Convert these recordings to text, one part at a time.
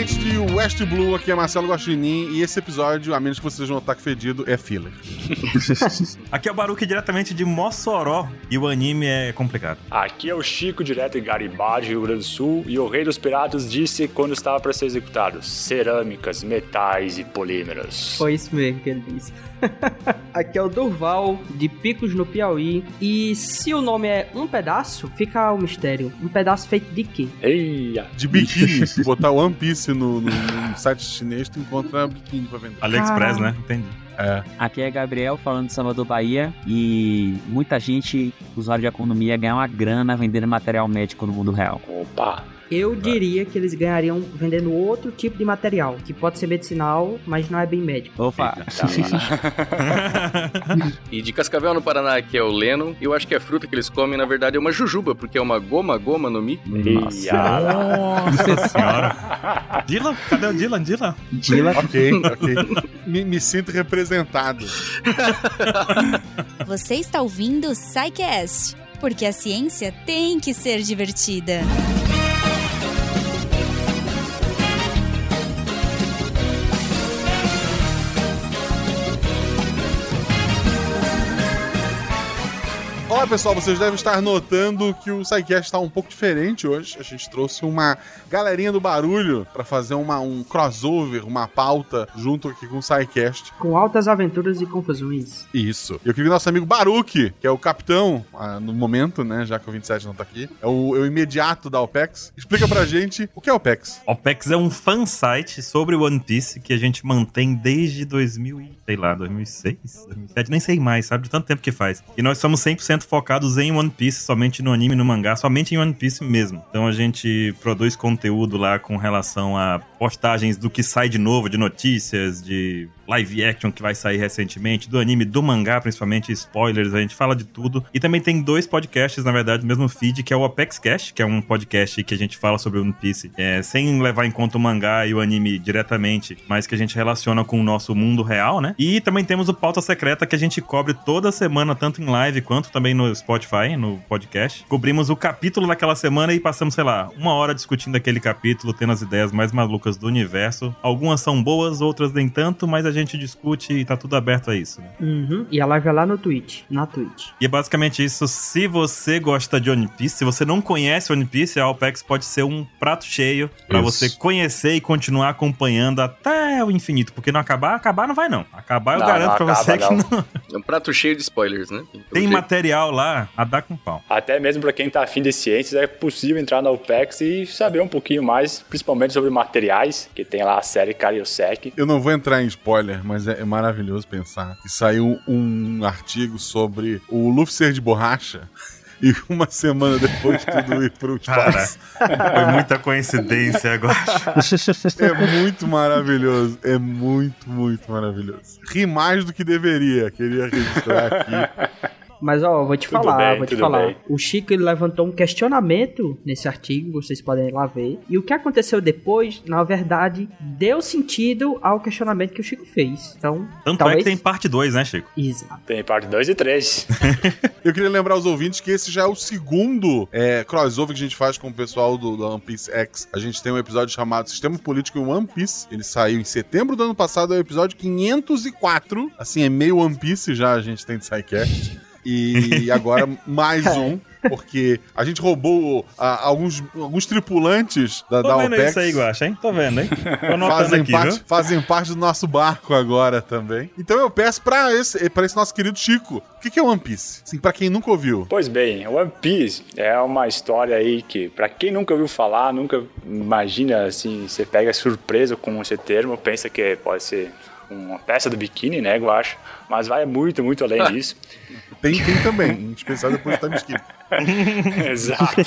diretamente de West Blue, aqui é Marcelo Guaxinim, e esse episódio, a menos que vocês não que fedido, é filler. aqui é o Baruque diretamente de Mossoró, e o anime é complicado. Aqui é o Chico, direto de Garibaldi, Rio Grande do Sul, e o Rei dos Piratas disse quando estava para ser executado: cerâmicas, metais e polímeros. Foi isso mesmo que ele disse. Aqui é o Durval, de Picos no Piauí. E se o nome é Um Pedaço, fica o mistério. Um pedaço feito de quê? Eia. De biquíni. Se botar One Piece no, no, no site chinês, tu encontra biquíni pra vender. AliExpress, né? Entendi. É. Aqui é Gabriel falando de Salvador, Bahia. E muita gente, usuário de economia, ganha uma grana vendendo material médico no mundo real. Opa! Eu diria que eles ganhariam vendendo outro tipo de material, que pode ser medicinal, mas não é bem médico. Opa! e de Cascavel, no Paraná, aqui é o Leno. Eu acho que a fruta que eles comem, na verdade, é uma jujuba, porque é uma goma, goma no mi. Nossa, Nossa senhora. Dylan? Cadê o Dylan? Dylan? Dylan. ok, ok. Me, me sinto representado. Você está ouvindo o Psycast, porque a ciência tem que ser divertida. Pessoal, vocês devem estar notando que o SciCast está um pouco diferente hoje. A gente trouxe uma galerinha do barulho para fazer uma, um crossover, uma pauta junto aqui com o SciCast. Com altas aventuras e confusões. Isso. Eu queria que nosso amigo Baruque, que é o capitão ah, no momento, né, já que o 27 não tá aqui, é o, é o imediato da OPEX. Explica pra gente o que é OPEX. OPEX é um fansite sobre One Piece que a gente mantém desde 2000 sei lá, 2006, 2007, nem sei mais, sabe? De tanto tempo que faz. E nós somos 100% focados em One Piece, somente no anime no mangá, somente em One Piece mesmo. Então a gente produz conteúdo lá com relação a postagens do que sai de novo, de notícias, de live action que vai sair recentemente, do anime, do mangá, principalmente spoilers, a gente fala de tudo. E também tem dois podcasts, na verdade, mesmo feed, que é o Apex Cast, que é um podcast que a gente fala sobre One Piece, é, sem levar em conta o mangá e o anime diretamente, mas que a gente relaciona com o nosso mundo real, né? E também temos o Pauta Secreta, que a gente cobre toda semana, tanto em live quanto também no Spotify, no podcast. Cobrimos o capítulo daquela semana e passamos, sei lá, uma hora discutindo aquele capítulo, tendo as ideias mais malucas do universo. Algumas são boas, outras nem tanto, mas a gente gente discute e tá tudo aberto a isso. Né? Uhum. E a live é lá no Twitch, na Twitch. E é basicamente isso. Se você gosta de One Piece, se você não conhece One Piece, a Alpex pode ser um prato cheio para você conhecer e continuar acompanhando até o infinito. Porque não acabar, acabar não vai não. Acabar eu não, garanto não pra você não. que não. É um prato cheio de spoilers, né? Tem jeito. material lá a dar com pau. Até mesmo para quem tá afim de ciências, é possível entrar na OPEX e saber um pouquinho mais, principalmente sobre materiais, que tem lá a série Cariosec. Eu não vou entrar em spoiler spoiler, mas é, é maravilhoso pensar que saiu um artigo sobre o Luffy ser de borracha e uma semana depois tudo ir pro espaço. Cara, foi muita coincidência agora. É muito maravilhoso. É muito, muito maravilhoso. Ri mais do que deveria. Queria registrar aqui. Mas, ó, vou te tudo falar, bem, vou te falar. Bem. O Chico ele levantou um questionamento nesse artigo, vocês podem ir lá ver. E o que aconteceu depois, na verdade, deu sentido ao questionamento que o Chico fez. Então, Tanto talvez... é que tem parte 2, né, Chico? Exato. Tem parte 2 e 3. Eu queria lembrar aos ouvintes que esse já é o segundo é, crossover que a gente faz com o pessoal do, do One Piece X. A gente tem um episódio chamado Sistema Político em One Piece. Ele saiu em setembro do ano passado, é o episódio 504. Assim, é meio One Piece já a gente tem de SciCast. E agora mais um porque a gente roubou a, alguns, alguns tripulantes da, Tô da vendo OPEX. isso aí, Guaxa, hein? Tô vendo, hein? Tô fazem, aqui, parte, fazem parte do nosso barco agora também. Então eu peço pra esse, pra esse nosso querido Chico, o que, que é One Piece? Assim, pra quem nunca ouviu. Pois bem, One Piece é uma história aí que, pra quem nunca ouviu falar, nunca imagina, assim, você pega surpresa com esse termo, pensa que pode ser uma peça do biquíni, né, Guacha? Mas vai muito, muito além disso. Tem, tem também, em especial depois do time skip. Exato.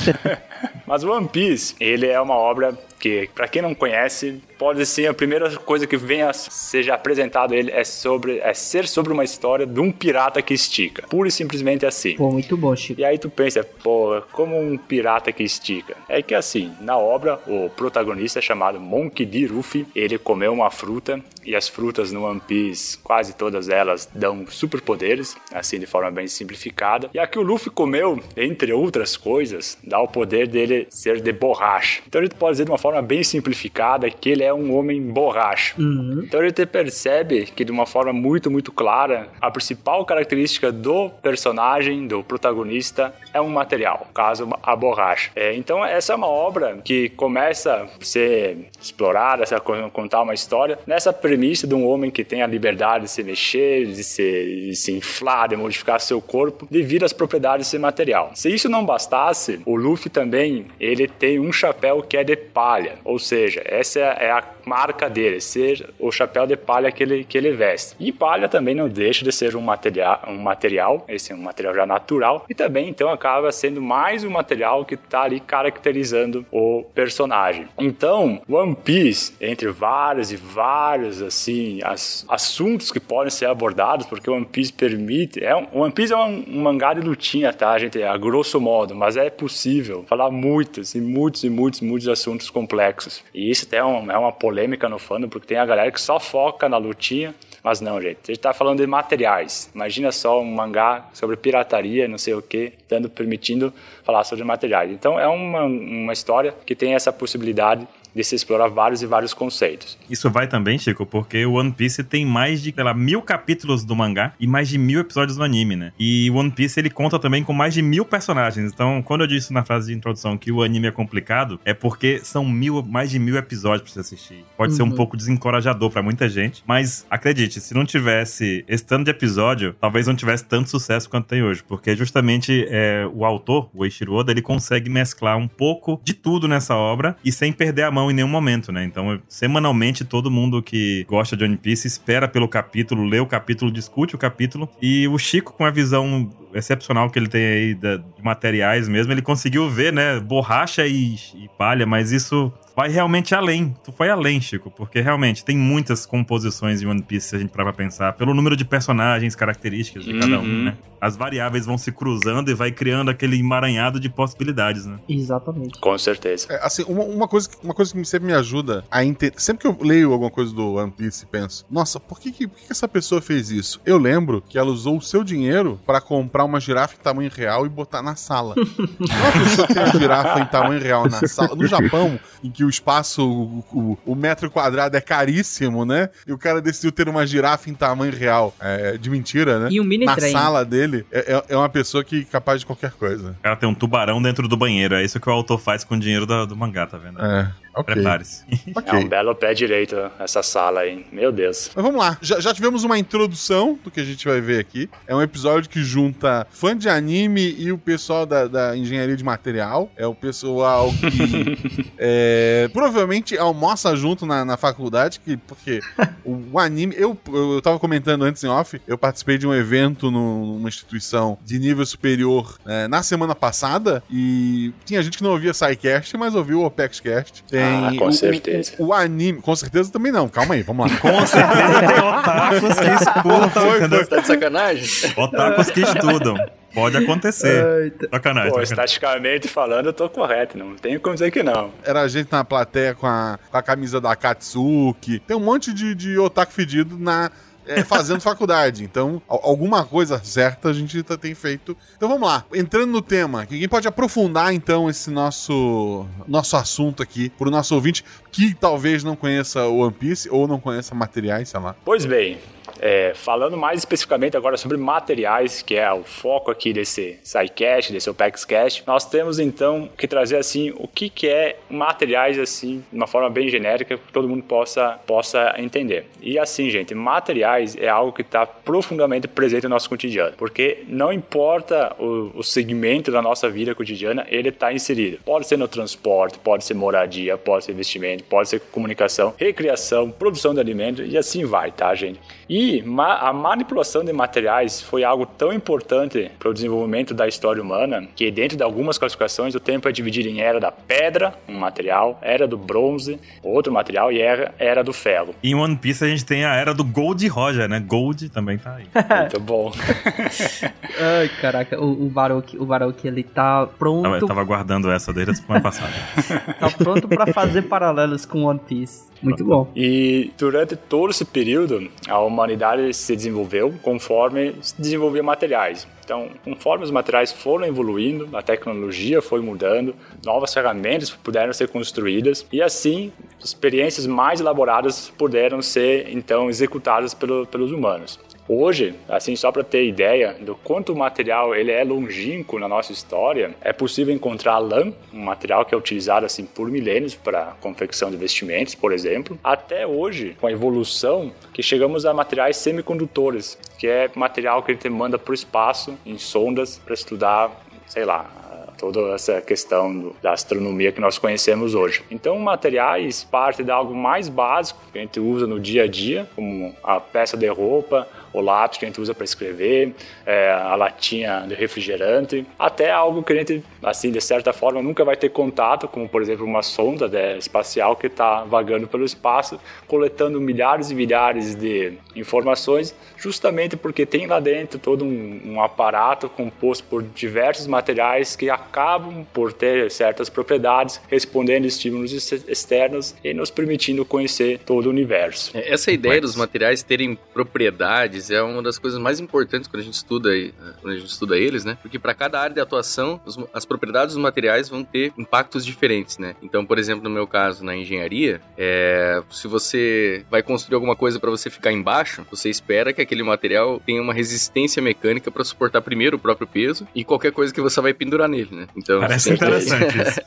Mas One Piece, ele é uma obra que, para quem não conhece, pode ser a primeira coisa que venha seja apresentado ele é sobre é ser sobre uma história de um pirata que estica. Pura e simplesmente assim. Pô, muito bom, Chico. E aí tu pensa, pô, como um pirata que estica? É que assim, na obra, o protagonista é chamado Monkey D. Luffy, ele comeu uma fruta e as frutas no One Piece, quase todas elas dão superpoderes, assim de forma bem simplificada. E a que o Luffy comeu, em dentre outras coisas, dá o poder dele ser de borracha. Então a gente pode dizer de uma forma bem simplificada que ele é um homem borracha. Uhum. Então a gente percebe que de uma forma muito, muito clara, a principal característica do personagem, do protagonista, é um material, no caso a borracha. É, então essa é uma obra que começa a ser explorada, a contar uma história nessa premissa de um homem que tem a liberdade de se mexer, de se, de se inflar, de modificar seu corpo devido às propriedades desse material. Se isso não bastasse, o Luffy também ele tem um chapéu que é de palha, ou seja, essa é a marca dele, ser o chapéu de palha que ele, que ele veste. E palha também não deixa de ser um material, um material, esse é um material já natural, e também então acaba sendo mais um material que está ali caracterizando o personagem. Então, One Piece, entre vários e vários assim as, assuntos que podem ser abordados, porque One Piece permite, é um, One Piece é um, um mangá de lutinha, tá, gente, grosso modo, mas é possível falar muitos e muitos e muitos muitos assuntos complexos. E isso até é, um, é uma polêmica no fandom, porque tem a galera que só foca na lutinha, mas não, gente. A gente tá falando de materiais. Imagina só um mangá sobre pirataria, não sei o que, dando, permitindo falar sobre materiais. Então é uma, uma história que tem essa possibilidade de se explorar vários e vários conceitos. Isso vai também, Chico, porque o One Piece tem mais de, sei lá, mil capítulos do mangá e mais de mil episódios do anime, né? E o One Piece, ele conta também com mais de mil personagens. Então, quando eu disse na frase de introdução que o anime é complicado, é porque são mil, mais de mil episódios pra você assistir. Pode uhum. ser um uhum. pouco desencorajador para muita gente, mas acredite, se não tivesse esse tanto de episódio, talvez não tivesse tanto sucesso quanto tem hoje, porque justamente é, o autor, o Eiichiro Oda, ele consegue mesclar um pouco de tudo nessa obra e sem perder a mão em nenhum momento, né? Então, semanalmente, todo mundo que gosta de One Piece espera pelo capítulo, lê o capítulo, discute o capítulo. E o Chico, com a visão excepcional que ele tem aí de materiais mesmo, ele conseguiu ver, né, borracha e, e palha, mas isso vai realmente além. Tu foi além, Chico, porque realmente tem muitas composições em One Piece se a gente parar pra pensar, pelo número de personagens, características de uhum. cada um, uhum. né? As variáveis vão se cruzando e vai criando aquele emaranhado de possibilidades, né? Exatamente. Com certeza. É, assim, uma, uma, coisa, uma coisa que sempre me ajuda a entender. Sempre que eu leio alguma coisa do One Piece e penso, nossa, por que, que, por que essa pessoa fez isso? Eu lembro que ela usou o seu dinheiro para comprar uma girafa em tamanho real e botar na sala. Não é a pessoa tem uma girafa em tamanho real na sala. No Japão, em que o espaço, o, o, o, metro quadrado é caríssimo, né? E o cara decidiu ter uma girafa em tamanho real. É, de mentira, né? E um mini Na trem. sala dele, é, é, é uma pessoa que é capaz de qualquer coisa. O cara tem um tubarão dentro do banheiro. É isso que o autor faz com o dinheiro do, do mangá, tá vendo? É. Okay. Prepare-se. Okay. É um belo pé direito essa sala aí. Meu Deus. Mas vamos lá. Já, já, tivemos uma introdução do que a gente vai ver aqui. É um episódio que junta fã de anime e o pessoal da, da engenharia de material. É o pessoal que é, provavelmente almoça junto na, na faculdade, que, porque o, o anime. Eu, eu tava comentando antes em off, eu participei de um evento no, numa instituição de nível superior é, na semana passada e tinha gente que não ouvia SciCast, mas ouviu o OpexCast. Tem tem. Ah, com o, certeza. O, o, anime. Com certeza também não. Calma aí, vamos lá. Com certeza tem otakus que escutam. Foi, foi. Tá de sacanagem? Otakus que estudam. Pode acontecer. Eita. Sacanagem. Pô, estatisticamente falando, eu tô correto. Não tenho como dizer que não. Era a gente na plateia com a, com a camisa da Katsuki. Tem um monte de, de otaku fedido na é, fazendo faculdade. Então, alguma coisa certa a gente tá, tem feito. Então vamos lá. Entrando no tema, quem pode aprofundar então esse nosso nosso assunto aqui pro nosso ouvinte que talvez não conheça o One Piece ou não conheça materiais, sei lá. Pois bem, é, falando mais especificamente agora sobre materiais, que é o foco aqui desse SciCast, desse OpexCast, nós temos então que trazer assim o que, que é materiais assim, de uma forma bem genérica, que todo mundo possa, possa entender. E assim, gente, materiais é algo que está profundamente presente no nosso cotidiano, porque não importa o, o segmento da nossa vida cotidiana, ele está inserido. Pode ser no transporte, pode ser moradia, pode ser investimento, pode ser comunicação, recreação, produção de alimentos e assim vai, tá, gente? E ma a manipulação de materiais foi algo tão importante para o desenvolvimento da história humana que, dentro de algumas classificações, o tempo é dividido em era da pedra, um material, era do bronze, outro material, e era, era do ferro. Em One Piece a gente tem a era do Gold Roger, né? Gold também tá aí. Muito bom. Ai, caraca, o, o Baruch, o Baruch, ele tá pronto. Eu tava guardando essa desde a semana passada. tá pronto para fazer paralelos com One Piece. Muito bom. E durante todo esse período, a humanidade se desenvolveu conforme se desenvolvia materiais. Então, conforme os materiais foram evoluindo, a tecnologia foi mudando, novas ferramentas puderam ser construídas e assim experiências mais elaboradas puderam ser então executadas pelo, pelos humanos. Hoje, assim só para ter ideia do quanto o material ele é longínquo na nossa história, é possível encontrar lã, um material que é utilizado assim por milênios para confecção de vestimentos, por exemplo, até hoje com a evolução que chegamos a materiais semicondutores, que é material que a gente manda para o espaço em sondas para estudar, sei lá, toda essa questão da astronomia que nós conhecemos hoje. Então, materiais parte de algo mais básico que a gente usa no dia a dia, como a peça de roupa, o lápis que a gente usa para escrever, é, a latinha de refrigerante, até algo que a gente, assim, de certa forma, nunca vai ter contato, como por exemplo uma sonda né, espacial que está vagando pelo espaço, coletando milhares e milhares de informações, justamente porque tem lá dentro todo um, um aparato composto por diversos materiais que acabam por ter certas propriedades, respondendo estímulos externos e nos permitindo conhecer todo o universo. É, essa ideia Mas... dos materiais terem propriedades é uma das coisas mais importantes quando a gente estuda, quando a gente estuda eles, né? Porque para cada área de atuação, as propriedades dos materiais vão ter impactos diferentes, né? Então, por exemplo, no meu caso, na engenharia, é, se você vai construir alguma coisa para você ficar embaixo, você espera que aquele material tenha uma resistência mecânica para suportar primeiro o próprio peso e qualquer coisa que você vai pendurar nele, né? Então, Parece interessante isso.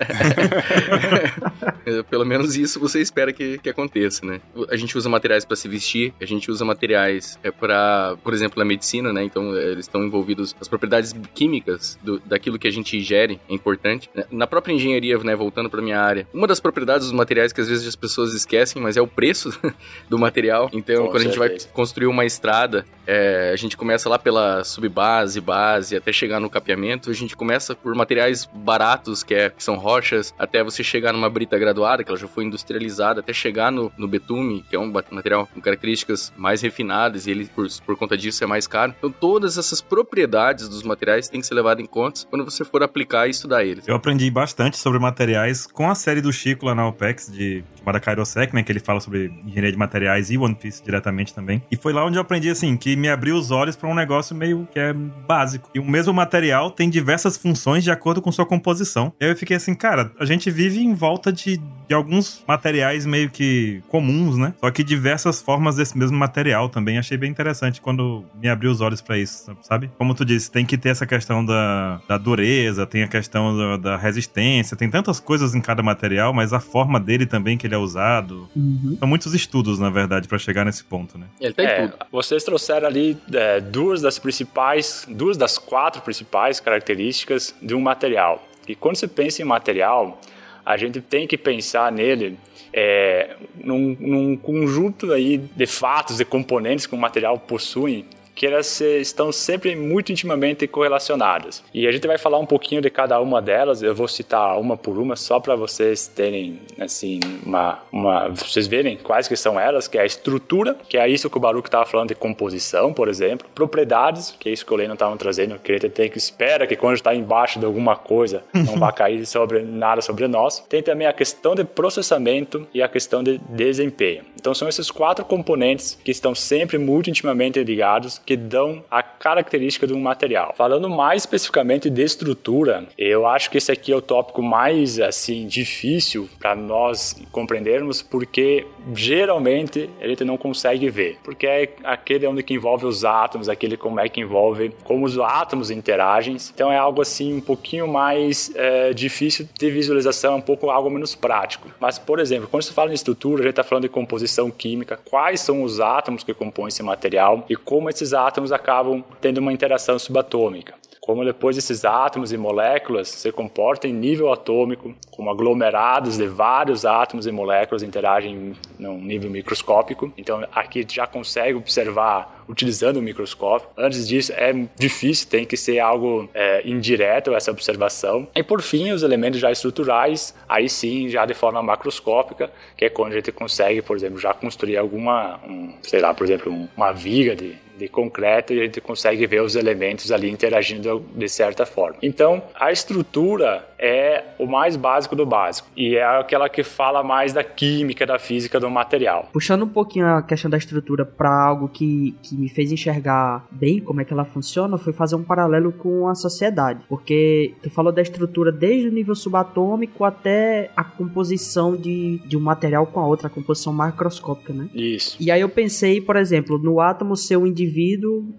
Pelo menos isso você espera que, que aconteça, né? A gente usa materiais para se vestir, a gente usa materiais é, para por exemplo, na medicina, né? Então, eh, eles estão envolvidos as propriedades químicas do, daquilo que a gente ingere, é importante. Né? Na própria engenharia, né, voltando para minha área, uma das propriedades dos materiais que às vezes as pessoas esquecem, mas é o preço do material. Então, Com quando certeza. a gente vai construir uma estrada, nada é, a gente começa lá pela subbase, base, até chegar no capeamento, a gente começa por materiais baratos, que, é, que são rochas, até você chegar numa brita graduada, que ela já foi industrializada, até chegar no, no betume, que é um material com características mais refinadas, e ele, por por conta disso é mais caro. Então todas essas propriedades dos materiais têm que ser levadas em conta quando você for aplicar e estudar eles. Eu aprendi bastante sobre materiais com a série do Chico lá na OPEX, de chamada Kairosec, né, que ele fala sobre engenharia de materiais e One Piece diretamente também. E foi lá onde eu aprendi, assim, que me abriu os olhos para um negócio meio que é básico. E o mesmo material tem diversas funções de acordo com sua composição. E aí eu fiquei assim, cara, a gente vive em volta de, de alguns materiais meio que comuns, né? Só que diversas formas desse mesmo material também. Achei bem interessante interessante quando me abriu os olhos para isso, sabe? Como tu disse, tem que ter essa questão da, da dureza, tem a questão da, da, resistência, tem tantas coisas em cada material, mas a forma dele também que ele é usado. Uhum. São muitos estudos, na verdade, para chegar nesse ponto, né? Ele tem é, tudo. Vocês trouxeram ali é, duas das principais, duas das quatro principais características de um material. E quando você pensa em material, a gente tem que pensar nele é, num, num conjunto aí de fatos, de componentes que o material possui que elas estão sempre muito intimamente correlacionadas. E a gente vai falar um pouquinho de cada uma delas, eu vou citar uma por uma só para vocês terem assim uma, uma vocês verem quais que são elas, que é a estrutura, que é isso que o Baruch estava falando de composição, por exemplo, propriedades, que é isso que o Leno estava trazendo, que gente tem que espera que quando está embaixo de alguma coisa não vá cair sobre nada sobre nós. Tem também a questão de processamento e a questão de desempenho. Então são esses quatro componentes que estão sempre muito intimamente ligados que dão a característica de um material. Falando mais especificamente de estrutura, eu acho que esse aqui é o tópico mais assim difícil para nós compreendermos, porque geralmente a gente não consegue ver, porque é aquele onde que envolve os átomos, aquele como é que envolve como os átomos interagem. Então é algo assim um pouquinho mais é, difícil de visualização, é um pouco algo menos prático. Mas por exemplo, quando se fala em estrutura, a gente está falando de composição química, quais são os átomos que compõem esse material e como esses átomos acabam tendo uma interação subatômica. Como depois esses átomos e moléculas se comportam em nível atômico, como aglomerados de vários átomos e moléculas interagem num nível microscópico. Então aqui já consegue observar utilizando o microscópio. Antes disso é difícil, tem que ser algo é, indireto essa observação. E por fim, os elementos já estruturais, aí sim, já de forma macroscópica, que é quando a gente consegue, por exemplo, já construir alguma, um, sei lá, por exemplo, uma viga de de concreto e a gente consegue ver os elementos ali interagindo de certa forma. Então, a estrutura é o mais básico do básico e é aquela que fala mais da química, da física do material. Puxando um pouquinho a questão da estrutura para algo que, que me fez enxergar bem como é que ela funciona, foi fazer um paralelo com a sociedade, porque tu falou da estrutura desde o nível subatômico até a composição de, de um material com a outra, a composição macroscópica, né? Isso. E aí eu pensei, por exemplo, no átomo ser um indivíduo,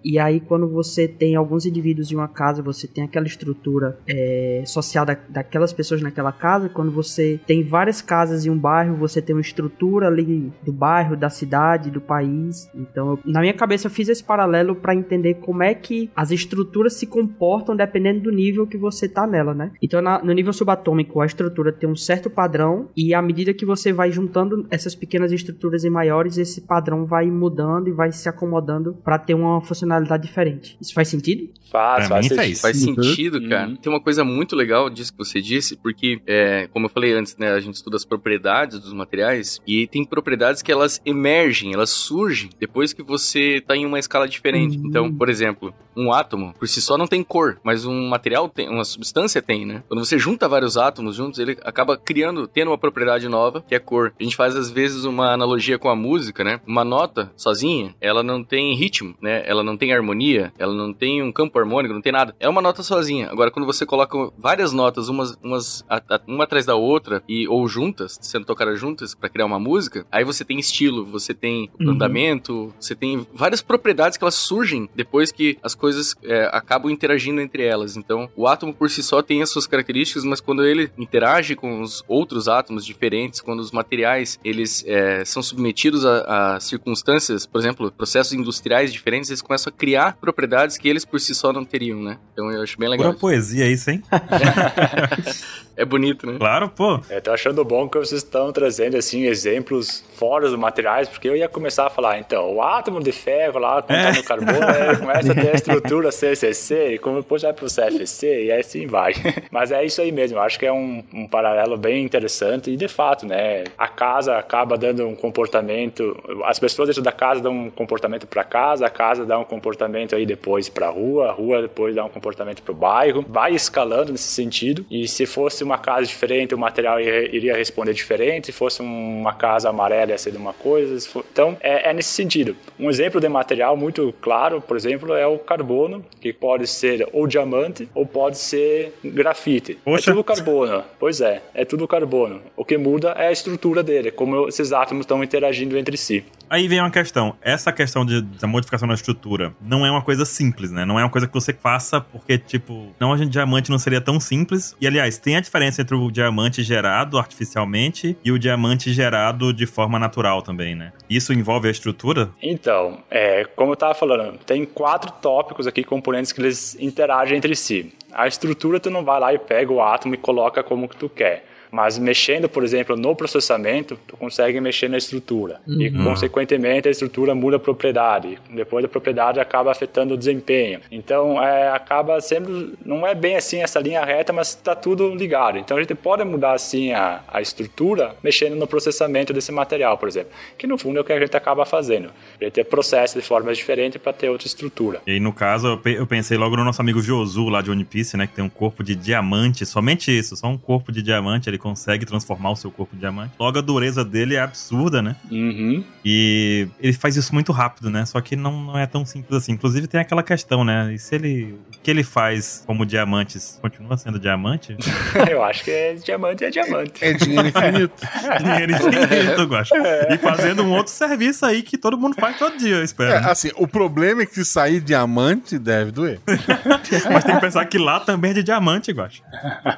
e aí quando você tem alguns indivíduos em uma casa, você tem aquela estrutura é, social da, daquelas pessoas naquela casa, quando você tem várias casas em um bairro, você tem uma estrutura ali do bairro, da cidade, do país. Então, eu, na minha cabeça eu fiz esse paralelo para entender como é que as estruturas se comportam dependendo do nível que você tá nela, né? Então, na, no nível subatômico, a estrutura tem um certo padrão e à medida que você vai juntando essas pequenas estruturas em maiores, esse padrão vai mudando e vai se acomodando para ter uma funcionalidade diferente. Isso faz sentido? Faz, faz, faz, faz sentido, cara. Uhum. Tem uma coisa muito legal disso que você disse, porque, é, como eu falei antes, né, a gente estuda as propriedades dos materiais e tem propriedades que elas emergem, elas surgem depois que você tá em uma escala diferente. Uhum. Então, por exemplo, um átomo por si só não tem cor, mas um material tem, uma substância tem, né? Quando você junta vários átomos juntos, ele acaba criando, tendo uma propriedade nova, que é cor. A gente faz às vezes uma analogia com a música, né? Uma nota sozinha, ela não tem ritmo, né? Ela não tem harmonia, ela não tem um campo harmônico, não tem nada. É uma nota sozinha. Agora, quando você coloca várias notas, umas, umas a, a, uma atrás da outra, e ou juntas, sendo tocadas juntas para criar uma música, aí você tem estilo, você tem uhum. andamento, você tem várias propriedades que elas surgem depois que as coisas é, acabam interagindo entre elas. Então, o átomo por si só tem as suas características, mas quando ele interage com os outros átomos diferentes, quando os materiais eles é, são submetidos a, a circunstâncias, por exemplo, processos industriais diferentes, eles começam a criar propriedades que eles por si só não teriam, né? Então eu acho bem legal. Pura poesia isso, hein? é bonito, né? Claro, pô. Eu tô achando bom que vocês estão trazendo, assim, exemplos fora dos materiais, porque eu ia começar a falar, então, o átomo de ferro lá, quando é. tá no carbono, né, começa a ter estrutura CCC, como depois vai pro CFC, e assim vai. Mas é isso aí mesmo, acho que é um, um paralelo bem interessante, e de fato, né, a casa acaba dando um comportamento, as pessoas dentro da casa dão um comportamento para casa, a casa dá um comportamento aí depois para a rua, a rua depois dá um comportamento para o bairro, vai escalando nesse sentido. E se fosse uma casa diferente, o material iria responder diferente. Se fosse uma casa amarela, ia ser de uma coisa. Então, é, é, nesse sentido. Um exemplo de material muito claro, por exemplo, é o carbono, que pode ser ou diamante ou pode ser grafite. É Poxa. É tudo carbono. Pois é, é tudo carbono. O que muda é a estrutura dele, como esses átomos estão interagindo entre si. Aí vem uma questão. Essa questão de, da modificação da estrutura não é uma coisa simples, né? Não é uma coisa que você faça porque, tipo, não, a gente diamante não seria tão simples. E, aliás, tem a diferença entre o diamante gerado artificialmente e o diamante gerado de forma natural também, né? Isso envolve a estrutura? Então, é, como eu tava falando, tem quatro tópicos aqui, componentes que eles interagem entre si. A estrutura, tu não vai lá e pega o átomo e coloca como que tu quer. Mas mexendo, por exemplo, no processamento, tu consegue mexer na estrutura. Uhum. E, consequentemente, a estrutura muda a propriedade. Depois a propriedade acaba afetando o desempenho. Então, é, acaba sendo... Não é bem assim essa linha reta, mas está tudo ligado. Então, a gente pode mudar, assim, a, a estrutura mexendo no processamento desse material, por exemplo. Que, no fundo, é o que a gente acaba fazendo. A gente processa de formas diferentes para ter outra estrutura. E aí, no caso, eu pensei logo no nosso amigo Josu, lá de One Piece, né? Que tem um corpo de diamante. Somente isso. Só um corpo de diamante. Ele ele consegue transformar o seu corpo em diamante. Logo, a dureza dele é absurda, né? Uhum. E ele faz isso muito rápido, né? Só que não, não é tão simples assim. Inclusive, tem aquela questão, né? E se ele. O que ele faz como diamantes continua sendo diamante? Eu acho que é diamante é diamante. É dinheiro infinito. dinheiro infinito, eu gosto. É. E fazendo um outro serviço aí que todo mundo faz todo dia, eu espero. É, né? assim, o problema é que se sair diamante, deve doer. Mas tem que pensar que lá também é de diamante, eu acho.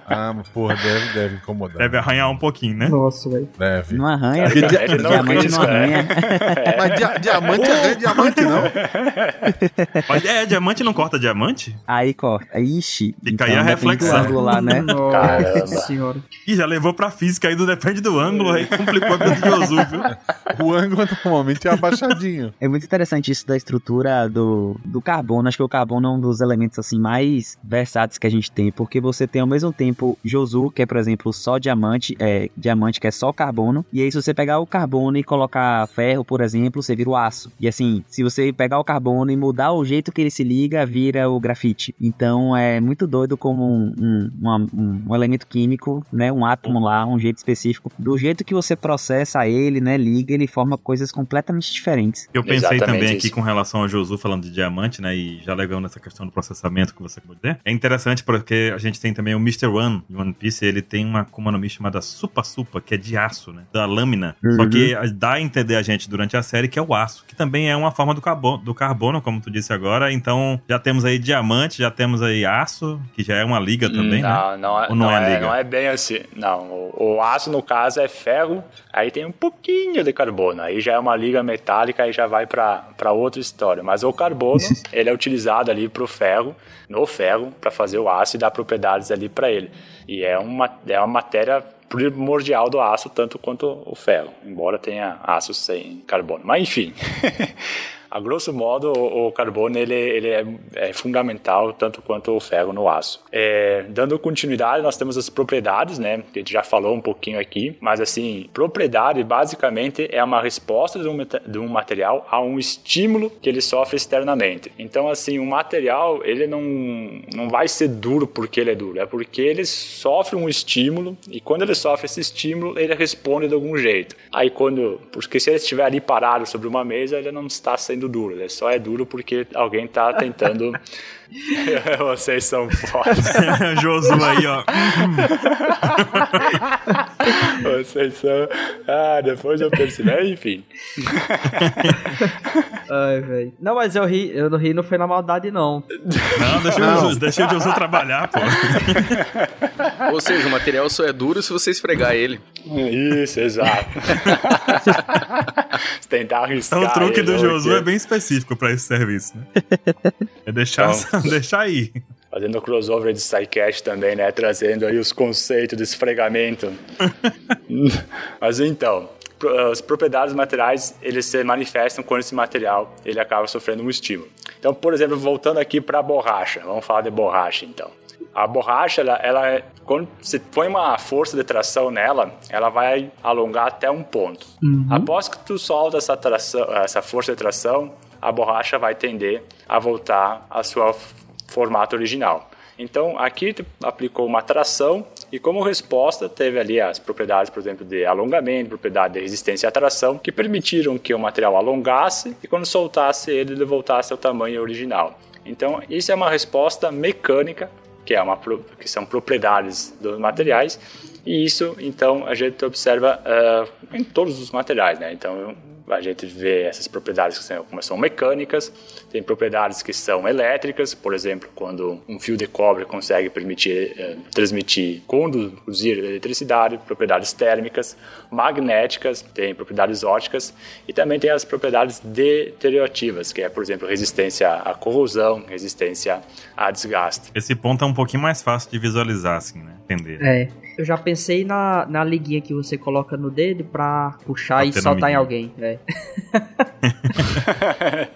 Ah, mas porra, deve, deve incomodar. Deve arranhar um pouquinho, né? Nossa, velho. Deve. Não arranha. Porque dia... Ele não diamante não arranha. É. Mas dia... diamante arranha diamante, não? Mas é, diamante não corta diamante? Aí corta. Ixi. Fica então, aí a reflexão. lá, né? Nossa senhora. Ih, já levou pra física aí do depende do ângulo, aí complicou a vida de Josu, viu? O ângulo normalmente é abaixadinho. É muito interessante isso da estrutura do, do carbono. Acho que o carbono é um dos elementos assim mais versáteis que a gente tem, porque você tem ao mesmo tempo Josu, que é, por exemplo, só diamante, é, diamante que é só carbono. E aí, se você pegar o carbono e colocar ferro, por exemplo, você vira o aço. E assim, se você pegar o carbono e mudar o jeito que ele se liga, vira o grafite. Então é muito doido como um, um, um, um elemento químico, né? Um átomo lá, um jeito específico. Do jeito que você processa ele, né? Liga, ele forma coisas completamente diferentes. Eu pensei Exatamente também isso. aqui com relação ao Josu falando de diamante, né? E já levando essa questão do processamento que você acabou de dizer. É interessante porque a gente tem também o Mr. One de One Piece, ele tem uma Akuma no Mi chamada Supa Supa, que é de aço, né? Da lâmina. Uhum. Só que dá a entender a gente durante a série que é o aço, que também é uma forma do carbono, do carbono, como tu disse agora. Então já temos aí diamante, já temos aí aço, que já é uma liga hum, também, não, né? Não, é, Ou não, não é, é, liga? Não é bem assim. Não, o, o, aço no caso é ferro, aí tem um pouquinho de carbono. Aí já é uma liga metálica e já vai para outra história. Mas o carbono, ele é utilizado ali para o ferro, no ferro, para fazer o aço e dar propriedades ali para ele. E é uma, é uma matéria primordial do aço, tanto quanto o ferro, embora tenha aço sem carbono. Mas enfim. a grosso modo, o, carbono ele, ele é, é, fundamental tanto quanto o ferro no aço. É, dando continuidade, nós temos as propriedades, né? A gente já falou um pouquinho aqui, mas assim, propriedade basicamente é uma resposta de um, de um material a um estímulo que ele sofre externamente. Então, assim, o material ele não, não vai ser duro porque ele é duro, é porque ele sofre um estímulo e quando ele sofre esse estímulo, ele responde de algum jeito. Aí quando, porque se ele estiver ali parado sobre uma mesa, ele não está sendo sendo duro, ele só é duro porque alguém tá tentando. Vocês são fortes. Josu aí, ó. Vocês são. Ah, depois eu percebi. Enfim. Ai, velho. Não, mas eu ri, eu não ri, não foi na maldade, não. Não, deixa, não. Eu, deixa o Josu trabalhar, pô. Ou seja, o material só é duro se você esfregar ele. Isso, exato. tentar arriscar. Então o truque do Josu é bem específico para esse serviço, né? É deixar, então, deixar aí. Fazendo crossover de SciCast também, né? Trazendo aí os conceitos de esfregamento. Mas então, as propriedades materiais eles se manifestam quando esse material ele acaba sofrendo um estímulo. Então, por exemplo, voltando aqui para a borracha, vamos falar de borracha então. A borracha, ela, ela, é, quando você põe uma força de tração nela, ela vai alongar até um ponto. Uhum. Após que tu solta essa, tração, essa força de tração, a borracha vai tender a voltar ao seu formato original. Então, aqui aplicou uma tração e como resposta teve ali as propriedades, por exemplo, de alongamento, propriedade de resistência à tração, que permitiram que o material alongasse e quando soltasse ele, ele voltasse ao tamanho original. Então, isso é uma resposta mecânica que, é uma, que são propriedades dos materiais, e isso, então, a gente observa uh, em todos os materiais, né? Então, a gente vê essas propriedades que são, como são mecânicas, tem propriedades que são elétricas, por exemplo, quando um fio de cobre consegue permitir eh, transmitir, conduzir eletricidade, propriedades térmicas, magnéticas, tem propriedades óticas e também tem as propriedades deteriorativas, que é, por exemplo, resistência à corrosão, resistência a desgaste. Esse ponto é um pouquinho mais fácil de visualizar, assim, né? Entender. É. Eu já pensei na, na liguinha que você coloca no dedo pra puxar e soltar em alguém. É.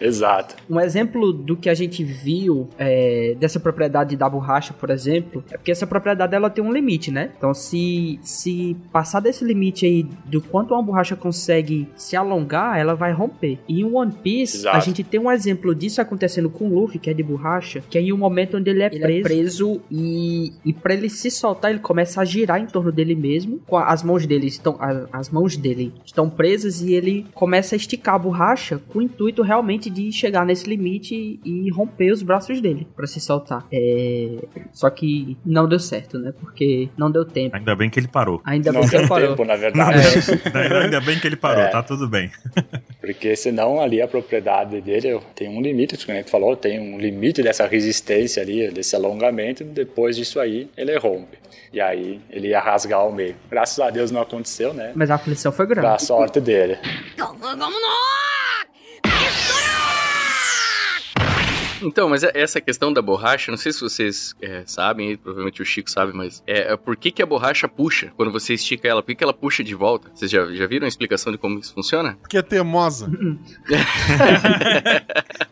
Exato. Um exemplo do que a gente viu é, dessa propriedade da borracha, por exemplo, é porque essa propriedade ela tem um limite, né? Então, se, se passar desse limite aí do quanto uma borracha consegue se alongar, ela vai romper. E em One Piece, Exato. a gente tem um exemplo disso acontecendo com o Luffy, que é de borracha, que é em um momento onde ele é ele preso, é preso e, e para ele se soltar, ele começa a girar em torno dele mesmo, com as mãos dele estão as, as mãos dele estão presas e ele começa a esticar a borracha com o intuito realmente de chegar nesse limite e romper os braços dele para se soltar. É... Só que não deu certo, né? Porque não deu tempo. Ainda bem que ele parou. Ainda bem que ele parou. Tempo, na verdade. É. Ainda bem que ele parou, é. tá tudo bem. Porque senão ali a propriedade dele tem um limite, como a gente falou, tem um limite dessa resistência ali, desse alongamento, depois disso aí ele rompe. E aí ele ia rasgar o meio. Graças a Deus não aconteceu, né? Mas a aflição foi grande. Pra sorte dele. Então, mas é, essa questão da borracha, não sei se vocês é, sabem, provavelmente o Chico sabe, mas é, é, por que, que a borracha puxa quando você estica ela? Por que, que ela puxa de volta? Vocês já, já viram a explicação de como isso funciona? Porque é teimosa.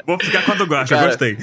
Vou ficar quando gosta, cara, gostei.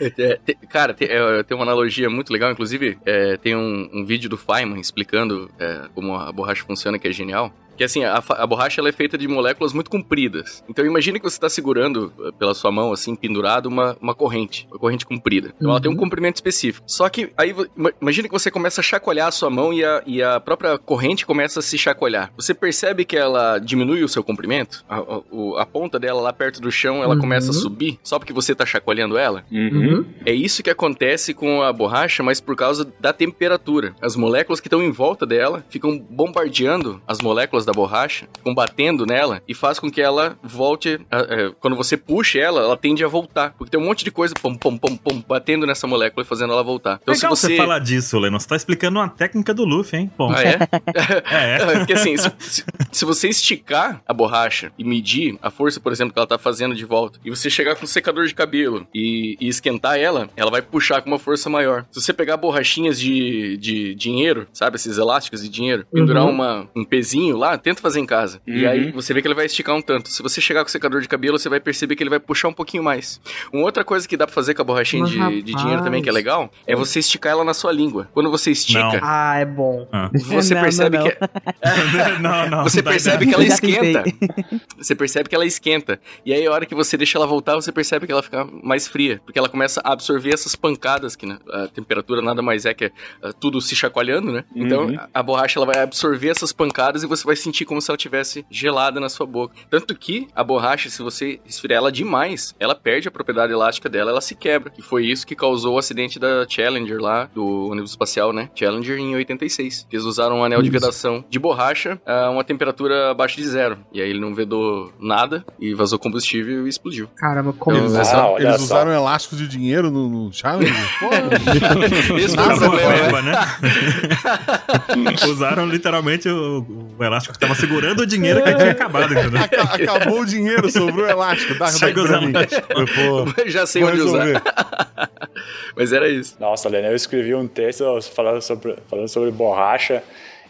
É, te, cara, te, é, tem uma analogia muito legal, inclusive é, tem um, um, vídeo do Feynman explicando é, como a borracha funciona, que é genial. Que assim, a, a borracha ela é feita de moléculas muito compridas. Então imagine que você está segurando eh, pela sua mão, assim, pendurado, uma, uma corrente. Uma corrente comprida. Então uhum. ela tem um uhum. comprimento específico. Só que aí, imagine que você começa a chacoalhar a sua mão e a, e a própria corrente começa a se chacoalhar. Você percebe que ela diminui o seu comprimento? A, a, a ponta dela lá perto do chão, ela uhum. começa a subir só porque você está chacoalhando ela? Uhum. É isso que acontece com a borracha, mas por causa da temperatura. As moléculas que estão em volta dela ficam bombardeando as moléculas da borracha, combatendo nela, e faz com que ela volte. É, quando você puxa ela, ela tende a voltar. Porque tem um monte de coisa pom, pom, pom, pom, batendo nessa molécula e fazendo ela voltar. Então, Legal se você... você falar disso, Lennon. Você tá explicando uma técnica do Luffy, hein? Bom. Ah, é? é. Porque assim, se, se, se, você esticar a borracha e medir a força, por exemplo, que ela tá fazendo de volta, e você chegar com um secador de cabelo e, e esquentar ela, ela vai puxar com uma força maior. Se você pegar borrachinhas de, de dinheiro, sabe? Esses elásticos de dinheiro, pendurar uhum. uma, um pezinho lá, tenta fazer em casa. Uhum. E aí você vê que ele vai esticar um tanto. Se você chegar com o secador de cabelo, você vai perceber que ele vai puxar um pouquinho mais. Uma outra coisa que dá pra fazer com a borrachinha de, de, dinheiro também, que é legal, é você esticar ela na sua língua. Quando você estica. Não. Ah, é bom. Ah. Você não, percebe não, que. não, não. Você percebe que ela esquenta. Você percebe que ela esquenta. E aí, a hora que você deixa ela voltar, você percebe que ela fica mais fria. Porque ela começa a absorver essas pancadas, que né, a temperatura nada mais é que é, tudo se chacoalhando, né? Então, uhum. a borracha ela vai absorver essas pancadas e você vai sentir como se ela tivesse gelada na sua boca. Tanto que a borracha, se você esfriar ela demais, ela perde a propriedade elástica dela, ela se quebra. E foi isso que causou o acidente da Challenger lá, do ônibus espacial, né? Challenger em 86. Eles usaram um anel de vedação de borracha a uma temperatura abaixo de zero. E aí ele não vedou nada e vazou combustível e explodiu. Caramba, como eles, ah, eles usaram elástico de dinheiro no, no Challenger? Esse foi o problema, né? usaram literalmente o, o elástico que estava segurando o dinheiro que tinha acabado, entendeu? Acabou o dinheiro, sobrou o elástico. Dá, Chega usando. Já sei onde usar. Mas era isso. Nossa, Lena, eu escrevi um texto falando sobre, falando sobre borracha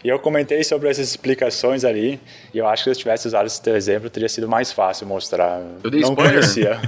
e eu comentei sobre essas explicações ali, e eu acho que se eu tivesse usado esse teu exemplo, teria sido mais fácil mostrar. Eu dei não spoiler. conhecia.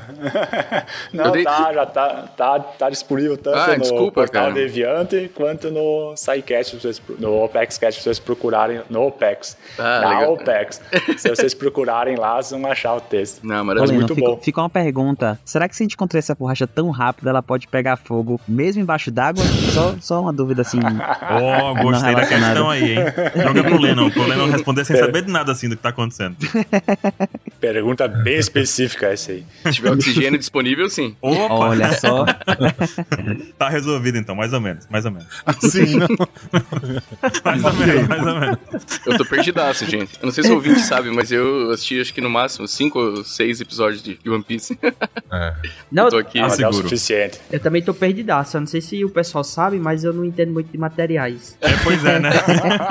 não, dei... tá, já tá, tá, tá disponível tanto ah, no desculpa, portal cara. Deviante quanto no SciCast, no OpexCast, se vocês procurarem no Opex. Ah, na legal. Opex. se vocês procurarem lá, vocês vão achar o texto. Não, mas é muito bom. Fica uma pergunta, será que se a gente encontrar essa borracha tão rápida, ela pode pegar fogo mesmo embaixo d'água? só, só uma dúvida assim. oh, gostei da questão aí, hein? Joga pro Lennon, pro Lennon responder sem saber de nada assim do que tá acontecendo. Pergunta bem específica essa aí. Se tiver oxigênio disponível, sim. Opa! Olha só. tá resolvido então, mais ou menos, mais ou menos. Assim, não. mais ou menos, mais ou menos. Eu tô perdidaço, gente. Eu não sei se o ouvinte sabe, mas eu assisti acho que no máximo 5 ou 6 episódios de One Piece. É. Não, eu tô aqui. Ah, é o suficiente. Eu também tô perdidaço. Eu não sei se o pessoal sabe, mas eu não entendo muito de materiais. É, pois é, né?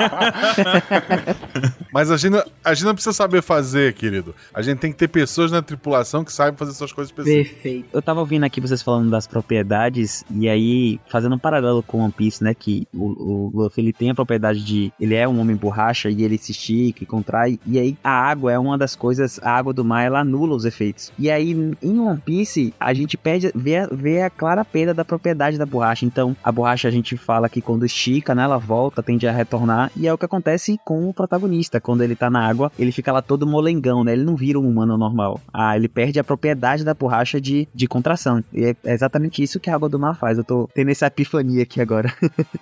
Mas a gente, a gente não precisa saber fazer, querido. A gente tem que ter pessoas na tripulação que saibam fazer essas coisas específicas. Perfeito. Eu tava ouvindo aqui vocês falando das propriedades, e aí, fazendo um paralelo com One Piece, né? Que o, o Luffy ele tem a propriedade de. Ele é um homem borracha e ele se estica e contrai. E aí, a água é uma das coisas. A água do mar ela anula os efeitos. E aí, em One Piece, a gente pede, vê, vê a clara perda da propriedade da borracha. Então, a borracha a gente fala que quando estica, né? Ela volta, tende a retornar. E é o que acontece com o protagonista. Quando ele tá na água, ele fica lá todo molengão, né? Ele não vira um humano normal. Ah, ele perde a propriedade da borracha de, de contração. E é exatamente isso que a água do mar faz. Eu tô tendo essa epifania aqui agora.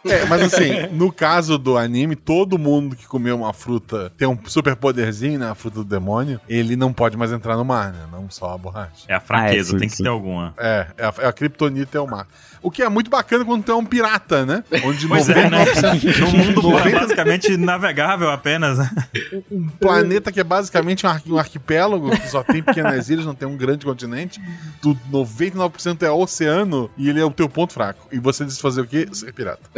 é, mas assim, no caso do anime, todo mundo que comeu uma fruta tem um super poderzinho, né? A fruta do demônio, ele não pode mais entrar no mar, né? Não só a borracha. É a fraqueza, ah, é, sim, tem que sim. ter alguma. É, é a, é a criptonita é o mar. O que é muito bacana quando tu é um pirata, né? Onde pois 99%... é, né? No mundo basicamente navegável apenas. Né? Um planeta que é basicamente um arquipélago, que só tem pequenas ilhas, não tem um grande continente. Tu, 99% é oceano e ele é o teu ponto fraco. E você diz fazer o quê? Ser pirata.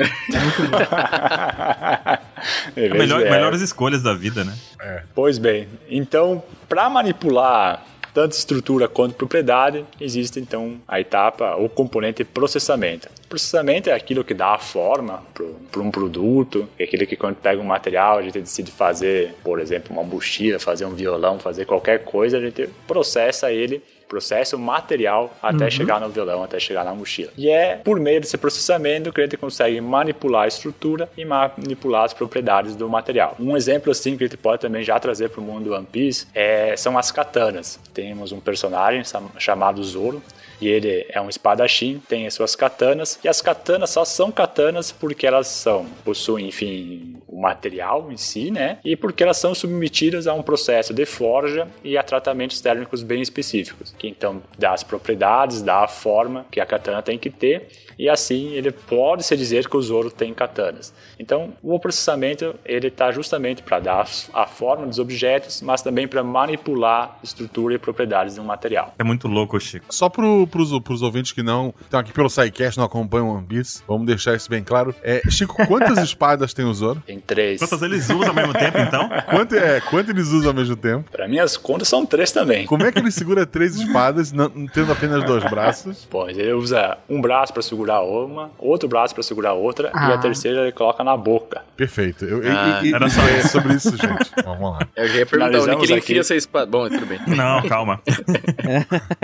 é melhor, melhores escolhas da vida, né? É. Pois bem, então, para manipular tanto estrutura quanto propriedade, existe então a etapa, o componente processamento. Processamento é aquilo que dá a forma para um produto, é aquilo que quando pega um material, a gente decide fazer, por exemplo, uma mochila, fazer um violão, fazer qualquer coisa, a gente processa ele processo material até uhum. chegar no violão, até chegar na mochila. E é por meio desse processamento que a gente consegue manipular a estrutura e manipular as propriedades do material. Um exemplo assim que a gente pode também já trazer para o mundo do One Piece é, são as katanas. Temos um personagem chamado Zoro e ele é um espadachim, tem as suas katanas, e as katanas só são katanas porque elas são, possuem, enfim, o material em si, né? E porque elas são submetidas a um processo de forja e a tratamentos térmicos bem específicos, que então dá as propriedades, dá a forma que a katana tem que ter e assim ele pode se dizer que o Zoro tem katanas. Então, o processamento ele está justamente para dar a forma dos objetos, mas também para manipular estrutura e propriedades de um material. É muito louco, Chico. Só para os ouvintes que não estão aqui pelo SciCast, não acompanham One Piece, vamos deixar isso bem claro. É, Chico, quantas espadas tem o Zoro? Tem três. Quantas eles usam ao mesmo tempo, então? Quanto, é, quanto eles usam ao mesmo tempo? Para minhas contas são três também. Como é que ele segura três espadas, não, tendo apenas dois braços? Pois, ele usa um braço para segurar uma, outro braço para segurar outra, ah. e a ah. terceira ele coloca na boca. Perfeito. Eu, ah, e, era só é sobre isso, gente. Vamos lá. Eu já ia perguntar onde que ele enfia essa espada. Bom, tudo bem. Não, calma.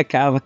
calma.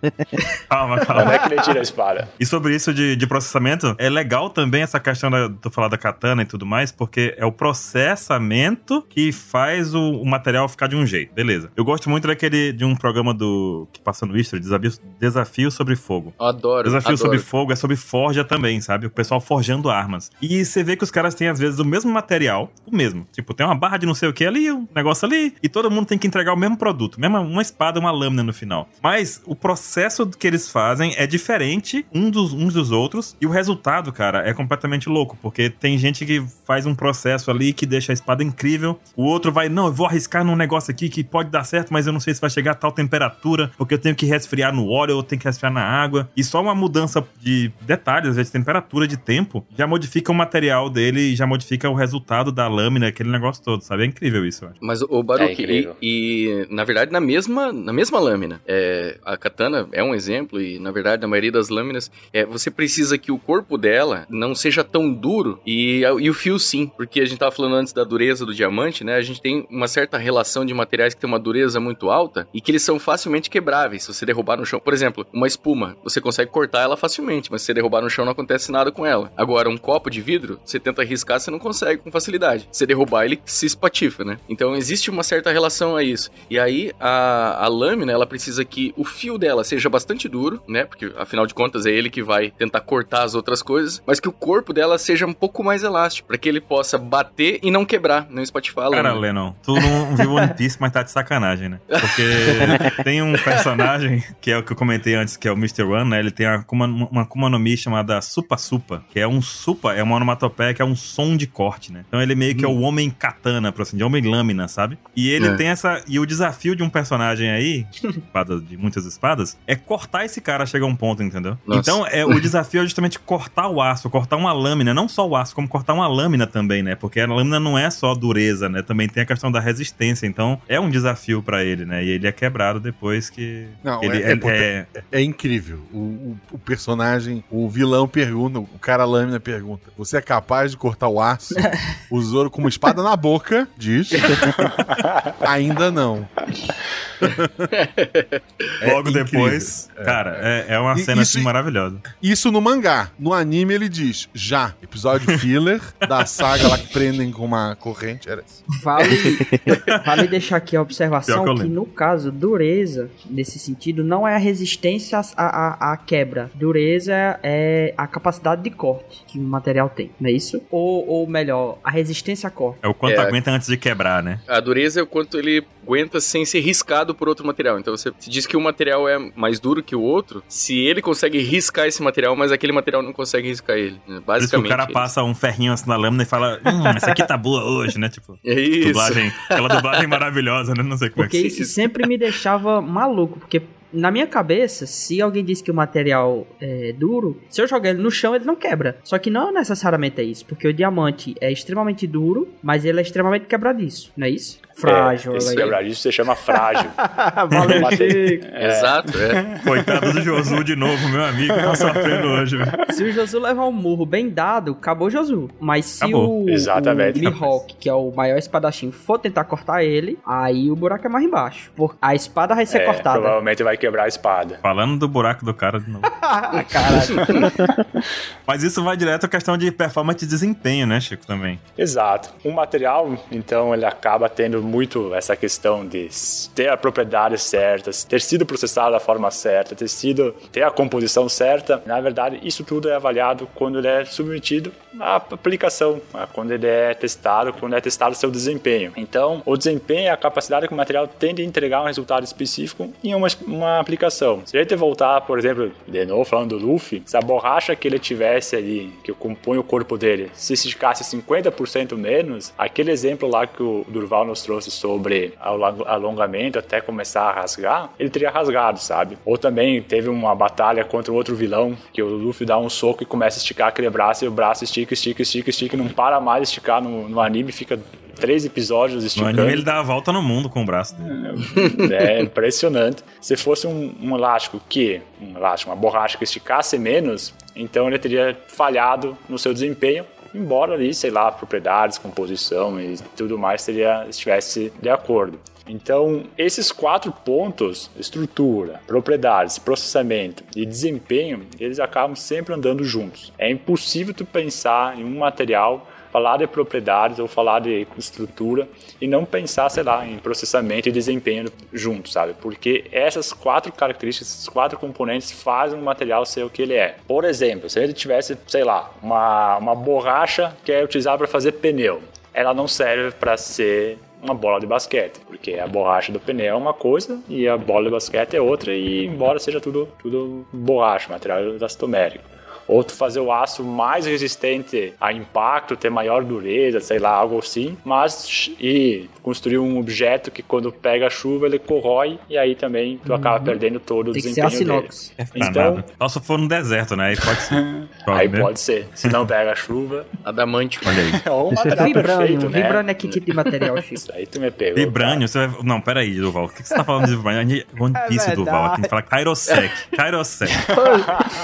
Calma, calma. Como é que ele tira a espada? E sobre isso de, de processamento, é legal também essa questão da, do falar da katana e tudo mais, porque é o processamento que faz o, o, material ficar de um jeito. Beleza. Eu gosto muito daquele de um programa do que passa no Desafio, Desafio sobre Fogo. Eu adoro. Desafio adoro. sobre Fogo é sobre forja também, sabe? O pessoal forjando armas. E você vê que os caras têm, às vezes, o mesmo material, o mesmo. Tipo, tem uma barra de não sei o que ali, um negócio ali, e todo mundo tem que entregar o mesmo produto. Mesma, uma espada, uma lâmina no final. Mas o processo que eles fazem é diferente um dos, uns dos outros, e o resultado, cara, é completamente louco, porque tem gente que faz um processo ali que deixa a espada incrível, o outro vai, não, eu vou arriscar num negócio aqui que pode dar certo, mas eu não sei se vai chegar a tal temperatura, porque eu tenho que resfriar no óleo, ou tenho que resfriar na água, e só uma mudança de detalhes, de temperatura, de tempo, já modifica o material dele e já modifica o resultado da lâmina, aquele negócio todo, sabe? É incrível isso, eu acho. Mas o Baruch, é e, e, na verdade, na mesma, na mesma lâmina, é, a katana é um exemplo, e na verdade, na maioria das lâminas, é, você precisa que o corpo dela não seja tão duro e, e o fio sim, porque a gente tava falando antes da dureza do diamante, né? A gente tem uma certa relação de materiais que tem uma dureza muito alta e que eles são facilmente quebráveis se você derrubar no chão. Por exemplo, uma espuma, você consegue cortar ela facilmente, mas se você derrubar no chão não acontece nada com ela. Agora, um copo de vidro, você tenta riscar, você não consegue com facilidade. Se derrubar, ele se espatifa, né? Então, existe uma certa relação a isso. E aí, a, a lâmina, ela precisa que o fio dela seja bastante duro, né? Porque, afinal de contas, é ele que vai tentar cortar as outras coisas, mas que o corpo dela seja um pouco mais elástico, para que ele possa bater e não quebrar, não espatifar a lâmina. Cara, Lennon, tu não viu One Piece, mas tá de sacanagem, né? Porque tem um personagem, que é o que eu comentei antes, que é o Mr. One, né? Ele tem uma, uma Akuma no Mi chamada Supa supa, que é um supa, é uma onomatopeia que é um som de corte, né? Então ele meio que é o hum. homem katana, por assim, de homem lâmina, sabe? E ele é. tem essa. E o desafio de um personagem aí, espada de muitas espadas, é cortar esse cara a chegar a um ponto, entendeu? Nossa. Então é, o desafio é justamente cortar o aço, cortar uma lâmina, não só o aço, como cortar uma lâmina também, né? Porque a lâmina não é só dureza, né? Também tem a questão da resistência. Então é um desafio para ele, né? E ele é quebrado depois que. Não, ele, é, é, é, é, incrível. O, o, o personagem, o vilão pergunta, o cara lâmina pergunta: Você é capaz de cortar o aço? o Zoro com uma espada na boca diz: Ainda não. é Logo incrível. depois, é. Cara, é, é uma cena isso, assim maravilhosa. Isso no mangá. No anime ele diz: já, episódio filler da saga lá que prendem com uma corrente. Era isso. Vale, vale deixar aqui a observação que, que, no caso, dureza, nesse sentido, não é a resistência à, à, à quebra. Dureza é a capacidade de corte que o material tem, não é isso? Ou, ou melhor, a resistência a corte. É o quanto é, aguenta antes de quebrar, né? A dureza é o quanto ele aguenta sem ser riscado por outro material. Então você diz que um material é mais duro que o outro, se ele consegue riscar esse material, mas aquele material não consegue riscar ele. Basicamente. Por isso que o cara passa um ferrinho assim na lâmina e fala: Hum, essa aqui tá boa hoje, né? Tipo, é isso. Dublagem, aquela dublagem maravilhosa, né? Não sei como porque é que Porque isso sempre me deixava maluco, porque na minha cabeça, se alguém diz que o material é duro, se eu jogar ele no chão, ele não quebra. Só que não necessariamente é isso, porque o diamante é extremamente duro, mas ele é extremamente quebradiço, não é isso? Frágil. É, esse quebra-disco se chama frágil. Valeu, Chico. É. Exato, é. Coitado do Josu de novo, meu amigo, tá sofrendo hoje. Se o Josu levar um murro bem dado, acabou o Josu. Mas se Acabou. o, Exatamente. o Mihawk, que é o maior espadachim, for tentar cortar ele, aí o buraco é mais embaixo. Por- A espada vai ser É, cortada. provavelmente vai quebrar a espada. Falando do buraco do cara de novo. Caralho. Mas isso vai direto à questão de performance e desempenho, né, Chico, também. Exato. O material, então, ele acaba tendo muito essa questão de ter a propriedade certa, ter sido processado da forma certa, ter sido ter a composição certa. Na verdade, isso tudo é avaliado quando ele é submetido à aplicação, a quando ele é testado, quando é testado seu desempenho. Então, o desempenho é a capacidade que o material tem de entregar um resultado específico em uma, uma aplicação. Se a gente voltar, por exemplo, de novo falando do Luffy, se a borracha que ele tivesse ali, que compõe o corpo dele, se esticasse 50% menos, aquele exemplo lá que o Durval nos trouxe sobre alongamento até começar a rasgar, ele teria rasgado, sabe? Ou também teve uma batalha contra outro vilão, que o Luffy dá um soco e começa a esticar aquele braço e o braço estica, estica, estica, estica e não para mais esticar no, no anime, fica três episódios No esticando. anime ele dá a volta no mundo com o braço dele. É impressionante. Se fosse um, um elástico que, um elástico, uma borracha que esticasse menos, então ele teria falhado no seu desempenho, embora ali, sei lá, propriedades, composição e tudo mais teria, estivesse de acordo. Então, esses quatro pontos, estrutura, propriedades, processamento e desempenho, eles acabam sempre andando juntos. É impossível tu pensar em um material falar de propriedades ou falar de estrutura e não pensar, sei lá, em processamento e desempenho juntos, sabe? Porque essas quatro características, esses quatro componentes fazem o material ser o que ele é. Por exemplo, se ele tivesse, sei lá, uma, uma borracha que é utilizada para fazer pneu, ela não serve para ser uma bola de basquete, porque a borracha do pneu é uma coisa e a bola de basquete é outra e embora seja tudo tudo borracha, material elastomérico ou tu fazer o aço mais resistente a impacto, ter maior dureza, sei lá, algo assim, mas e construir um objeto que quando pega a chuva ele corrói e aí também tu acaba perdendo todo o Tem que ser desempenho dele. inox. É Então- se for no deserto, né? Aí pode ser. Aí né? pode ser, se não pega a chuva, Adamantio. Olha aí. é um Vibrânio. perfeito, né? Vibrânio é que tipo de material, Chico? Isso aí tu me pegou. Vibrânio, você vai... Não, peraí, Duval. O que que você tá falando de Vibrânio? One Piece, É Duval. Tem que falar Kairosek. Kairosek.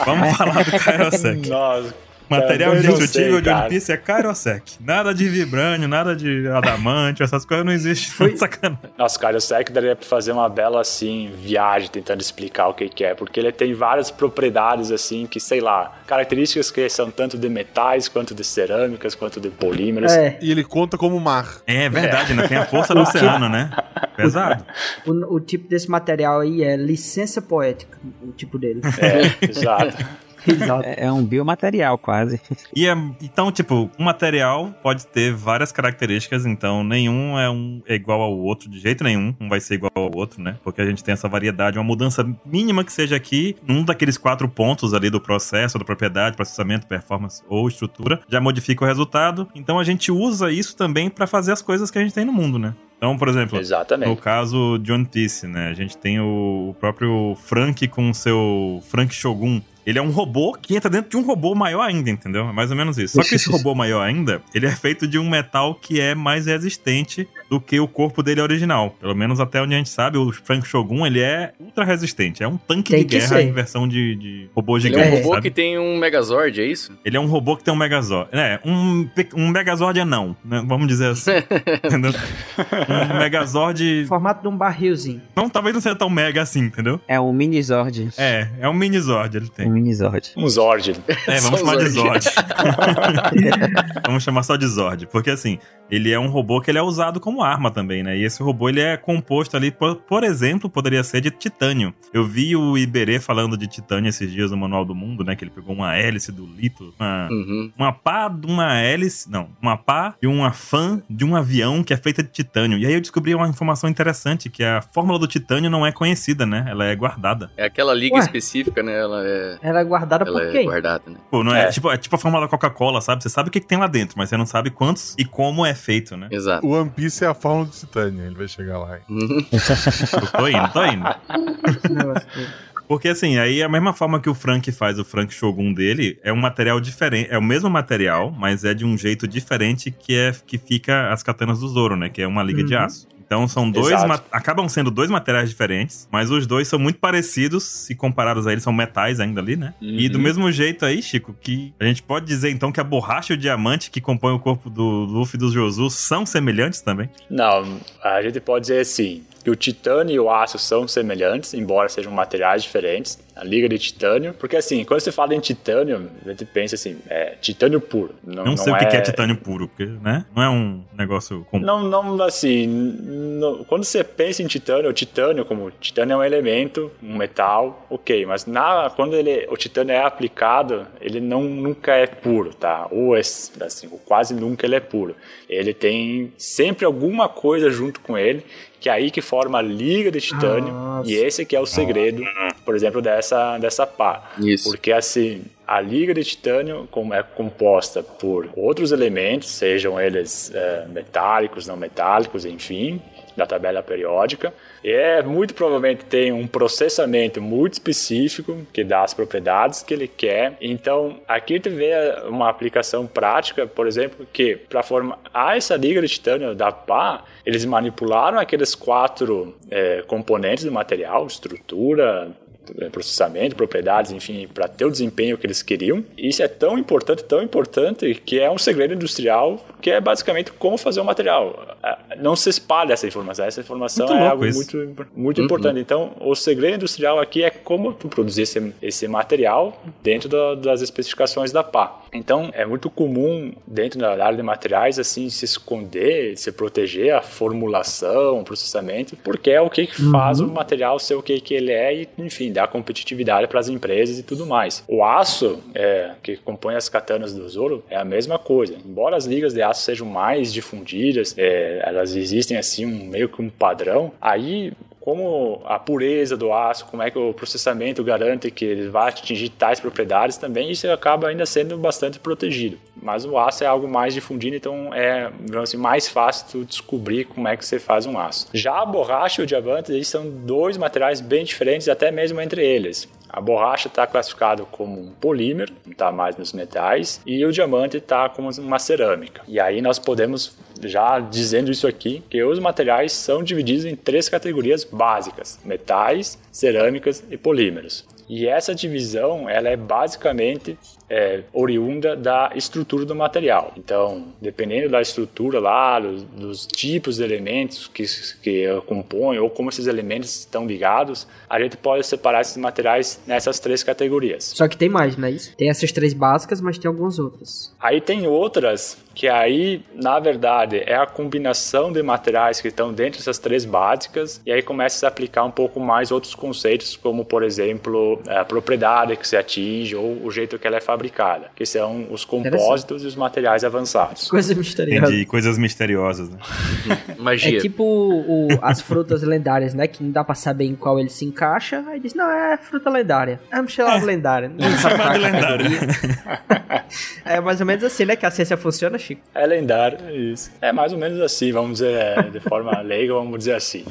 Vamos falar do Kairosek. Cara. Nossa, Material não indestrutível de One. Piece é Kairosek. Nada de Vibrânio, nada de Adamante, essas coisas não existem. Sacanagem. Nossa, que daria pra fazer uma bela, assim, viagem tentando explicar o que que é, porque ele tem várias propriedades, assim, que, sei lá, características que são tanto de metais, quanto de cerâmicas, quanto de polímeros. É, E ele conta como mar. É verdade, né? Tem a força do oceano, né? Pesado. o, o tipo desse material aí é licença poética, o tipo dele. É, exato. Exato. É é um biomaterial, quase. E é, então, tipo, um material pode ter várias características, então nenhum é, um, é igual ao outro de jeito nenhum, um vai ser igual ao outro, né? Porque a gente tem essa variedade, uma mudança mínima que seja aqui, num daqueles quatro pontos ali do processo, da propriedade, processamento, performance ou estrutura, já modifica o resultado. Então a gente usa isso também para fazer as coisas que a gente tem no mundo, né? Então, por exemplo, no Exatamente. caso de One Piece, né? A gente tem o, o próprio Frank com o seu Frank Shogun. Ele é um robô que entra dentro de um robô maior ainda, entendeu? É mais ou menos isso. Só que esse robô maior ainda, ele é feito de um metal que é mais resistente do que o corpo dele original. Pelo menos até onde a gente sabe, o Frank Shogun, ele é ultra resistente. É um tanque Tem de guerra ser. em versão de, de robô Ele gigante, é um robô sabe? que tem um Megazord, é isso? Ele é um robô que tem um Megazord. É, um, um Megazord anão, né? Vamos dizer assim. entendeu? Um Megazord... Formato de um barrilzinho. Não, talvez não seja tão mega assim, entendeu? É um Minizord. É, é um Minizord ele Um tem. Minizord. Um Zord. É, vamos chamar de Zord. Zord. vamos chamar só de Zord. Porque assim, ele é um robô que ele é usado como arma também, né? E esse robô ele é composto ali, por, por exemplo, poderia ser de titânio. Eu vi o Iberê falando de titânio esses dias no Manual do Mundo, né? Que ele pegou uma hélice do Lito, uma, Uhum. uma pá de uma hélice, não, uma pá de uma fã de um avião que é feita de titânio. E aí eu descobri uma informação interessante, que a fórmula do titânio não é conhecida, né? Ela é guardada. É aquela liga Ué. específica, né? Ela é, Ela é guardada ela por é quem? guardada, né? Pô, não é, É. Tipo, é tipo a fórmula da Coca-Cola, sabe? Você sabe o que, que tem lá dentro, mas você não sabe quantos e como é feito, né? Exato. O One Piece é a fórmula do Titânio, ele vai chegar lá. tô indo, tô indo. Porque assim, aí a mesma forma que o Frank faz o Frank Shogun dele, é um material diferente, é o mesmo material, mas é de um jeito diferente que é que fica as katanas do Zoro, né? Que é uma liga de Uhum. aço. Então são dois. Acabam sendo dois materiais diferentes, mas os dois são muito parecidos, se comparados a eles, são metais ainda ali, né? Uhum. E do mesmo jeito aí, Chico, que a gente pode dizer então que a borracha e o diamante que compõem o corpo do Luffy e do Josu são semelhantes também? Não, a gente pode dizer assim que o titânio e o aço são semelhantes, embora sejam materiais diferentes a liga de titânio. Porque assim, quando você fala em titânio, a gente pensa assim, é titânio puro. Não, não sei não o que é... é titânio puro, porque, né? Não é um negócio comum. Não, não, assim, não, quando você pensa em titânio, o titânio, como titânio é um elemento, um metal, ok, mas na, quando ele, o titânio é aplicado, ele não, nunca é puro, tá? Ou é, assim, quase nunca ele é puro. Ele tem sempre alguma coisa junto com ele que é aí que forma a liga de titânio, Nossa. e esse que é o segredo, por exemplo, dessa, dessa pá. Isso. Porque assim, a liga de titânio é composta por outros elementos, sejam eles é, metálicos, não metálicos, enfim, da tabela periódica. E é, muito provavelmente tem um processamento muito específico que dá as propriedades que ele quer. Então, aqui gente vê uma aplicação prática, por exemplo, que para formar essa liga de titânio da pá, eles manipularam aqueles quatro é, componentes do material, estrutura, processamento, propriedades, enfim, para ter o desempenho que eles queriam. Isso é tão importante, tão importante, que é um segredo industrial, que é basicamente como fazer o material. É, não se espalha essa informação, essa informação muito é algo isso. muito, muito uhum. importante. Então, o segredo industrial aqui é como tu produzir esse, esse material dentro da, das especificações da PA. Então, é muito comum dentro da área de materiais, assim, se esconder, se proteger a formulação, o processamento, porque é o que faz uhum. o material ser o que, que ele é e, enfim, dar competitividade para as empresas e tudo mais. O aço, é, que compõe as katanas do Zoro, é a mesma coisa. Embora as ligas de aço sejam mais difundidas, é, elas existem assim um, meio que um padrão, aí como a pureza do aço, como é que o processamento garante que ele vai atingir tais propriedades também, isso acaba ainda sendo bastante protegido. Mas o aço é algo mais difundido, então é assim, mais fácil descobrir como é que você faz um aço. Já a borracha e o diamante, eles são dois materiais bem diferentes, até mesmo entre eles. A borracha está classificado como um polímero, não está mais nos metais, e o diamante está como uma cerâmica. E aí nós podemos, já dizendo isso aqui, que os materiais são divididos em três categorias básicas: metais, cerâmicas e polímeros. E essa divisão, ela é basicamente é, oriunda da estrutura do material. Então, dependendo da estrutura lá, dos, dos tipos de elementos que, que compõem ou como esses elementos estão ligados, a gente pode separar esses materiais nessas três categorias. Só que tem mais, não é isso? Tem essas três básicas, mas tem algumas outras. Aí tem outras que aí, na verdade, é a combinação de materiais que estão dentro dessas três básicas e aí começa a aplicar um pouco mais outros conceitos, como, por exemplo, a propriedade que se atinge ou o jeito que ela é fabricada fabricada, que são os compósitos e os materiais avançados. Coisas misteriosas. Entendi, coisas misteriosas, né? Magia. É tipo o, as frutas lendárias, né? Que não dá pra saber em qual ele se encaixa. Aí diz, não, é fruta lendária. Vamos chamar é. de lendária. Não chamar de lendária. é mais ou menos assim, né? Que a ciência funciona, Chico. É lendário, isso. É mais ou menos assim, vamos dizer, é, de forma leiga, vamos dizer assim.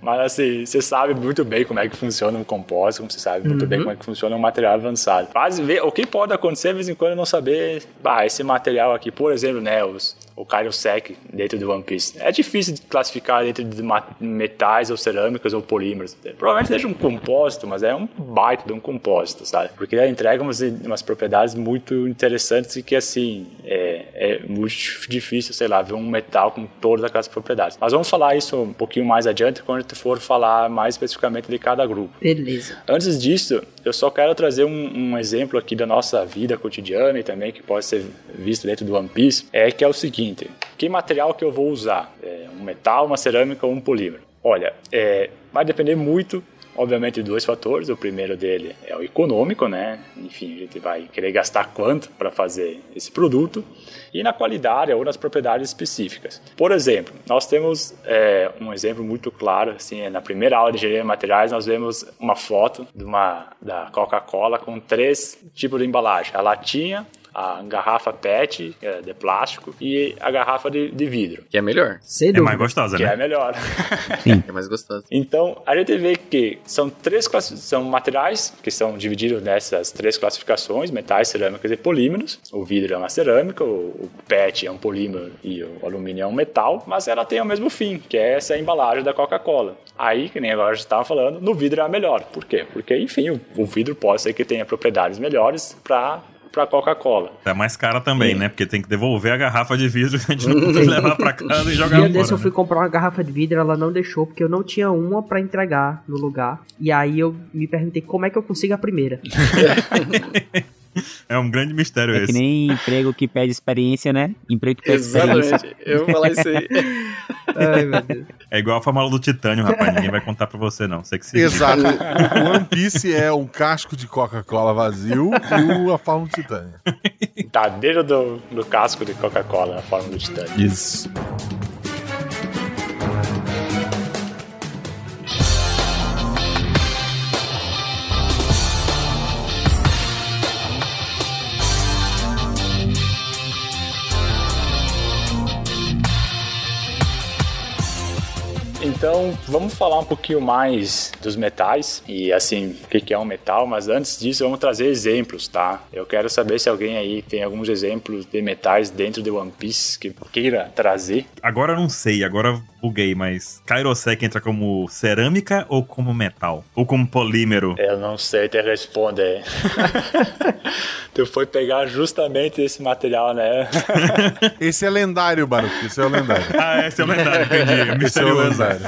Mas assim, você sabe muito bem como é que funciona um compósito, como você sabe muito uhum. bem como é que funciona um material avançado. Quase vê, o que pode acontecer de vez em quando não saber, bah, esse material aqui, por exemplo, né, os, o Kairosek dentro do One Piece. É difícil de classificar dentro de metais ou cerâmicas ou polímeros. Provavelmente seja um compósito, mas é um baita de um compósito, sabe? Porque ele entrega umas, umas propriedades muito interessantes e que, assim, é, é muito difícil, sei lá, ver um metal com todas aquelas propriedades. Mas vamos falar isso um pouquinho mais adiante quando a gente for falar mais especificamente de cada grupo. Beleza. Antes disso, eu só quero trazer um, um exemplo aqui da nossa vida cotidiana e também que pode ser visto dentro do One Piece, é que é o seguinte, que material que eu vou usar? É um metal, uma cerâmica ou um polímero? Olha, é, vai depender muito obviamente de dois fatores. O primeiro dele é o econômico, né? Enfim, a gente vai querer gastar quanto para fazer esse produto e na qualidade ou nas propriedades específicas. Por exemplo, nós temos é, um exemplo muito claro, assim, na primeira aula de engenharia de materiais nós vemos uma foto de uma da Coca-Cola com três tipos de embalagem: a latinha, a garrafa PET, é, de plástico, e a garrafa de, de vidro. Que é melhor. Sem é mais gostosa, que né? Que é melhor. Sim. é mais gostosa. Então, a gente vê que são três são materiais que são divididos nessas três classificações, metais, cerâmicas e polímeros. O vidro é uma cerâmica, o PET é um polímero e o alumínio é um metal, mas ela tem o mesmo fim, que é essa embalagem da Coca-Cola. Aí, que nem agora a gente estava falando, no vidro é a melhor. Por quê? Porque, enfim, o, o vidro pode ser que tenha propriedades melhores para para Coca-Cola. É mais cara também, Sim. né? Porque tem que devolver a garrafa de vidro que a gente não pode levar para casa e jogar fora. desse né? eu fui comprar uma garrafa de vidro, ela não deixou porque eu não tinha uma para entregar no lugar. E aí eu me perguntei como é que eu consigo a primeira. É um grande mistério é esse. É que nem emprego que pede experiência, né? Emprego que pede Exatamente. experiência. Eu vou falar isso aí. Ai, meu Deus. É igual a fórmula do titânio, rapaz. Ninguém vai contar pra você, não. Você que se Exato. o One Piece é um casco de Coca-Cola vazio e a fórmula do titânio. Tá dentro do, do casco de Coca-Cola a fórmula do titânio. Isso. Então, vamos falar um pouquinho mais dos metais e assim, o que é um metal, mas antes disso, vamos trazer exemplos, tá? Eu quero saber se alguém aí tem alguns exemplos de metais dentro de One Piece que queira trazer. Agora eu não sei, agora buguei, mas Kairosek entra como cerâmica ou como metal? Ou como polímero? Eu não sei te responder. tu foi pegar justamente esse material, né? esse é lendário, Baruch. Esse é o lendário. ah, esse é o lendário, entendi. Esse é o lendário.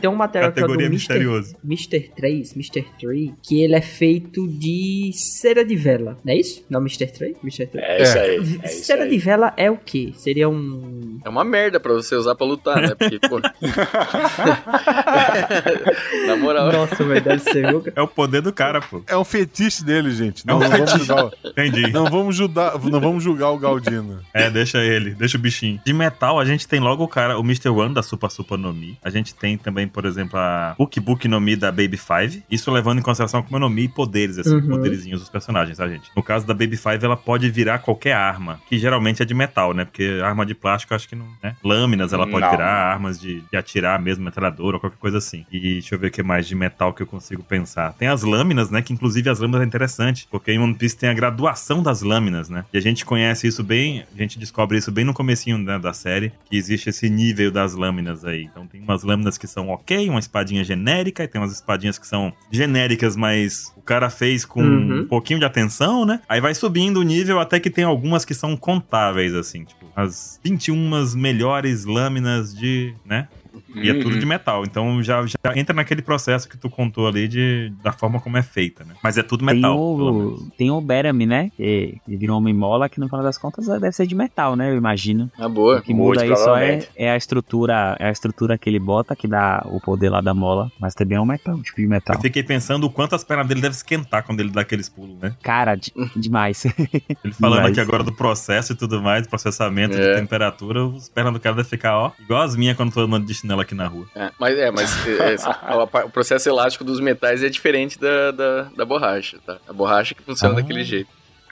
Tem um material Categoria que é do misterioso. Mr. 3, Mr. 3, que ele é feito de cera de vela, não é isso? Não, Mr. 3? Mr. 3? É isso aí. É isso cera aí. de vela é o quê? Seria um... É uma merda pra você usar pra lutar, né? Porque, pô... Na moral. Nossa, velho, deve ser... É o poder do cara, pô. É um fetiche dele, gente. Não, não vamos julgar. Entendi. Não vamos, julgar, não vamos julgar o Galdino. É, deixa ele, deixa o bichinho. De metal, a gente tem logo o cara, o Mr. One da Super Super no Mi. A gente tem também, por exemplo, a Book Book no Mi da Baby Five. Isso levando em consideração como no Mi e poderes, assim, Uhum. poderizinhos dos personagens, tá, gente? No caso da Baby Five, ela pode virar qualquer arma, que geralmente é de metal, né? Porque arma de plástico, eu acho que não. Né? Lâminas ela pode Não. virar, armas de, de atirar mesmo, metralhadora ou qualquer coisa assim. E deixa eu ver o que mais de metal que eu consigo pensar. Tem as lâminas, né? Que inclusive as lâminas é interessante, porque em One Piece tem a graduação das lâminas, né? E a gente conhece isso bem, a gente descobre isso bem no comecinho né, da série, que existe esse nível das lâminas aí. Então tem umas lâminas que são ok, uma espadinha genérica, e tem umas espadinhas que são genéricas, mas o cara fez com Uhum. um pouquinho de atenção, né? Aí vai subindo o nível até que tem algumas que são contáveis, assim, tipo, as 21 melhores lâminas de, né? E é tudo Uhum. de metal. Então já, já entra naquele processo que tu contou ali de, da forma como é feita, né? Mas é tudo Tem metal. pelo menos. o, tem o Berami, né? Que ele virou homem mola, que no final das contas deve ser de metal, né? Eu imagino. Na boa. O que Muito muda aí só é, é a estrutura, é a estrutura que ele bota que dá o poder lá da mola, mas também é um metal, um tipo de metal. Eu fiquei pensando o quanto as pernas dele devem esquentar quando ele dá aqueles pulos, né? Cara, de- demais. Ele falando Demais. aqui agora do processo e tudo mais, processamento É. de temperatura, as pernas do cara devem ficar, ó, igual as minhas quando tô andando de chinelo aqui na rua. É, mas é, mas é, a- o processo elástico dos metais é diferente da, da, da borracha, tá? A borracha que funciona Ah. daquele jeito.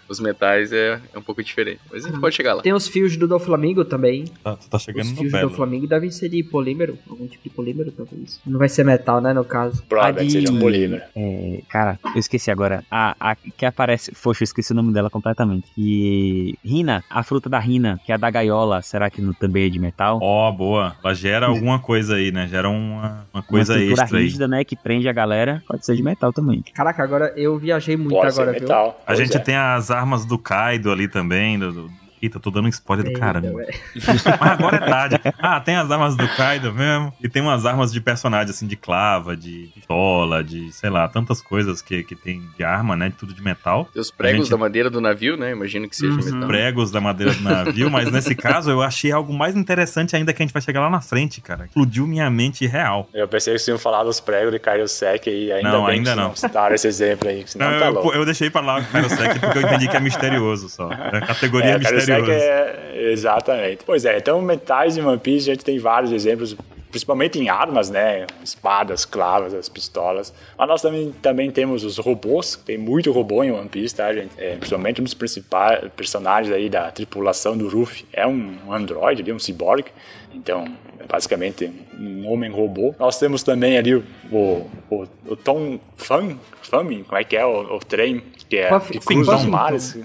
Os metais é, é um pouco diferente. Mas a gente pode chegar lá. Tem os fios do Doflamingo também. Tá, tu tá chegando Os no fios do belo. Doflamingo devem ser de polímero, algum tipo de polímero, talvez. Não vai ser metal, né, no caso. Provavelmente A de- seja um polímero. É, cara, eu esqueci agora. A, a que aparece. Poxa, eu esqueci o nome dela completamente. E. Rina, a fruta da Rina, que é a da gaiola, será que não, também é de metal? Ó, boa. Ela gera alguma coisa aí, né? Gera uma, uma coisa Uma extra aí. rígida, né? Que prende a galera. Pode ser de metal também. Caraca, agora eu viajei muito Pode agora, ser viu? metal. A Pois gente é. tem as armas do Kaido ali também. Do. Eita, tô dando um spoiler do Eita, caramba. velho. Mas agora é tarde. Ah, tem as armas do Kaido mesmo. E tem umas armas de personagem, assim, de clava, de pistola, de, sei lá, tantas coisas que, que tem de arma, né? De tudo de metal. Tem os pregos gente- da madeira do navio, né? Imagino que seja Uhum. metal. Pregos da madeira do navio, mas nesse caso eu achei algo mais interessante ainda que a gente vai chegar lá na frente, cara. Explodiu minha mente real. Eu pensei que vocês iam falar dos pregos de Kairosek e ainda Não, bem ainda que não. não citaram esse exemplo aí, senão Não, tá eu, louco. eu deixei pra lá o Kairosek porque eu entendi que é misterioso só. É a categoria É, Kairosek misteriosa. é... Exatamente. Pois é, então metais de One Piece a gente tem vários exemplos principalmente em armas, né? Espadas, clavas, as pistolas. Mas nós também, também temos os robôs, tem muito robô em One Piece, tá, gente? É, principalmente um dos principais personagens aí da tripulação do Ruffy é um androide, um cyborg. Então, é basicamente um homem robô. Nós temos também ali o, o, o Tom Fan, como é que é o, o trem que é Puff, que cruza os mares.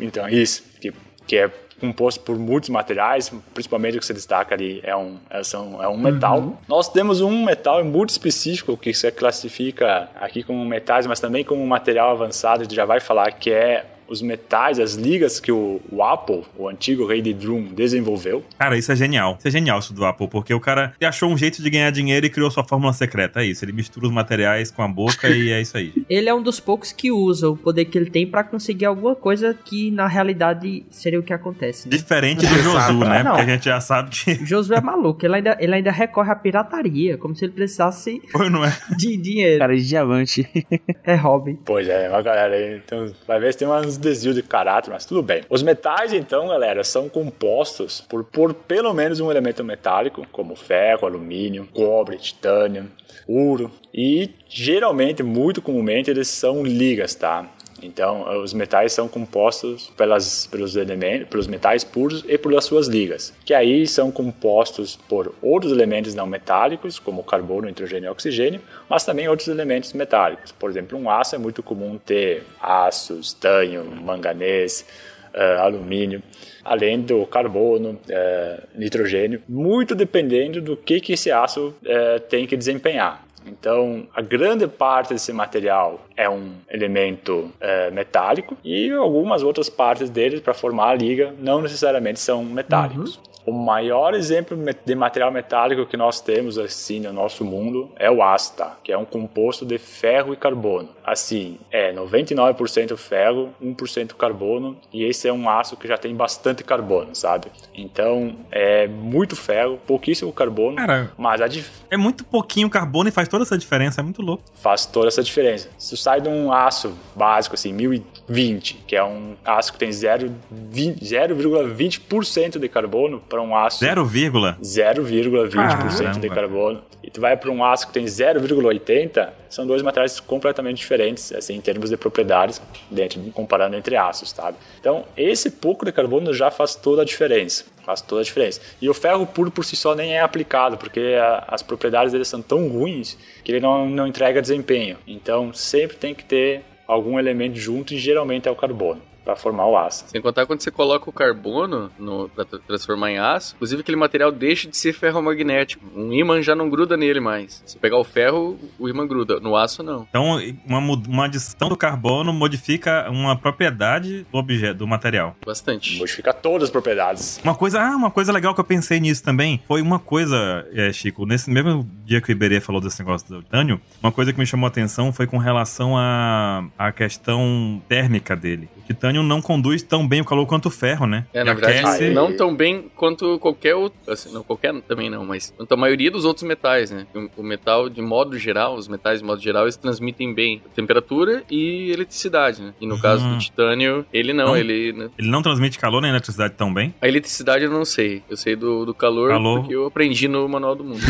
então, isso, que, que é composto por muitos materiais, principalmente o que se destaca ali é um, é, são, é um metal. Uhum. Nós temos um metal muito específico que se classifica aqui como metais, mas também como um material avançado, a gente já vai falar que é os metais, as ligas que o, o, Apple, o antigo rei de Drum, desenvolveu. Cara, isso é genial. Isso é genial isso do Apple, porque o cara achou um jeito de ganhar dinheiro e criou sua fórmula secreta. É isso. Ele mistura os materiais com a boca e é isso aí. Ele é um dos poucos que usa o poder que ele tem para conseguir alguma coisa que na realidade seria o que acontece. Né? Diferente do Josu, né? Não. Porque a gente já sabe que. O Josu é maluco. Ele ainda, ele ainda recorre à pirataria, como se ele precisasse Pô, não é? de dinheiro. Cara de diamante. é hobby. Pois é, uma galera. Então, vai ver se tem umas desvio de caráter, mas tudo bem. Os metais, então, galera, são compostos por, por pelo menos um elemento metálico, como ferro, alumínio, cobre, titânio, ouro. E geralmente, muito comumente, eles são ligas, tá? Então, os metais são compostos pelas, pelos, elementos, pelos metais puros e pelas suas ligas, que aí são compostos por outros elementos não metálicos, como carbono, nitrogênio e oxigênio, mas também outros elementos metálicos. Por exemplo, um aço é muito comum ter aço, estanho, manganês, uh, alumínio além do carbono, uh, nitrogênio, muito dependendo do que, que esse aço uh, tem que desempenhar. Então, a grande parte desse material é um elemento é, metálico e algumas outras partes dele para formar a liga não necessariamente são metálicos. Uhum. O maior exemplo de material metálico que nós temos assim no nosso mundo é o asta, que é um composto de ferro e carbono. Assim, é 99% ferro, 1% carbono, e esse é um aço que já tem bastante carbono, sabe? Então, é muito ferro, pouquíssimo carbono, Cara, mas a dif... é muito pouquinho carbono e faz toda essa diferença, é muito louco. Faz toda essa diferença. Se sai de um aço básico assim, 1020, que é um aço que tem 0,20% de carbono para um aço 0,20% de carbono e tu vai para um aço que tem 0,80, são dois materiais completamente diferentes, assim, em termos de propriedades, dentro, comparando entre aços, sabe? Então, esse pouco de carbono já faz toda a diferença, faz toda a diferença. E o ferro puro por si só nem é aplicado, porque a, as propriedades dele são tão ruins que ele não, não entrega desempenho. Então, sempre tem que ter algum elemento junto e geralmente é o carbono para formar o aço. Sem contar quando você coloca o carbono para transformar em aço, inclusive aquele material deixa de ser ferromagnético. Um ímã já não gruda nele mais. Se pegar o ferro, o ímã gruda. No aço, não. Então, uma, uma adição do carbono modifica uma propriedade do objeto, do material. Bastante. Modifica todas as propriedades. Uma coisa, ah, uma coisa legal que eu pensei nisso também foi uma coisa, é, Chico, nesse mesmo dia que o Iberê falou desse negócio do titânio, uma coisa que me chamou a atenção foi com relação à a, a questão térmica dele. O titânio não conduz tão bem o calor quanto o ferro, né? É, na verdade, aquece... não tão bem quanto qualquer outro, assim, não qualquer também não, mas quanto a maioria dos outros metais, né? O, o metal, de modo geral, os metais de modo geral, eles transmitem bem temperatura e eletricidade, né? E no uhum. caso do titânio, ele não, não, ele... Né? Ele não transmite calor nem eletricidade tão bem? A eletricidade eu não sei, eu sei do, do calor, calor, porque eu aprendi no Manual do Mundo.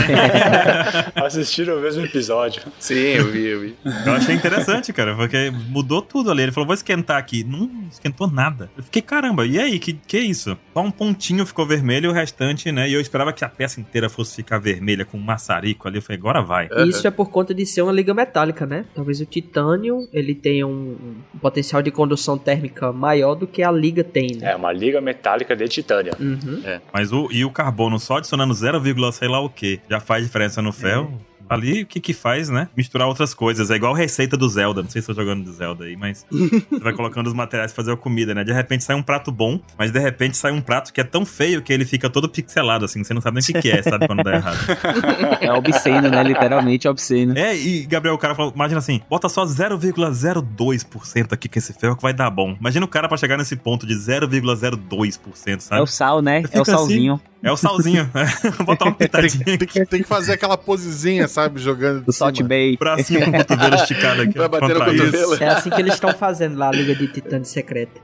Assistiram o mesmo episódio. Sim, eu vi, eu vi. Eu achei interessante, cara, porque mudou tudo ali. Ele falou, vou esquentar aqui. Não esquentou nada. Eu fiquei, caramba, e aí? Que, que é isso? Só um pontinho ficou vermelho e o restante, né? E eu esperava que a peça inteira fosse ficar vermelha com um maçarico ali. Eu falei, agora vai. Isso é por conta de ser uma liga metálica, né? Talvez o titânio, ele tenha um, um potencial de condução térmica maior do que a liga tem, né? É, uma liga metálica de titânio. Uhum. É. Mas o, e o carbono só adicionando 0, sei lá o que, já faz diferença no ferro? É ali o que que faz, né? Misturar outras coisas. É igual a receita do Zelda. Não sei se eu tô jogando do Zelda aí, mas você vai colocando os materiais pra fazer a comida, né? De repente sai um prato bom, mas de repente sai um prato que é tão feio que ele fica todo pixelado, assim. Você não sabe nem o que, que é, sabe? Quando dá errado. É obsceno, né? Literalmente obsceno. É, e Gabriel, o cara falou, imagina assim, bota só 0,02% aqui com esse ferro que vai dar bom. Imagina o cara pra chegar nesse ponto de 0,02%, sabe? É o sal, né? É o salzinho. Assim, É o salzinho. Vou botar uma pitadinha. Tem, tem, que, tem que fazer aquela posezinha, sabe? Jogando. Do salt bay. Bracinho com o cotovelo esticado aqui. Pra bater no cotovelo. É assim que eles estão fazendo lá a Liga de Titãs Secreta.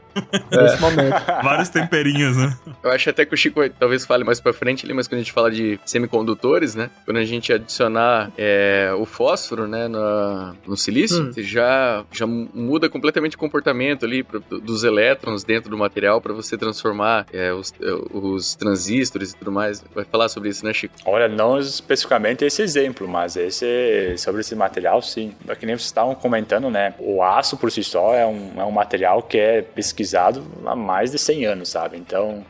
É. Nesse momento. Vários temperinhos, né? Eu acho até que o Chico talvez fale mais pra frente ali, mas quando a gente fala de semicondutores, né? Quando a gente adicionar é, o fósforo, né, no, no silício, hum. já, já muda completamente o comportamento ali pro, dos elétrons dentro do material para você transformar é, os, é, os transistores e tudo mais. Vai falar sobre isso, né, Chico? Olha, não especificamente esse exemplo, mas esse sobre esse material, sim. É que nem vocês estavam comentando, né? O aço por si só é um, é um material que é pesquisado há mais de 100 anos, sabe? Então,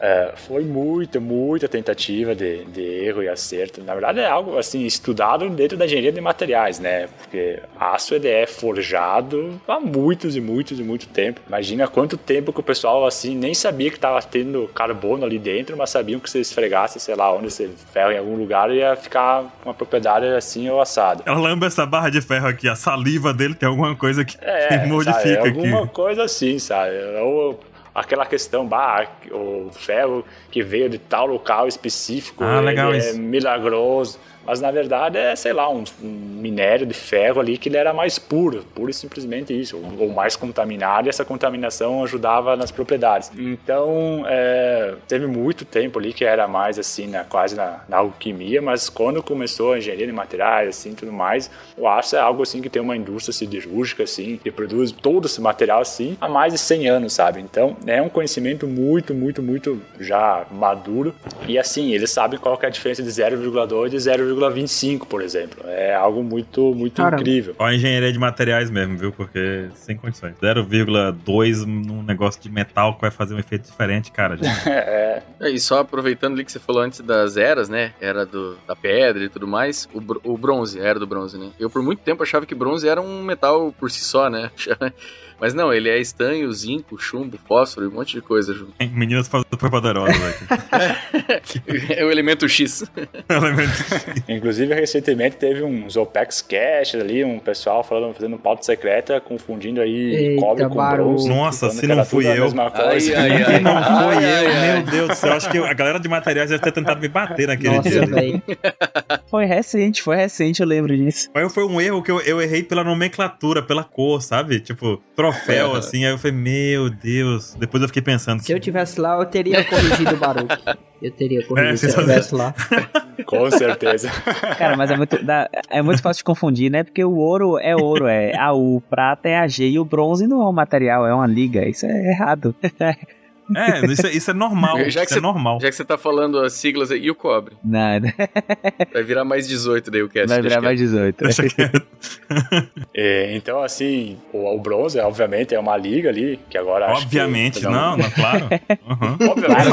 é, foi muita, muita tentativa de, de, erro e acerto. Na verdade, é algo assim estudado dentro da engenharia de materiais, né? Porque aço ele é forjado há muitos e muitos e muito tempo. Imagina quanto tempo que o pessoal assim nem sabia que estava tendo carbono ali dentro, mas sabiam que se esfregasse, sei lá, onde você ferro em algum lugar ia ficar uma propriedade assim ou assado. Ela lembra essa barra de ferro aqui, a saliva dele tem alguma coisa que, é, que modifica sabe, alguma aqui. coisa assim, sabe? Ou aquela questão, bah, o ferro que veio de tal local específico ah, é milagroso. Mas na verdade é, sei lá, um, um, minério de ferro ali que ele era mais puro, puro e simplesmente isso, ou, ou mais contaminado, e essa contaminação ajudava nas propriedades. Então, é, teve muito tempo ali que era mais assim, na, quase na, na, alquimia, mas quando começou a engenharia de materiais, assim, tudo mais, o aço é algo assim que tem uma indústria siderúrgica, assim, que produz todo esse material, assim, há mais de 100 anos, sabe? Então, é um conhecimento muito, muito, muito já maduro, e assim, eles sabem qual é a diferença de 0,2 e 0,2 0,25, por exemplo. É algo muito, muito incrível. Ó, a engenharia de materiais mesmo, viu? Porque sem condições. 0,2 num negócio de metal que vai fazer um efeito diferente, cara. é. E só aproveitando ali que você falou antes das eras, né? Era do, da pedra e tudo mais. O, o bronze, era do bronze, né? Eu por muito tempo achava que bronze era um metal por si só, né? Mas não, ele é estanho, zinco, chumbo, fósforo e um monte de coisa junto. Meninas foi poderosa, É o elemento X. elemento X. Inclusive, recentemente teve uns OPEX Cash ali, um pessoal falando, fazendo pauta secreta, confundindo aí Eita, cobre com bronze. Nossa, se não fui eu. Ai, ai, ai, não foi eu, meu Deus do céu. Acho que a galera de materiais deve ter tentado me bater naquele Nossa, dia. Foi recente, foi recente, eu lembro disso. Mas foi um erro que eu, eu errei pela nomenclatura, pela cor, sabe? Tipo, troféu, assim. Aí eu falei, meu Deus. Depois eu fiquei pensando. Se eu tivesse lá, eu teria corrigido o Baruch. Eu teria corrigido é, se eu tivesse lá. Com certeza. Cara, mas é muito, dá, é muito fácil de confundir, né? Porque o ouro é ouro, é A, U, o prata é a G e o bronze não é um material, é uma liga. Isso é errado. É, isso é, isso é normal. Já que isso é normal. Já que você tá falando as siglas aí, e o cobre? Nada. Vai virar mais 18 daí o cast. Vai virar mais 18. é, então, assim, o, o, bronze, obviamente, é uma liga ali, que agora Obviamente, que, não, não, claro. Uhum. Obviamente,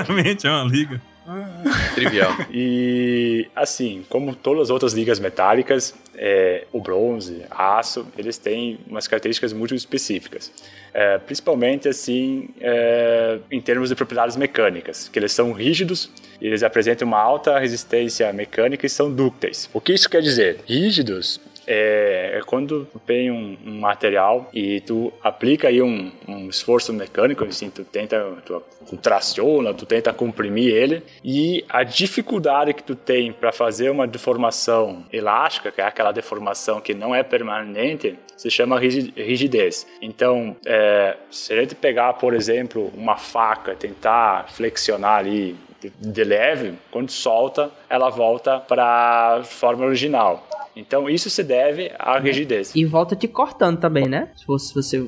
obviamente é uma liga. Trivial. E assim, como todas as outras ligas metálicas, é, o bronze, aço, eles têm umas características muito específicas. É, principalmente assim é, em termos de propriedades mecânicas, que eles são rígidos, eles apresentam uma alta resistência mecânica e são dúcteis. O que isso quer dizer? Rígidos é, é quando tu tem um, um, material e tu aplica aí um, um esforço mecânico, assim, tu tenta, tu, tu, traciona, tu tenta comprimir ele e a dificuldade que tu tem para fazer uma deformação elástica, que é aquela deformação que não é permanente, se chama rigidez. Então, é, se a gente pegar, por exemplo, uma faca, tentar flexionar ali de leve, quando solta, ela volta para a forma original. Então isso se deve à rigidez. E volta te cortando também, né? Se fosse você.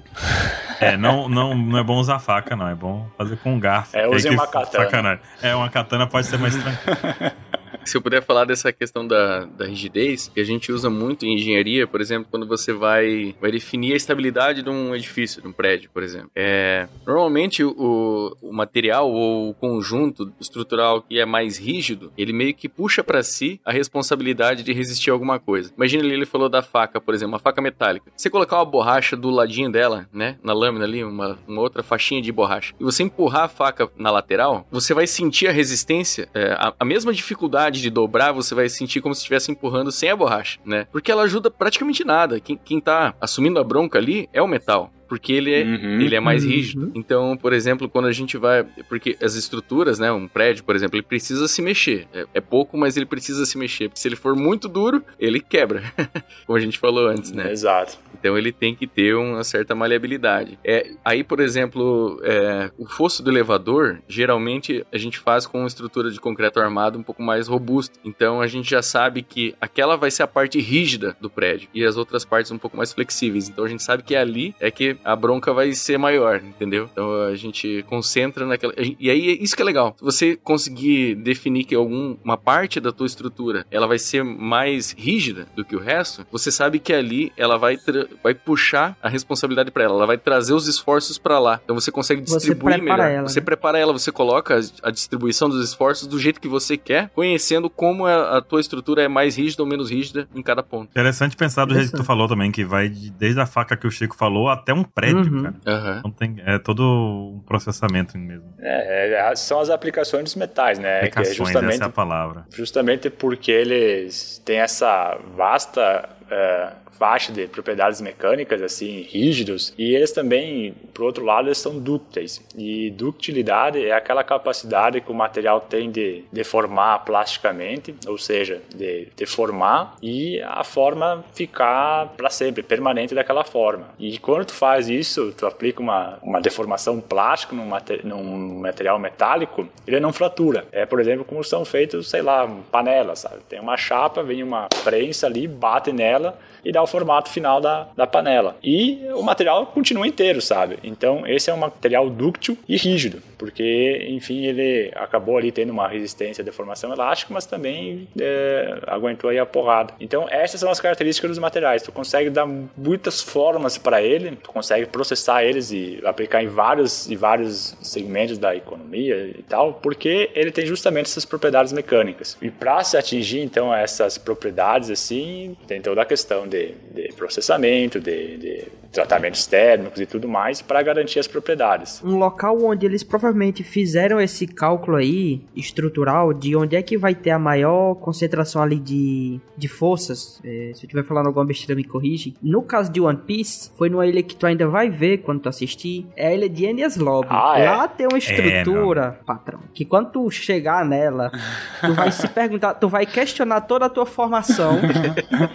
é, não, não, não é bom usar faca, não. É bom fazer com um garfo. É, use uma katana. Sacanagem. É, uma katana pode ser mais tranquilo. Se eu puder falar dessa questão da, da rigidez, que a gente usa muito em engenharia, por exemplo, quando você vai, vai definir a estabilidade de um edifício, de um prédio, por exemplo. É, normalmente o, o material ou o conjunto estrutural que é mais rígido, ele meio que puxa para si a responsabilidade de resistir a alguma coisa. Imagina ele falou da faca, por exemplo, uma faca metálica. Você colocar uma borracha do ladinho dela, né, na lâmina ali, uma, uma outra faixinha de borracha, e você empurrar a faca na lateral, você vai sentir a resistência, é, a, a mesma dificuldade de dobrar, você vai sentir como se estivesse empurrando sem a borracha, né? Porque ela ajuda praticamente nada. Quem, quem tá assumindo a bronca ali é o metal. Porque ele é, uhum, ele é mais uhum. rígido. Então, por exemplo, quando a gente vai. Porque as estruturas, né? Um prédio, por exemplo, ele precisa se mexer. É, é pouco, mas ele precisa se mexer. Porque se ele for muito duro, ele quebra. Como a gente falou antes, né? Exato. Então ele tem que ter uma certa maleabilidade. É, aí, por exemplo, é, o fosso do elevador, geralmente a gente faz com uma estrutura de concreto armado um pouco mais robusta. Então a gente já sabe que aquela vai ser a parte rígida do prédio e as outras partes um pouco mais flexíveis. Então a gente sabe que ali é que a bronca vai ser maior, entendeu? Então a gente concentra naquela. E aí isso que é legal. Se você conseguir definir que alguma parte da tua estrutura ela vai ser mais rígida do que o resto, você sabe que ali ela vai, vai puxar a responsabilidade para ela, ela vai trazer os esforços para lá. Então você consegue distribuir você melhor. Ela, você né? prepara ela, você coloca a, distribuição dos esforços do jeito que você quer, conhecendo como a, a tua estrutura é mais rígida ou menos rígida em cada ponto. Interessante pensar do jeito que tu falou também, que vai de, desde a faca que o Chico falou até um prédio, uhum. cara. Uhum. Então tem, é todo um processamento mesmo. É, é, são as aplicações dos metais, né? Aplicações, que é justamente, essa é a palavra. Justamente porque eles têm essa vasta... Uh, faixa de propriedades mecânicas assim rígidos e eles também, por outro lado, eles são dúcteis. E ductilidade é aquela capacidade que o material tem de deformar plasticamente, ou seja, de deformar e a forma ficar para sempre, permanente daquela forma. E quando tu faz isso, tu aplica uma, uma deformação plástica num, mater, num material metálico, ele não fratura. É, por exemplo, como são feitos, sei lá, panelas, sabe? Tem uma chapa, vem uma prensa ali, bate nela e dá o formato final da, da panela. E o material continua inteiro, sabe? Então, esse é um material dúctil e rígido, porque, enfim, ele acabou ali tendo uma resistência à deformação elástica, mas também é, aguentou aí a porrada. Então, essas são as características dos materiais. Tu consegue dar muitas formas para ele, tu consegue processar eles e aplicar em vários, e vários segmentos da economia e tal, porque ele tem justamente essas propriedades mecânicas. E para se atingir, então, essas propriedades, assim, tem toda a questão de, de processamento, de, de, tratamentos térmicos e tudo mais para garantir as propriedades. Um local onde eles provavelmente fizeram esse cálculo aí estrutural de onde é que vai ter a maior concentração ali de, de forças. É, se eu estiver falando alguma besteira, me corrige. No caso de One Piece, foi numa ilha que tu ainda vai ver quando tu assistir. É a ilha de Enies Lobby. Ah, é? Lá tem uma estrutura, é, patrão, que quando tu chegar nela, tu vai se perguntar, tu vai questionar toda a tua formação,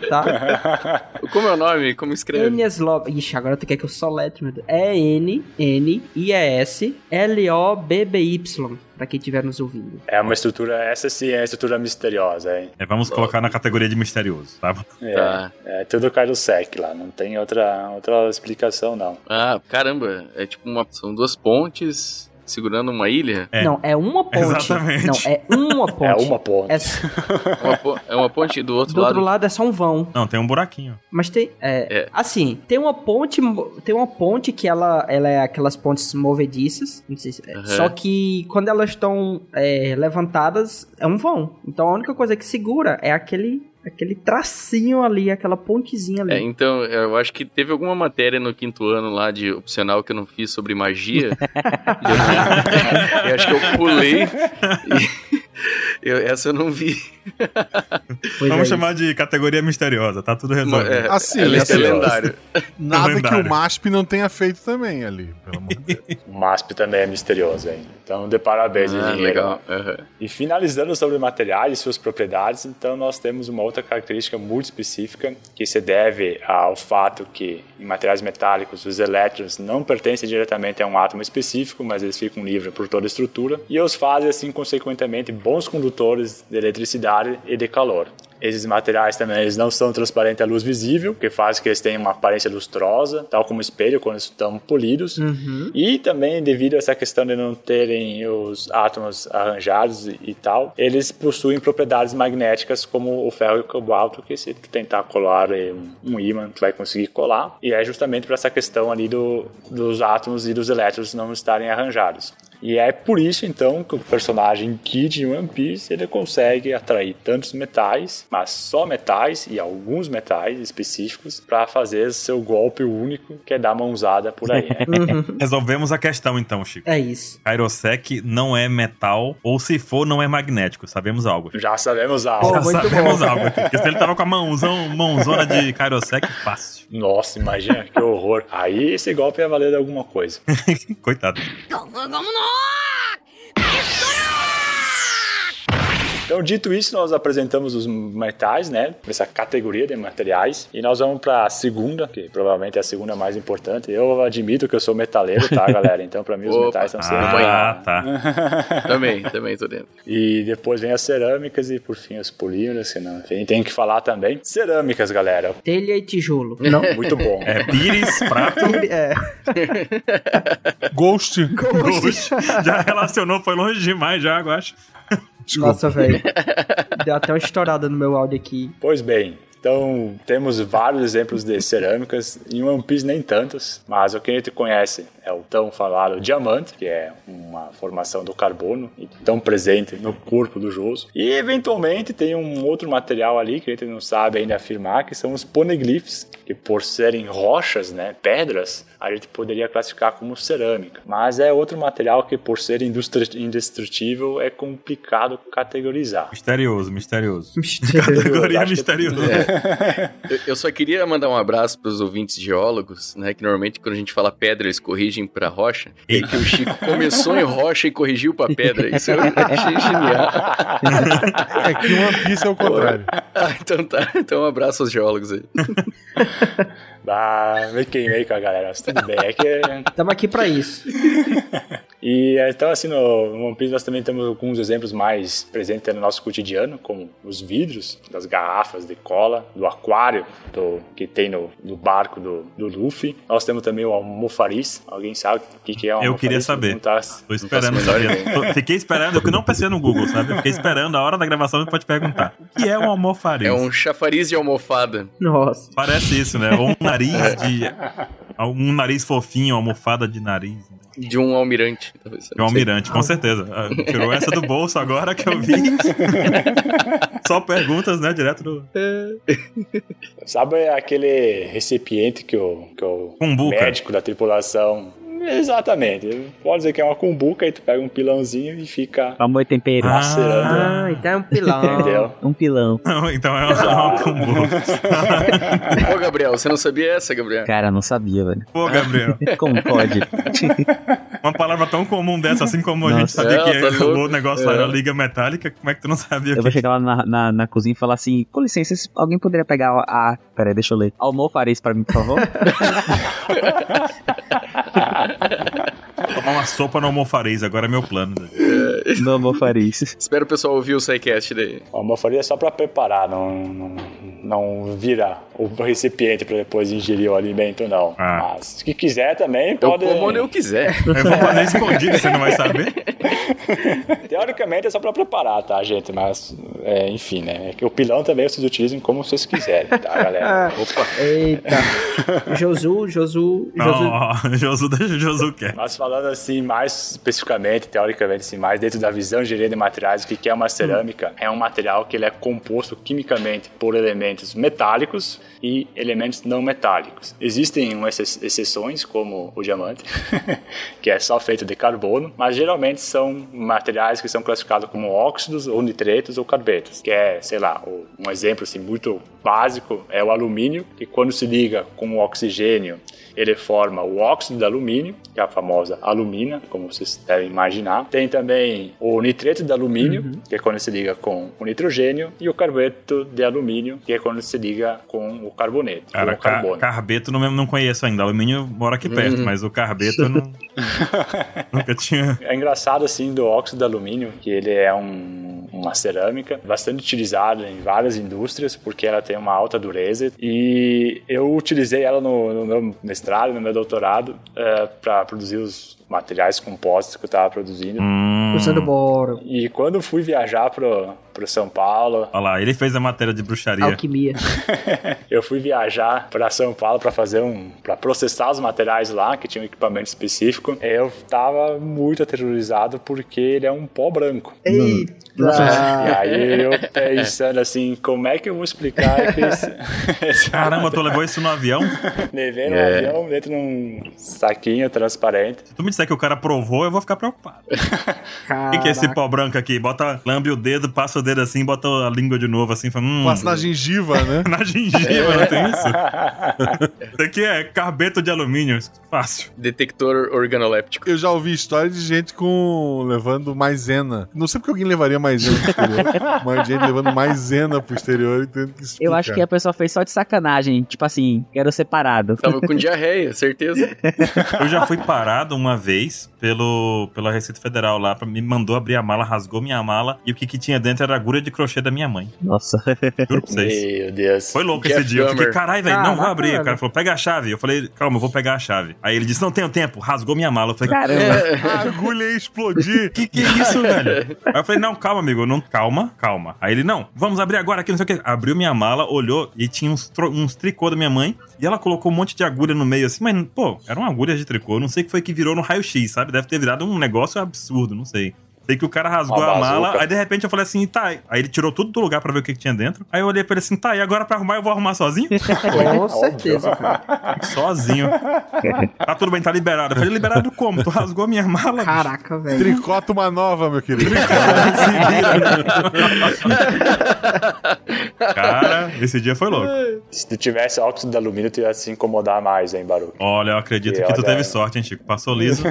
tá? Como é o nome? Como escreve? Enies Lobby. Ixi, agora tu quer que eu soletre, meu Deus. É N, N, I, E, S, L, O, B, B, Y para quem estiver nos ouvindo. É uma estrutura, essa sim é a estrutura misteriosa, hein? É, vamos colocar na categoria de misterioso, tá? É, tá. é tudo sec lá, não tem outra, outra explicação, não. Ah, caramba, é tipo uma, são duas pontes segurando uma ilha? É. Não, é uma ponte. Exatamente. Não, é uma ponte. É uma ponte. É, uma, é uma ponte do outro do lado. Do outro lado é só um vão. Não, tem um buraquinho. Mas tem. É, é. Assim, tem uma ponte. Tem uma ponte que ela, ela é aquelas pontes movediças. Não sei se, uhum. Só que quando elas estão é, levantadas, é um vão. Então a única coisa que segura é aquele aquele tracinho ali, aquela pontezinha ali. É, então, eu acho que teve alguma matéria no quinto ano lá de opcional que eu não fiz sobre magia. eu, eu acho que eu pulei. E... Eu, essa eu não vi. Vamos é chamar de categoria misteriosa, tá tudo resolvido. É, assim, é, é lendário. Nada lendário. que o MASP não tenha feito também ali, pelo amor de Deus. O MASP também é misterioso, hein? Então, de parabéns, ah, legal. Uhum. E finalizando sobre materiais e suas propriedades, então nós temos uma outra característica muito específica que se deve ao fato que em materiais metálicos os elétrons não pertencem diretamente a um átomo específico, mas eles ficam livres por toda a estrutura e os fazem assim consequentemente bons condutores de eletricidade e de calor. Esses materiais também eles não são transparentes à luz visível, que faz que eles tenham uma aparência lustrosa, tal como espelho quando estão polidos. Uhum. E também devido a essa questão de não terem os átomos arranjados e, tal, eles possuem propriedades magnéticas como o ferro e o cobalto, que se tu tentar colar um, um ímã, tu vai conseguir colar. E é justamente para essa questão ali do, dos átomos e dos elétrons não estarem arranjados. E é por isso, então, que o personagem Kid em One Piece, ele consegue atrair tantos metais, mas só metais e alguns metais específicos para fazer seu golpe único, que é dar mãozada por aí. Né? Resolvemos a questão então, Chico. É isso. Kairosek não é metal, ou se for, não é magnético. Sabemos algo. Já sabemos algo. Já sabemos bom. algo aqui. Porque se ele tava com a mãozão, mãozona de Kairosek, fácil. Nossa, imagina, que horror. Aí esse golpe ia valer alguma coisa. Coitado. Professora então, dito isso, nós apresentamos os metais, né? Essa categoria de materiais. E nós vamos para a segunda, que provavelmente é a segunda mais importante. Eu admito que eu sou metaleiro, tá, galera? Então, para mim, os Opa. metais são sempre. Ah, tá. também, também tô dentro. E depois vem as cerâmicas e, por fim, os polímeros, que não tem, tem que falar também. Cerâmicas, galera. Telha e tijolo. Não. Muito bom. É pires, prato. É. Ghost. Ghost. Ghost. Já relacionou, foi longe demais já, eu acho. Desculpa. Nossa, velho. Deu até uma estourada no meu áudio aqui. Pois bem, então, temos vários exemplos de cerâmicas, em One Piece nem tantos, mas o que a gente conhece é o tão falado diamante, que é uma formação do carbono e tão presente no corpo do Joso. E eventualmente tem um outro material ali que a gente não sabe ainda afirmar, que são os poneglyphs, que por serem rochas, né, pedras, a gente poderia classificar como cerâmica. Mas é outro material que por ser indestrutível é complicado categorizar. Misterioso, misterioso. misterioso. Categoria misteriosa. É. Eu só queria mandar um abraço para os ouvintes geólogos, né, que normalmente quando a gente fala pedra eles corrigem para rocha, e que o Chico começou em rocha e corrigiu para pedra. Isso eu achei genial. É que One Piece é o contrário. Ah, então tá. Então um abraço aos geólogos aí. Ah, me queimei com a galera, mas tudo bem. É que... Estamos aqui para isso. e então, assim, no One Piece nós também temos alguns exemplos mais presentes no nosso cotidiano, como os vidros das garrafas de cola, do aquário do, que tem no, no barco do, do Luffy. Nós temos também o almofariz. Alguém sabe o que, que é o almofariz? Eu queria saber. Tá, Tô esperando saber. Fiquei esperando, eu não pensei no Google, sabe? Fiquei esperando a hora da gravação pode perguntar. O que é um almofariz? É um chafariz de almofada. Nossa. Parece isso, né? Ou um nariz de. Um nariz fofinho, almofada de nariz. De um almirante. De um almirante, com certeza. Ah, tirou essa do bolso agora que eu vi. Só perguntas, né? Direto do. Sabe aquele recipiente que o, que o médico da tripulação Exatamente. Pode dizer que é uma cumbuca e tu pega um pilãozinho e fica. Amor tempero. Ah, então é um pilão. Entendeu? Um pilão. Não, então é uma cumbuca. Ô, Gabriel, você não sabia essa, Gabriel? Cara, não sabia, velho. Pô, Gabriel. Como pode? uma palavra tão comum dessa, assim como Nossa. a gente sabia é, que tá o negócio é. lá era liga metálica, como é que tu não sabia? Eu vou chegar lá na, na, na, cozinha e falar assim: com licença, alguém poderia pegar a. Pera aí, deixa eu ler. Almofariz pra mim, por favor? Tomar uma sopa no almofariz, agora é meu plano. No almofariz. Espero o pessoal ouvir o SciCast daí. O almofariz é só pra preparar, não, não, não vira o recipiente pra depois ingerir o alimento, não. Ah. Mas se quiser também, pode... Eu como onde eu quiser. Eu vou fazer escondido, você não vai saber. Teoricamente é só pra preparar, tá, gente? Mas, é, enfim, né? É o pilão também vocês utilizem como vocês quiserem, tá, galera? Opa. Eita. Josu, Josu... Josu, Josu, Josu, Josu quer. Mas falando assim, mais especificamente, teoricamente, assim, mais dentro da visão de engenharia de materiais, o que é uma cerâmica? Hum. É um material que ele é composto quimicamente por elementos metálicos e elementos não metálicos. Existem exceções, como o diamante, que é só feito de carbono, mas geralmente são materiais que são classificados como óxidos ou nitretos ou carbetos, que é, sei lá, um exemplo assim, muito básico é o alumínio, que quando se liga com o oxigênio ele forma o óxido de alumínio, que é a famosa alumina, como vocês devem imaginar. Tem também o nitreto de alumínio, uhum. que é quando se liga com o nitrogênio, e o carbeto de alumínio, que é quando se liga com o carboneto. Cara, o carbono. carbeto não, não conheço ainda. Alumínio mora aqui perto, uhum. mas o carbeto eu não, nunca tinha. É engraçado assim do óxido de alumínio, que ele é um uma cerâmica bastante utilizada em várias indústrias porque ela tem uma alta dureza e eu utilizei ela no, no meu mestrado, no meu doutorado, uh, para produzir os materiais compostos que eu estava produzindo. Hum. Usando boro. E quando fui viajar pro, pro São Paulo. Olha lá, ele fez a matéria de bruxaria. Alquimia. eu fui viajar para São Paulo para fazer um. para processar os materiais lá, que tinha um equipamento específico. Eu tava muito aterrorizado porque ele é um pó branco. Eita! E aí eu pensando assim, como é que eu vou explicar Caramba, tu levou isso no avião? Levei no é. avião, dentro de um saquinho transparente. Se tu me disser que o cara provou, eu vou ficar preocupado. O que, que, é esse pó branco aqui? Bota, lambe o dedo, passa o dedo assim, bota a língua de novo assim, fala, hum, Passa na gengiva, né? na gengiva, não tem isso? isso aqui é carbeto de alumínio, fácil. Detector organoléptico. Eu já ouvi história de gente com levando maisena. Não sei porque alguém levaria maisena pro exterior, mas gente levando maisena pro exterior e tendo que explicar. Eu acho que a pessoa fez só de sacanagem, tipo assim, quero separado. Tava com diarreia, certeza. Eu já fui parado uma vez pelo, pela Receita Federal lá, me mandou abrir a mala, rasgou minha mala e o que, que tinha dentro era agulha de crochê da minha mãe. Nossa. Juro pra vocês. Meu Deus. Foi louco Jeff esse dia. Eu fiquei, caralho, velho, não vou abrir. O cara falou, pega a chave. Eu falei, calma, eu vou pegar a chave. Aí ele disse, não tenho tempo. Rasgou minha mala. Eu falei, caramba. É, a agulha ia explodir. que que é isso, velho? Aí eu falei, não, calma, amigo. Não, calma, calma. Aí ele, não, vamos abrir agora aqui, não sei o que. Abriu minha mala, olhou e tinha uns, uns tricô da minha mãe. E ela colocou um monte de agulha no meio assim, mas, pô, eram agulhas de tricô. Não sei o que foi que virou no raio-x, sabe? Deve ter virado um negócio absurdo, não sei. Sei que o cara rasgou a mala, aí de repente eu falei assim, tá. Aí ele tirou tudo do lugar pra ver o que, que tinha dentro. Aí eu olhei pra ele assim, tá, e agora pra arrumar eu vou arrumar sozinho? Com certeza. sozinho. Tá tudo bem, tá liberado. Eu falei, liberado como? Tu rasgou a minha mala? Caraca, velho. Tricota uma nova, meu querido. cara, esse dia foi louco. Se tu tivesse óxido de alumínio, tu ia se incomodar mais, hein, Baru? Olha, eu acredito que, que tu teve sorte, hein, Chico? Passou liso.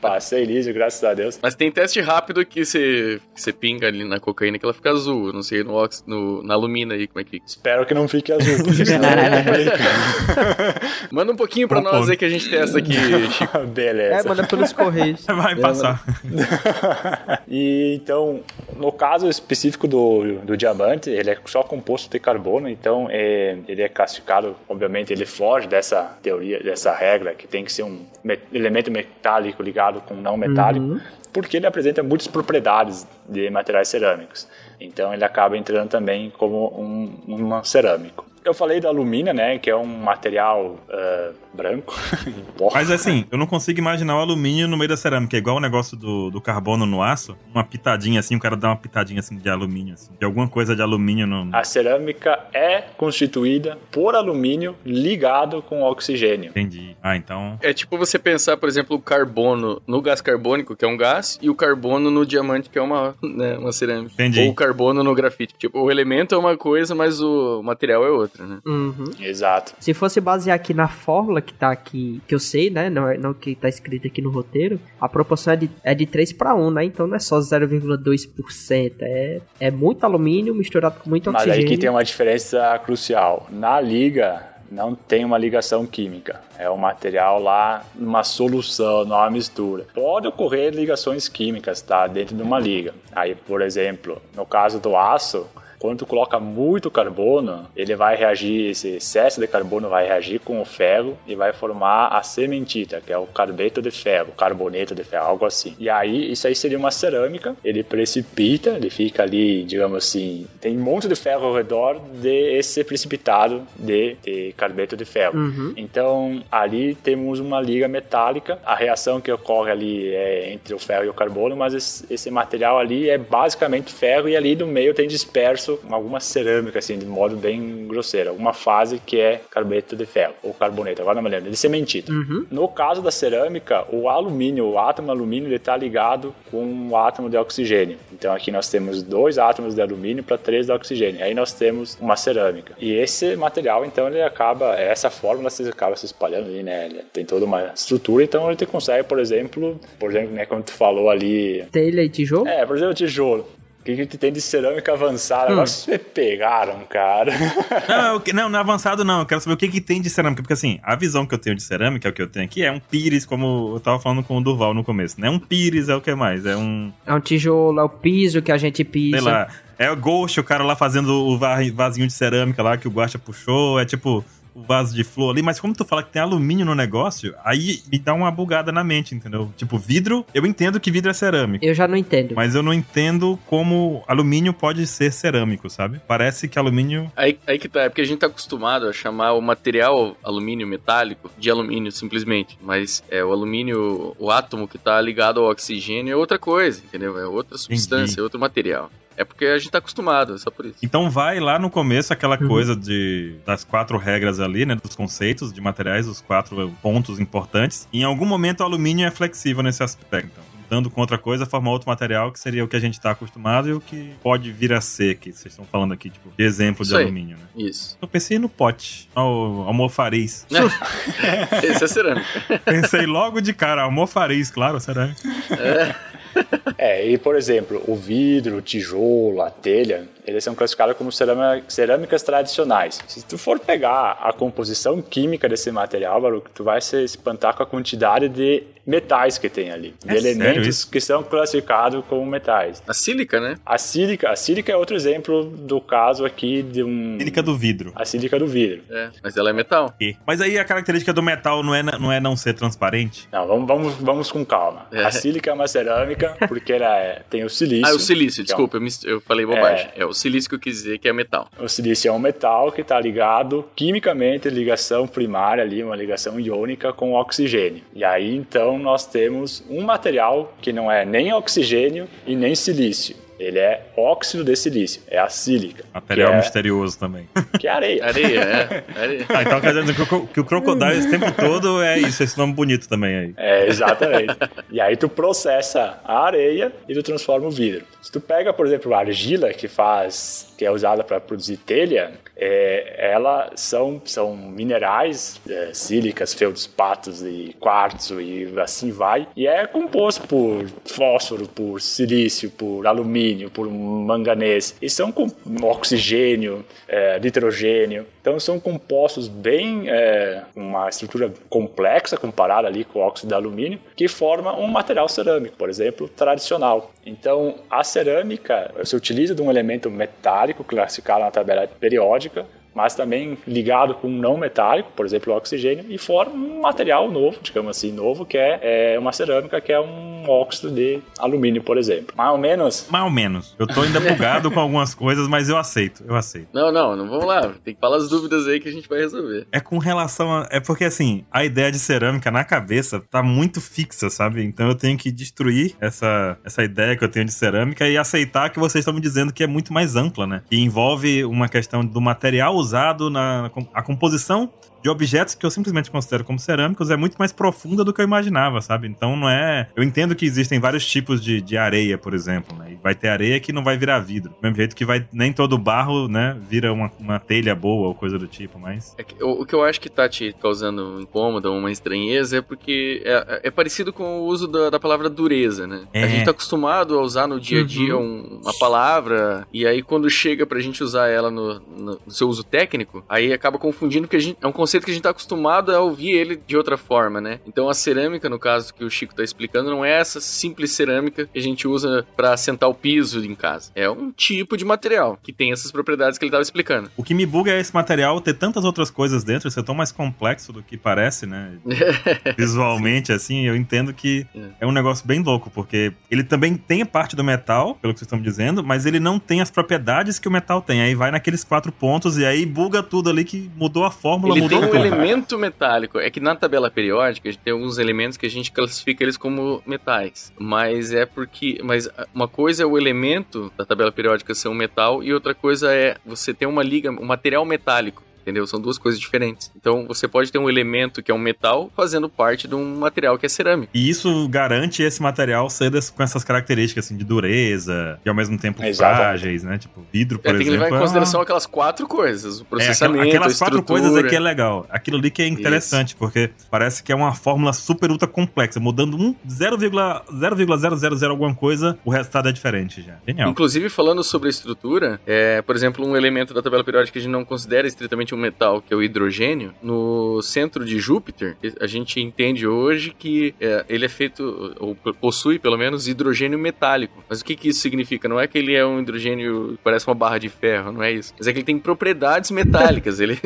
Passei liso, graças a Deus. Mas tem teste rápido que você, você pinga ali na cocaína que ela fica azul. Não sei, no, ox, no na alumina aí, como é que fica. Espero que não fique azul. manda um pouquinho pra nós ponto. aí que a gente testa aqui, Chico. Beleza. É, manda pelos correios. Vai passar. e então, no caso específico do, do diamante, ele é só composto de carbono, então é, ele é classificado, obviamente, ele foge dessa teoria, dessa regra que tem que ser um elemento metálico ligado com não metálico. Uhum porque ele apresenta muitas propriedades de materiais cerâmicos. Então ele acaba entrando também como um, um cerâmico. Eu falei da alumínio, né, que é um material uh, branco. Mas assim, eu não consigo imaginar o alumínio no meio da cerâmica. É igual o negócio do, do carbono no aço. Uma pitadinha assim, o cara dá uma pitadinha assim de alumínio, assim, de alguma coisa de alumínio no. A cerâmica é constituída por alumínio ligado com oxigênio. Entendi. Ah, então. É tipo você pensar, por exemplo, o carbono no gás carbônico, que é um gás, e o carbono no diamante, que é uma, né, uma cerâmica. Entendi. Ou o carbono no grafite. Tipo, o elemento é uma coisa, mas o material é outra, né? Uhum. Exato. Se fosse basear aqui na fórmula que tá aqui, que eu sei, né? Não, é, não que tá escrito aqui no roteiro, a proporção é de, é de 3 para 1, né? Então não é só 0,2%. É, é muito alumínio misturado com muito Mas oxigênio. Mas aí que tem uma diferença crucial. Na liga, não tem uma ligação química. É um material lá, uma solução, não uma mistura. Pode ocorrer ligações químicas, tá? Dentro de uma liga. Aí, por exemplo, no caso do aço, quando tu coloca muito carbono, ele vai reagir, esse excesso de carbono vai reagir com o ferro e vai formar a cementita, que é o carbeto de ferro, carboneto de ferro, algo assim. E aí, isso aí seria uma cerâmica, ele precipita, ele fica ali, digamos assim, tem um monte de ferro ao redor desse precipitado de, de carbeto de ferro. Uhum. Então, ali temos uma liga metálica, a reação que ocorre ali é entre o ferro e o carbono, mas esse, esse material ali é basicamente ferro e ali no meio tem disperso alguma cerâmica, assim, de modo bem grosseiro. Alguma fase que é carboneto de ferro, ou carboneto, agora não me lembro, de cementita. Uhum. No caso da cerâmica, o alumínio, o átomo alumínio, ele está ligado com o átomo de oxigênio. Então aqui nós temos dois átomos de alumínio para três de oxigênio. Aí nós temos uma cerâmica. E esse material, então, ele acaba, essa fórmula se acaba se espalhando ali, né? Ele tem toda uma estrutura, então ele consegue, por exemplo, por exemplo, né, como tu falou ali... Telha e tijolo? É, por exemplo, tijolo que a gente tem de cerâmica avançada? Hum. Agora vocês pegaram, cara. Não, eu, não, não é avançado não. Eu quero saber o que, que tem de cerâmica. Porque assim, a visão que eu tenho de cerâmica, é o que eu tenho aqui, é um pires, como eu tava falando com o Durval no começo. Não é um pires, é o que mais? É um. É um tijolo, é o piso que a gente pisa. Sei lá. É o Ghost, o cara lá fazendo o vasinho de cerâmica lá que o Guacha puxou. É tipo o vaso de flor ali, mas como tu fala que tem alumínio no negócio, aí me dá uma bugada na mente, entendeu? Tipo, vidro, eu entendo que vidro é cerâmico. Eu já não entendo. Mas eu não entendo como alumínio pode ser cerâmico, sabe? Parece que alumínio. Aí, aí que tá, é porque a gente tá acostumado a chamar o material alumínio metálico de alumínio simplesmente. Mas é o alumínio, o átomo que tá ligado ao oxigênio é outra coisa, entendeu? É outra substância, Entendi. é outro material. É porque a gente tá acostumado, é só por isso. Então vai lá no começo aquela uhum. coisa de das quatro regras ali, né? Dos conceitos de materiais, os quatro pontos importantes. em algum momento o alumínio é flexível nesse aspecto. Então dando com outra coisa, formar outro material que seria o que a gente está acostumado e o que pode vir a ser, que vocês estão falando aqui, tipo, de exemplo Isso de aí. alumínio, né? Isso. Eu pensei no pote, ao almofariz. Esse é cerâmica. Pensei logo de cara, almofariz, claro, cerâmica. É. é, e por exemplo, o vidro, o tijolo, a telha, eles são classificados como cerâmicas tradicionais. Se tu for pegar a composição química desse material, Baruch, tu vai se espantar com a quantidade de metais que tem ali, é de elementos que são classificados como metais. A sílica, né? A sílica, a sílica é outro exemplo do caso aqui de um sílica do vidro. A sílica do vidro. É, mas ela é metal. E, mas aí a característica do metal não é não é não ser transparente? Não, vamos vamos, vamos com calma. É. A sílica é uma cerâmica porque ela é, tem o silício. Ah, o silício, desculpa, é um... eu, falei bobagem. É, é o silício que eu quis dizer que é metal. O silício é um metal que está ligado quimicamente, ligação primária ali, uma ligação iônica com o oxigênio. E aí então nós temos um material que não é nem oxigênio e nem silício. Ele é óxido de silício, é a sílica. Material é, misterioso também. Que é areia. Areia, é. Areia. Ah, então quer dizer que o, que o crocodilo esse tempo todo é isso, esse nome bonito também aí. É, exatamente. e aí tu processa a areia e tu transforma o vidro. Se tu pega, por exemplo, a argila que faz, que é usada para produzir telha, é, ela são, são minerais é, sílicas, feldspatos e quartzo e assim vai. E é composto por fósforo, por silício, por alumínio, por manganês. E são com oxigênio, é, nitrogênio. Então são compostos bem é, uma estrutura complexa comparada ali com o óxido de alumínio que forma um material cerâmico, por exemplo, tradicional. Então a cerâmica se utiliza de um elemento metálico classificado na tabela periódica mas também ligado com um não metálico, por exemplo, o oxigênio, e forma um material novo, digamos assim, novo, que é, é uma cerâmica, que é um óxido de alumínio, por exemplo. Mais ou menos? Mais ou menos. Eu tô ainda bugado com algumas coisas, mas eu aceito, eu aceito. Não, não, não vamos lá. Tem que falar as dúvidas aí que a gente vai resolver. É com relação a... É porque, assim, a ideia de cerâmica na cabeça tá muito fixa, sabe? Então eu tenho que destruir essa, essa ideia que eu tenho de cerâmica e aceitar que vocês estão me dizendo que é muito mais ampla, né? Que envolve uma questão do material usado na a composição de objetos que eu simplesmente considero como cerâmicos é muito mais profunda do que eu imaginava, sabe? Então não é. Eu entendo que existem vários tipos de, de areia, por exemplo, né? E vai ter areia que não vai virar vidro. Do mesmo jeito que vai nem todo barro, né, vira uma, uma telha boa ou coisa do tipo, mas. É que, o, o, que eu acho que tá te causando incômodo, uma estranheza, é porque é, é parecido com o uso da, da palavra dureza, né? É. A gente tá acostumado a usar no dia a dia uhum. um, uma palavra, e aí quando chega pra gente usar ela no, no, no seu uso técnico, aí acaba confundindo porque a gente, é um conceito que a gente tá acostumado a ouvir ele de outra forma, né? Então a cerâmica, no caso que o Chico tá explicando, não é essa simples cerâmica que a gente usa para assentar o piso em casa. É um tipo de material que tem essas propriedades que ele tava explicando. O que me buga é esse material ter tantas outras coisas dentro, ser tão mais complexo do que parece, né? Visualmente, assim, eu entendo que é. é um negócio bem louco, porque ele também tem a parte do metal, pelo que vocês estão me dizendo, mas ele não tem as propriedades que o metal tem. Aí vai naqueles quatro pontos e aí buga tudo ali que mudou a fórmula, ele mudou tem um elemento metálico. É que na tabela periódica tem alguns elementos que a gente classifica eles como metais. Mas é porque. Mas uma coisa é o elemento da tabela periódica ser um metal e outra coisa é você ter uma liga, um material metálico entendeu? São duas coisas diferentes. Então você pode ter um elemento que é um metal fazendo parte de um material que é cerâmica. E isso garante esse material ser com essas características assim, de dureza, e ao mesmo tempo Exatamente. frágeis, né? Tipo, vidro, por é, exemplo. Tem que levar em é consideração é uma... aquelas quatro coisas: o processamento, é, aquelas quatro coisas é que é legal. Aquilo ali que é interessante, isso. porque parece que é uma fórmula super ultra complexa. Mudando um 0,0000 alguma coisa, o resultado é diferente já. Genial. Inclusive, falando sobre a estrutura, é, por exemplo, um elemento da tabela periódica que a gente não considera estritamente um metal, que é o hidrogênio, no centro de Júpiter, a gente entende hoje que é, ele é feito, ou possui pelo menos, hidrogênio metálico. Mas o que, que isso significa? Não é que ele é um hidrogênio que parece uma barra de ferro, não é isso. Mas é que ele tem propriedades metálicas. ele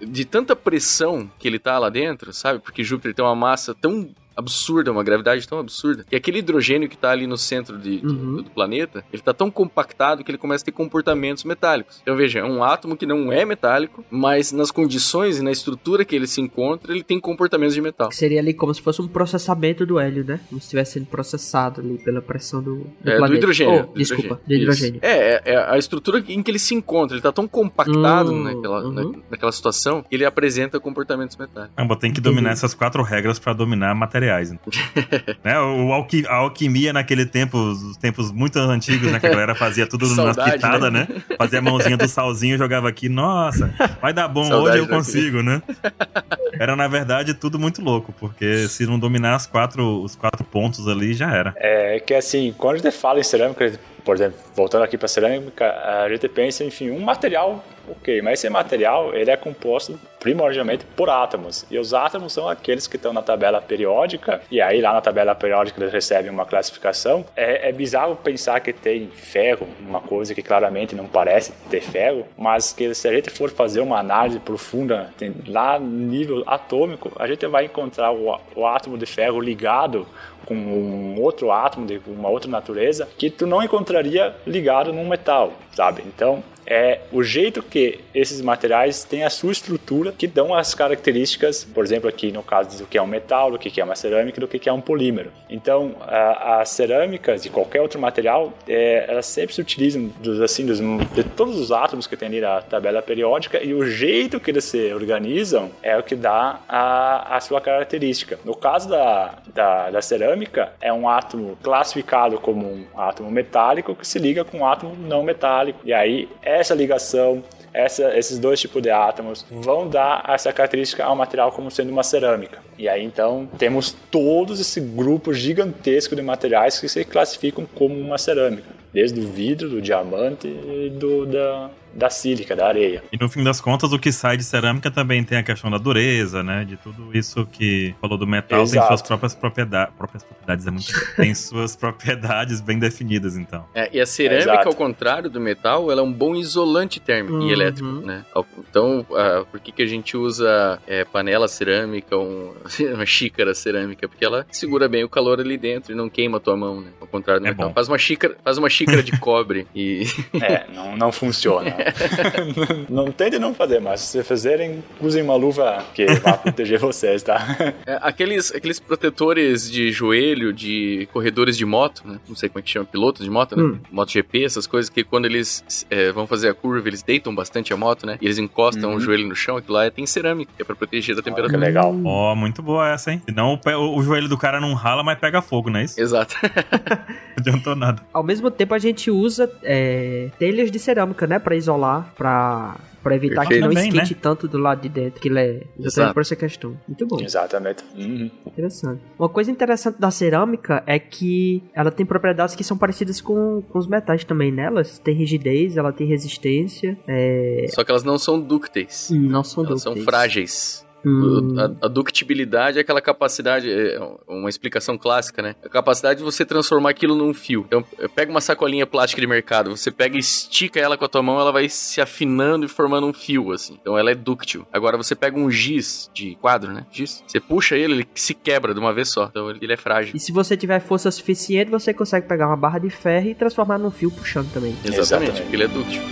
De tanta pressão que ele tá lá dentro, sabe? Porque Júpiter tem uma massa tão absurda, uma gravidade tão absurda, que aquele hidrogênio que está ali no centro de, uhum. do planeta, ele está tão compactado que ele começa a ter comportamentos metálicos. Então veja, é um átomo que não é metálico, mas nas condições e na estrutura que ele se encontra, ele tem comportamentos de metal. Seria ali como se fosse um processamento do hélio, né? Como se estivesse sendo processado ali pela pressão do, do é, planeta. Do hidrogênio. Oh, do desculpa, hidrogênio. do hidrogênio. É, é, é, a estrutura em que ele se encontra, ele está tão compactado hum, naquela, uhum. na, naquela situação, que ele apresenta comportamentos metálicos. Ah, tem que dominar essas quatro regras para dominar materiais. Então. né? O, alqui, a alquimia naquele tempo, os tempos muito antigos, né? Que a galera fazia tudo Saudade, nas pitadas, né? né? Fazia a mãozinha do salzinho, jogava aqui, nossa, vai dar bom, Saudade hoje eu consigo, né? Era, na verdade, tudo muito louco, porque se não dominar as quatro, os quatro pontos ali, já era. É que assim, quando a gente fala em cerâmica, por exemplo, voltando aqui para cerâmica, a gente pensa, enfim, um material, ok, mas esse material ele é composto primordialmente por átomos. E os átomos são aqueles que estão na tabela periódica, e aí lá na tabela periódica eles recebem uma classificação. É, é bizarro pensar que tem ferro, uma coisa que claramente não parece ter ferro, mas que se a gente for fazer uma análise profunda tem, lá nível atômico, a gente vai encontrar o, o átomo de ferro ligado com um outro átomo de uma outra natureza que tu não encontraria ligado num metal, sabe? Então, é o jeito que esses materiais têm a sua estrutura que dão as características, por exemplo, aqui no caso do que é um metal, do que é uma cerâmica, do que é um polímero. Então, as cerâmicas de qualquer outro material, é, elas sempre se utilizam dos, assim, dos, de todos os átomos que tem ali na tabela periódica e o jeito que eles se organizam é o que dá a, a sua característica. No caso da, da, da cerâmica, é um átomo classificado como um átomo metálico que se liga com um átomo não metálico. E aí, é essa ligação, essa, esses dois tipos de átomos vão dar essa característica ao material como sendo uma cerâmica. E aí então temos todos esse grupo gigantesco de materiais que se classificam como uma cerâmica, desde o vidro, do diamante e do, da, da sílica, da areia. E no fim das contas, o que sai de cerâmica também tem a questão da dureza, né? De tudo isso que falou do metal Exato. tem suas próprias propriedades. Próprias propriedades é muito. tem suas propriedades bem definidas, então. É, e a cerâmica, Exato. ao contrário do metal, ela é um bom isolante térmico uhum. e elétrico, né? Então, uh, por que, que a gente usa é, panela cerâmica, um, uma xícara cerâmica? Porque ela segura bem o calor ali dentro e não queima a tua mão, né? Ao contrário do é metal. Bom. Faz uma xícara, faz uma xícara de cobre e. É, não, não funciona. Não tentem não fazer, mas se fizerem, usem uma luva que vai proteger vocês, tá? É, aqueles, aqueles protetores de joelho de corredores de moto, né? Não sei como é que chama, pilotos de moto, né? Hum. MotoGP, essas coisas que quando eles é, vão fazer a curva, eles deitam bastante a moto, né? E eles encostam uhum. o joelho no chão, aquilo lá tem cerâmica, que é pra proteger da temperatura. Oh, legal. Ó, oh, muito boa essa, hein? Senão o, o, joelho do cara não rala, mas pega fogo, não é isso? Exato. não adiantou nada. Ao mesmo tempo, a gente usa é, telhas de cerâmica, né? Pra isolar, pra para evitar Perfeito. que não Também, esquente né? tanto do lado de dentro, que ele é exatamente por essa questão. Muito bom. Exatamente. Uhum. Interessante. Uma coisa interessante da cerâmica é que ela tem propriedades que são parecidas com, com os metais também nelas. Né? Tem rigidez, ela tem resistência. É... Só que elas não são dúcteis. Não são elas dúcteis. são frágeis. Hum. A, a, ductibilidade é aquela capacidade, é uma explicação clássica, né? A capacidade de você transformar aquilo num fio. Então, pega uma sacolinha plástica de mercado, você pega e estica ela com a tua mão, ela vai se afinando e formando um fio, assim. Então, ela é dúctil. Agora, você pega um giz de quadro, né? Giz. Você puxa ele, ele se quebra de uma vez só. Então, ele é frágil. E se você tiver força suficiente, você consegue pegar uma barra de ferro e transformar num fio puxando também. Exatamente, Exatamente. porque ele é dúctil.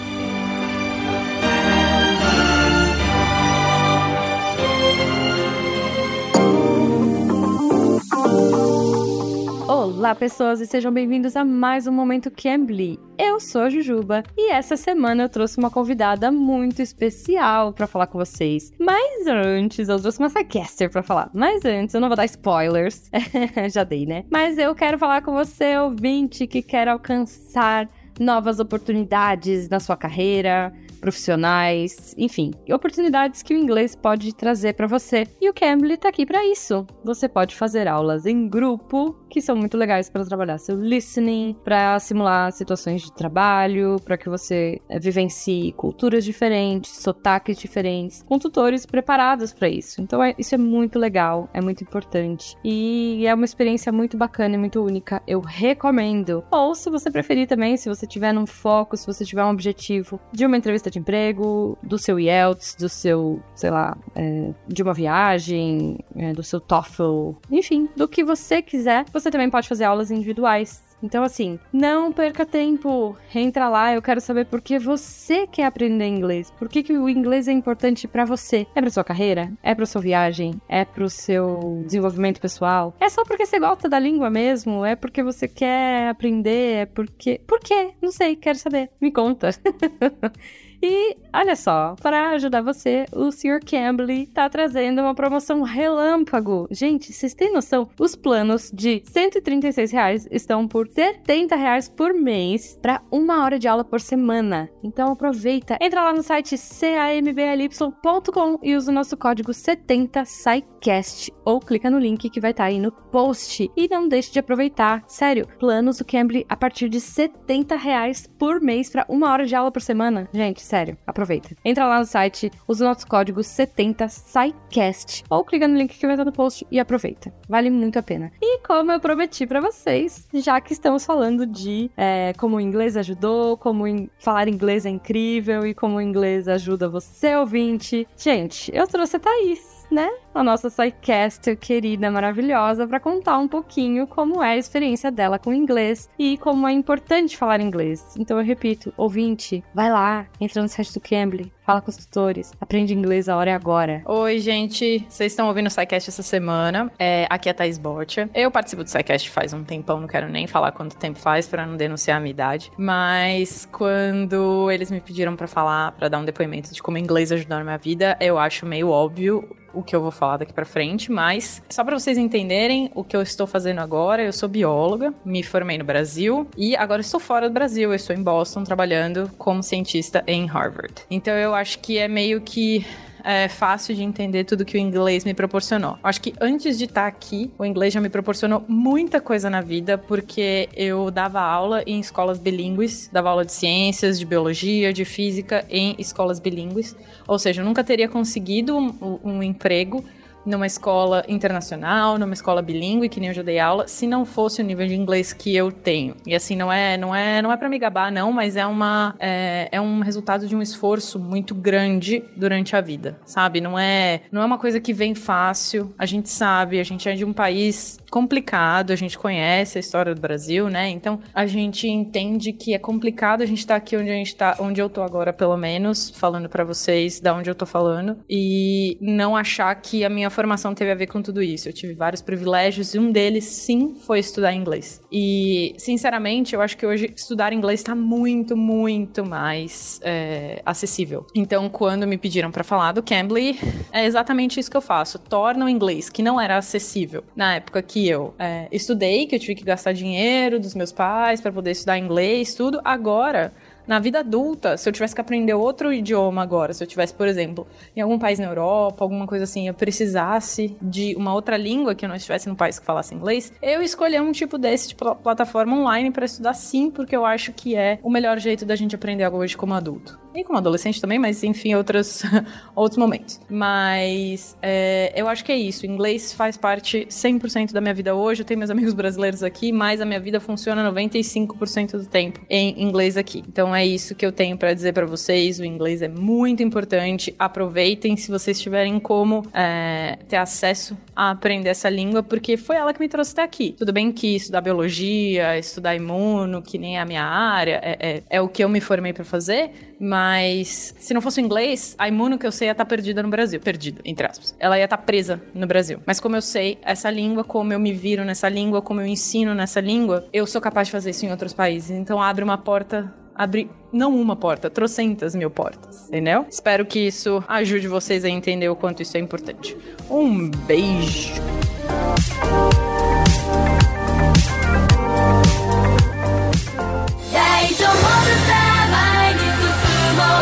Olá, pessoas, e sejam bem-vindos a mais um Momento Cambly. Eu sou Jujuba e essa semana eu trouxe uma convidada muito especial para falar com vocês. Mas antes, eu trouxe uma sidecaster para falar. Mas antes, eu não vou dar spoilers, já dei, né? Mas eu quero falar com você, ouvinte, que quer alcançar novas oportunidades na sua carreira, profissionais, enfim, oportunidades que o inglês pode trazer para você. E o Cambly tá aqui para isso. Você pode fazer aulas em grupo, que são muito legais para trabalhar seu listening, para simular situações de trabalho, para que você é, vivencie culturas diferentes, sotaques diferentes, com tutores preparados para isso. Então é, isso é muito legal, é muito importante e é uma experiência muito bacana e muito única. Eu recomendo. Ou se você preferir também, se você tiver num foco, se você tiver um objetivo de uma entrevista de emprego, do seu IELTS, do seu, sei lá, é, de uma viagem, é, do seu TOEFL, enfim, do que você quiser. Você também pode fazer aulas individuais. Então, assim, não perca tempo. Entra lá, eu quero saber por que você quer aprender inglês. Por que, que o inglês é importante para você? É pra sua carreira? É pra sua viagem? É pro seu desenvolvimento pessoal? É só porque você gosta da língua mesmo? É porque você quer aprender? É porque. Por quê? Não sei, quero saber. Me conta. E olha só, para ajudar você, o Sr. Cambly tá trazendo uma promoção relâmpago. Gente, vocês têm noção? Os planos de 136 reais estão por 70 reais por mês para uma hora de aula por semana. Então aproveita, entra lá no site cambly.com e usa o nosso código 70SciCast ou clica no link que vai estar tá aí no post. E não deixe de aproveitar. Sério, planos do Cambly a partir de 70 reais por mês para uma hora de aula por semana. Gente, sério, aproveita. Entra lá no site, usa o nosso código 70SciCast ou clica no link que vai estar no post e aproveita. Vale muito a pena. E como eu prometi para vocês, já que estamos falando de é, como o inglês ajudou, como in falar inglês é incrível e como o inglês ajuda você, ouvinte. Gente, eu trouxe a Thaís né, a nossa Psycast querida, maravilhosa, para contar um pouquinho como é a experiência dela com inglês e como é importante falar inglês. Então eu repito, ouvinte, vai lá, entra no site do Cambly, fala com os tutores, aprende inglês, a hora é agora. Oi, gente, vocês estão ouvindo o SciCast essa semana, é, aqui é a Thais Bortia. Eu participo do SciCast faz um tempão, não quero nem falar quanto tempo faz para não denunciar a minha idade, mas quando eles me pediram para falar, para dar um depoimento de como inglês ajudou na minha vida, eu acho meio óbvio o que eu vou falar daqui para frente, mas só para vocês entenderem o que eu estou fazendo agora, eu sou bióloga, me formei no Brasil e agora estou fora do Brasil, eu estou em Boston trabalhando como cientista em Harvard. Então eu acho que é meio que é, fácil de entender tudo que o inglês me proporcionou. Acho que antes de estar aqui, o inglês já me proporcionou muita coisa na vida, porque eu dava aula em escolas bilíngues, dava aula de ciências, de biologia, de física em escolas bilíngues. Ou seja, eu nunca teria conseguido um, um emprego numa escola internacional, numa escola bilíngue, que nem eu já dei aula, se não fosse o nível de inglês que eu tenho. E assim, não é, não é, não é para me gabar, não, mas é uma é, é, um resultado de um esforço muito grande durante a vida, sabe? Não é, não é uma coisa que vem fácil. A gente sabe, a gente é de um país complicado, a gente conhece a história do Brasil, né? Então a gente entende que é complicado a gente estar tá aqui onde a gente tá, onde eu tô agora, pelo menos, falando para vocês da onde eu tô falando, e não achar que a minha formação teve a ver com tudo isso. Eu tive vários privilégios e um deles, sim, foi estudar inglês. E, sinceramente, eu acho que hoje estudar inglês está muito, muito mais é, acessível. Então, quando me pediram para falar do Cambly, é exatamente isso que eu faço. Torna o inglês, que não era acessível na época que eu é, estudei, que eu tive que gastar dinheiro dos meus pais para poder estudar inglês, tudo. Agora, na vida adulta, se eu tivesse que aprender outro idioma agora, se eu tivesse, por exemplo, em algum país na Europa, alguma coisa assim, eu precisasse de uma outra língua que eu não estivesse num país que falasse inglês, eu escolher um tipo desse de plataforma online para estudar sim, porque eu acho que é o melhor jeito da gente aprender algo hoje como adulto e como adolescente também, mas enfim, outros, outros momentos. Mas é, eu acho que é isso. O inglês faz parte 100% da minha vida hoje. Eu tenho meus amigos brasileiros aqui, mas a minha vida funciona 95% do tempo em inglês aqui. Então é isso que eu tenho para dizer para vocês. O inglês é muito importante. Aproveitem se vocês tiverem como é, ter acesso a aprender essa língua, porque foi ela que me trouxe até aqui. Tudo bem que estudar biologia, estudar imuno, que nem é a minha área, é, é, é o que eu me formei para fazer, mas Mas se não fosse o inglês, a imuno que eu sei ia estar tá perdida no Brasil. Perdida, entre aspas. Ela ia estar tá presa no Brasil. Mas como eu sei essa língua, como eu me viro nessa língua, como eu ensino nessa língua, eu sou capaz de fazer isso em outros países. Então abre uma porta abrir não uma porta, trocentas mil portas, entendeu? Espero que isso ajude vocês a entender o quanto isso é importante. Um beijo!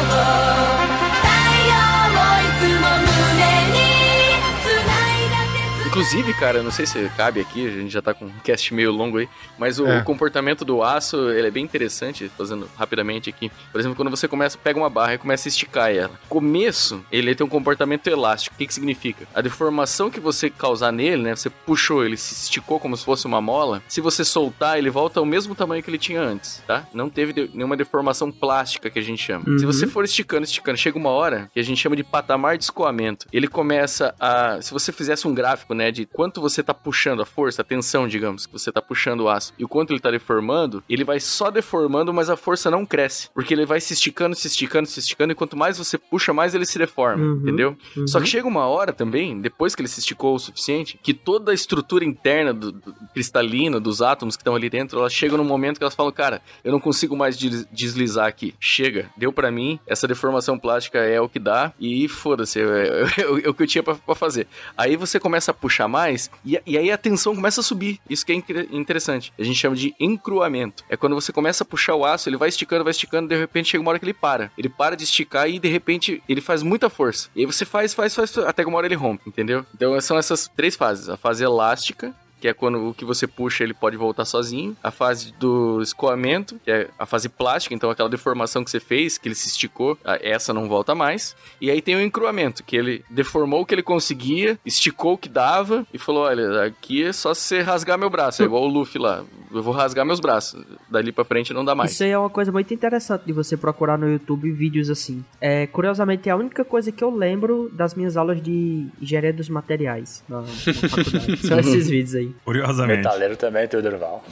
love. Inclusive, cara, não sei se cabe aqui, a gente já tá com um cast meio longo aí, mas o, é. o, comportamento do aço, ele é bem interessante, fazendo rapidamente aqui. Por exemplo, quando você começa, pega uma barra e começa a esticar ela. Começo, ele tem um comportamento elástico. O que que significa? A deformação que você causar nele, né, você puxou, ele se esticou como se fosse uma mola, se você soltar, ele volta ao mesmo tamanho que ele tinha antes, tá? Não teve de, nenhuma deformação plástica que a gente chama. Uhum. Se você for esticando, esticando, chega uma hora que a gente chama de patamar de escoamento. Ele começa a, se você fizesse um gráfico, né, né? De quanto você tá puxando a força, a tensão, digamos, que você tá puxando o aço e o quanto ele tá deformando, ele vai só deformando, mas a força não cresce. Porque ele vai se esticando, se esticando, se esticando, e quanto mais você puxa, mais ele se deforma, uhum, entendeu? Uhum. Só que chega uma hora também, depois que ele se esticou o suficiente, que toda a estrutura interna do, do cristalina, dos átomos que estão ali dentro, elas chegam num momento que elas falam, cara, eu não consigo mais deslizar aqui. Chega, deu para mim, essa deformação plástica é o que dá, e foda-se, é, é, é, é, o que eu tinha para fazer. Aí você começa a puxar puxar mais, e, e aí a tensão começa a subir. Isso que é interessante. A gente chama de encruamento. É quando você começa a puxar o aço, ele vai esticando, vai esticando, de repente chega uma hora que ele para. Ele para de esticar e de repente ele faz muita força. E aí você faz, faz, faz, até que uma hora ele rompe, entendeu? Então são essas três fases: a fase elástica, que é quando o que você puxa ele pode voltar sozinho. A fase do escoamento, que é a fase plástica, então aquela deformação que você fez, que ele se esticou, essa não volta mais. E aí tem o encruamento, que ele deformou o que ele conseguia, esticou o que dava e falou: olha, aqui é só você rasgar meu braço, é igual o Luffy lá. Eu vou rasgar meus braços. Dali pra frente não dá mais. Isso aí é uma coisa muito interessante de você procurar no YouTube vídeos assim. É, curiosamente, é a única coisa que eu lembro das minhas aulas de engenharia dos materiais na, na faculdade. São esses vídeos aí. Curiosamente. Metaleiro também, tem o Durval.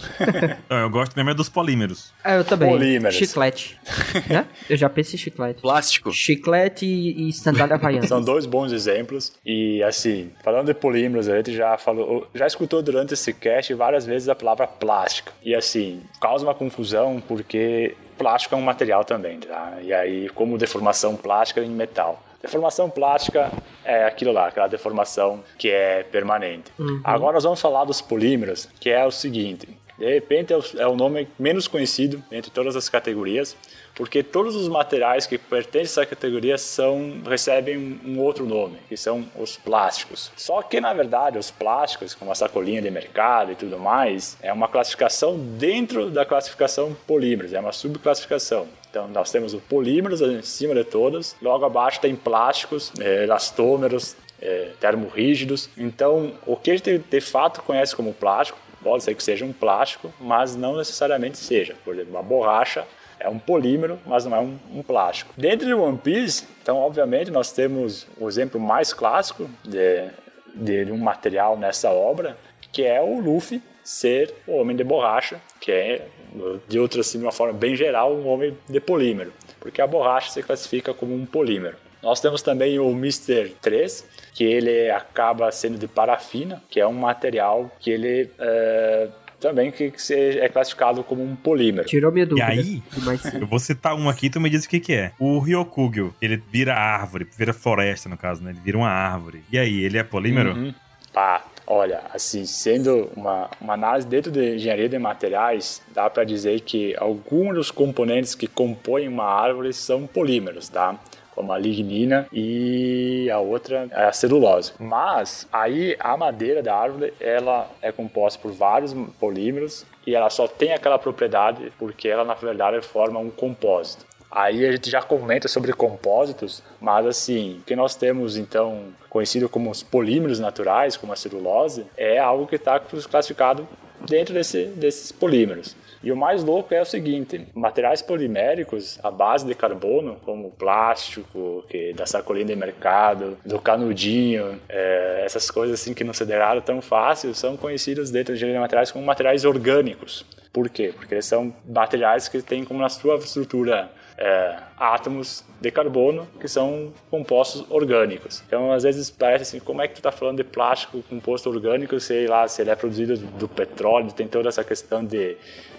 eu gosto mesmo é dos polímeros. É, eu também. Polímeros. Chiclete. né? Eu já pensei em chiclete. Plástico. Chiclete e, e sandália havaiana. São dois bons exemplos. E, assim, falando de polímeros, a gente já falou, já escutou durante esse cast várias vezes a palavra plástico. E, assim, causa uma confusão porque plástico é um material também, tá? E aí, como deformação plástica em metal. Deformação plástica é aquilo lá, aquela deformação que é permanente. Uhum. Agora nós vamos falar dos polímeros, que é o seguinte: de repente é o, é o nome menos conhecido entre todas as categorias, porque todos os materiais que pertencem a essa categoria são, recebem um outro nome, que são os plásticos. Só que, na verdade, os plásticos, como a sacolinha de mercado e tudo mais, é uma classificação dentro da classificação polímeros, é uma subclassificação. Então, nós temos o polímeros em cima de todas, logo abaixo tem plásticos, é, elastômeros, é, termorrígidos. Então, o que a gente de fato conhece como plástico, pode ser que seja um plástico, mas não necessariamente seja. Por exemplo, uma borracha é um polímero, mas não é um, um, plástico. Dentro de One Piece, então, obviamente, nós temos o exemplo mais clássico de, de um material nessa obra, que é o Luffy ser o homem de borracha, que é, de outra assim, de uma forma bem geral, um homem de polímero, porque a borracha se classifica como um polímero. Nós temos também o Mr. 3, que ele acaba sendo de parafina, que é um material que ele é, também que, é classificado como um polímero. Tirou minha dúvida. E aí, eu vou citar um aqui, tu me diz o que que é. O Ryokugyo, ele vira árvore, vira floresta no caso, né? Ele vira uma árvore. E aí, ele é polímero? Uhum. Pá, Olha, assim, sendo uma, uma análise dentro de engenharia de materiais, dá para dizer que alguns dos componentes que compõem uma árvore são polímeros, tá? como a lignina e a outra é a celulose. Mas aí a madeira da árvore ela é composta por vários polímeros e ela só tem aquela propriedade porque ela na verdade forma um compósito. Aí a gente já comenta sobre compósitos, mas assim, o que nós temos então conhecido como os polímeros naturais, como a celulose, é algo que está classificado dentro desse, desses polímeros. E o mais louco é o seguinte: materiais poliméricos à base de carbono, como o plástico, que da sacolinha de mercado, do canudinho, é, essas coisas assim que não se degraram tão fácil, são conhecidos dentro de materiais como materiais orgânicos. Por quê? Porque eles são materiais que têm como na sua estrutura é, átomos de carbono que são compostos orgânicos. Então, às vezes parece assim, como é que tu está falando de plástico composto orgânico, sei lá, se ele é produzido do petróleo, tem toda essa questão de,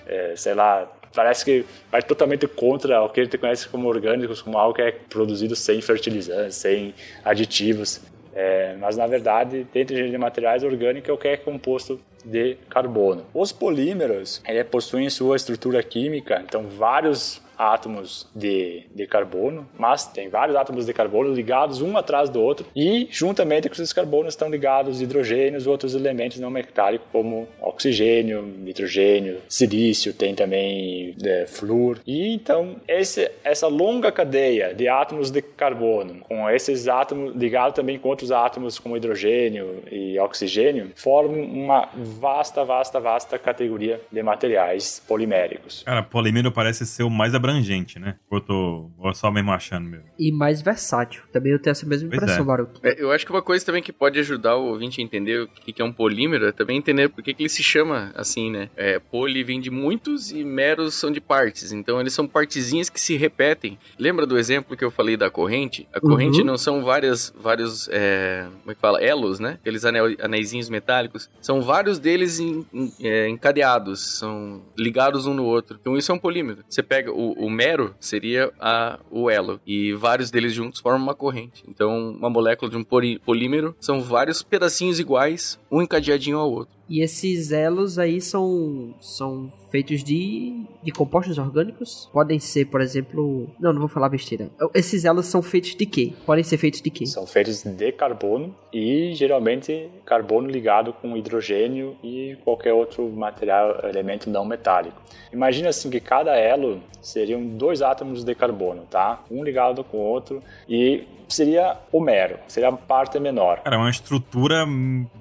é, sei lá, parece que vai totalmente contra o que a gente conhece como orgânicos, como algo que é produzido sem fertilizantes, sem aditivos. É, mas na verdade, dentro de materiais orgânicos é o que é composto de carbono. Os polímeros ele possuem sua estrutura química, então vários átomos de, de carbono, mas tem vários átomos de carbono ligados um atrás do outro e juntamente com esses carbonos estão ligados hidrogênios outros elementos não metálicos como oxigênio, nitrogênio, silício, tem também é, flúor. E então esse, essa longa cadeia de átomos de carbono com esses átomos ligados também com outros átomos como hidrogênio e oxigênio formam uma vasta, vasta, vasta categoria de materiais poliméricos. Cara, polímero parece ser o mais abrangente, né? Ou eu tô só mesmo achando mesmo. E mais versátil. Também eu tenho essa mesma pois impressão, é. Baruch. É, eu acho que uma coisa também que pode ajudar o ouvinte a entender o que é um polímero é também entender por que ele se chama assim, né? É, poli vem de muitos e meros são de partes. Então eles são partezinhas que se repetem. Lembra do exemplo que eu falei da corrente? A corrente uhum. não são várias, vários, é, como é que fala? Elos, né? Aqueles anel, anéisinhos metálicos. São vários deles em, em, é, encadeados, são ligados um no outro. Então isso é um polímero. Você pega o, o mero, seria a, o elo, e vários deles juntos formam uma corrente. Então, uma molécula de um polímero são vários pedacinhos iguais, um encadeadinho ao outro. E esses elos aí são, são feitos de, de compostos orgânicos? Podem ser, por exemplo. Não, não vou falar besteira. Esses elos são feitos de quê? Podem ser feitos de quê? São feitos de carbono e geralmente carbono ligado com hidrogênio e qualquer outro material, elemento não metálico. Imagina assim que cada elo seriam dois átomos de carbono, tá? Um ligado com o outro e seria o mero, seria a parte menor. Cara, é uma estrutura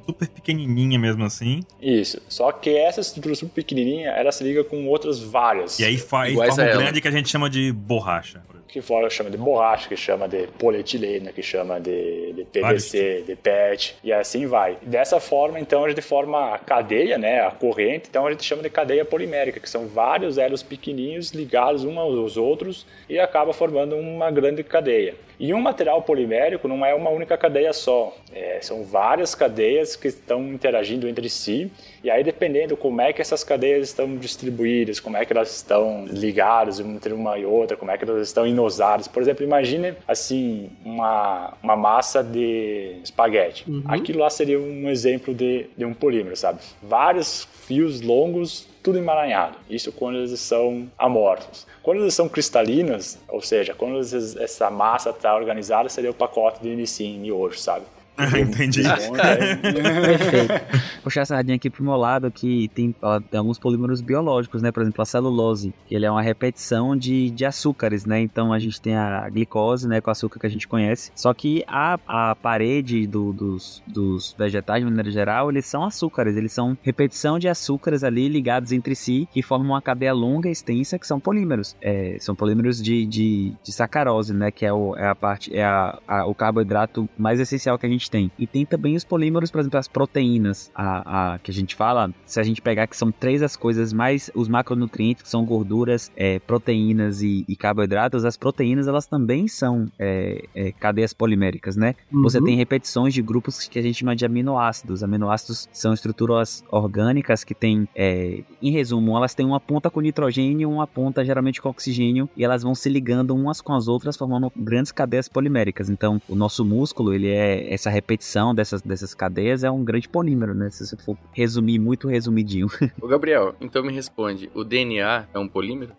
super pequenininha mesmo assim. Isso, só que essa estrutura super pequenininha, ela se liga com outras várias. E aí faz forma grande que a gente chama de borracha que fora chama de borracha, que chama de polietileno, que chama de, de PVC, de PET, e assim vai. Dessa forma, então, a gente forma a cadeia, né, a corrente, então a gente chama de cadeia polimérica, que são vários elos pequenininhos ligados uns aos outros e acaba formando uma grande cadeia. E um material polimérico não é uma única cadeia só, é, são várias cadeias que estão interagindo entre si, e aí dependendo como é que essas cadeias estão distribuídas, como é que elas estão ligadas entre uma e outra, como é que elas estão inosadas. Por exemplo, imagine assim uma, uma massa de espaguete. Uhum. Aquilo lá seria um exemplo de, de um polímero, sabe? Vários fios longos tudo emaranhado. Isso quando eles são amorfos. Quando eles são cristalinas, ou seja, quando eles, essa massa está organizada, seria o pacote de Nissin miojo, sabe? Entendi. Perfeito. Puxar a sardinha aqui pro meu lado, que tem, ó, tem, alguns polímeros biológicos, né? Por exemplo, a celulose, que ele é uma repetição de, de açúcares, né? Então a gente tem a glicose, né? Com açúcar que a gente conhece. Só que a, a parede do, dos, dos vegetais, de maneira geral, eles são açúcares. Eles são repetição de açúcares ali ligados entre si, que formam uma cadeia longa e extensa, que são polímeros. É, são polímeros de, de, de sacarose, né? Que é, o, é a parte, é a, a, o carboidrato mais essencial que a gente tem. E tem também os polímeros, por exemplo, as proteínas, a, a, que a gente fala, se a gente pegar que são três as coisas mais, os macronutrientes, que são gorduras, é, proteínas e, e, carboidratos, as proteínas, elas também são é, é, cadeias poliméricas, né? Uhum. Você tem repetições de grupos que a gente chama de aminoácidos. Aminoácidos são estruturas orgânicas que têm, é, em resumo, elas têm uma ponta com nitrogênio e uma ponta geralmente com oxigênio, e elas vão se ligando umas com as outras, formando grandes cadeias poliméricas. Então, o nosso músculo, ele é essa repetição dessas, dessas cadeias é um grande polímero, né? Se você for resumir muito resumidinho. Ô, Gabriel, então me responde: o DNA é um polímero?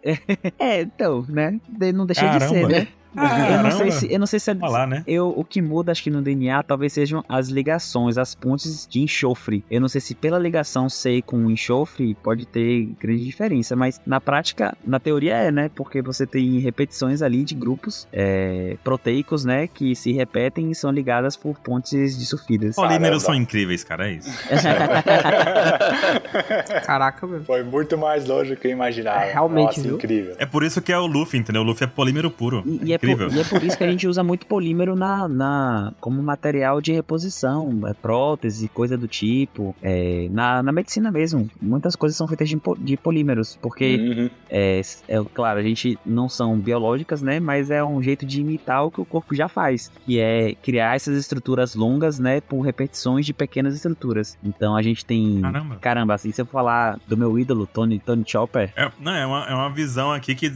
é, então, né? Não deixa Caramba. de ser, né? Ah, eu, não sei se, eu não sei se é, lá, né? eu, o que muda, acho que no DNA, talvez sejam as ligações, as pontes de enxofre. Eu não sei se pela ligação ser com enxofre pode ter grande diferença, mas na prática, na teoria é, né? Porque você tem repetições ali de grupos é, proteicos, né? Que se repetem e são ligadas por pontes de sulfidas. Polímeros são incríveis, cara, é isso. Caraca, meu. Foi muito mais longe do que eu imaginava. É, realmente, Nossa, incrível. É por isso que é o Luffy, entendeu? O Luffy é polímero puro. E, e é incrível. Por, e é por isso que a gente usa muito polímero na, na, como material de reposição, é, prótese, coisa do tipo. É, na, na medicina mesmo, muitas coisas são feitas de, de polímeros, porque, uhum. é, é, claro, a gente não são biológicas, né? Mas é um jeito de imitar o que o corpo já faz, que é criar essas estruturas longas, né? Por repetições de pequenas estruturas. Então a gente tem. Caramba, Caramba assim, se eu falar do meu ídolo, Tony, Tony Chopper. É, não, é uma, é uma visão aqui que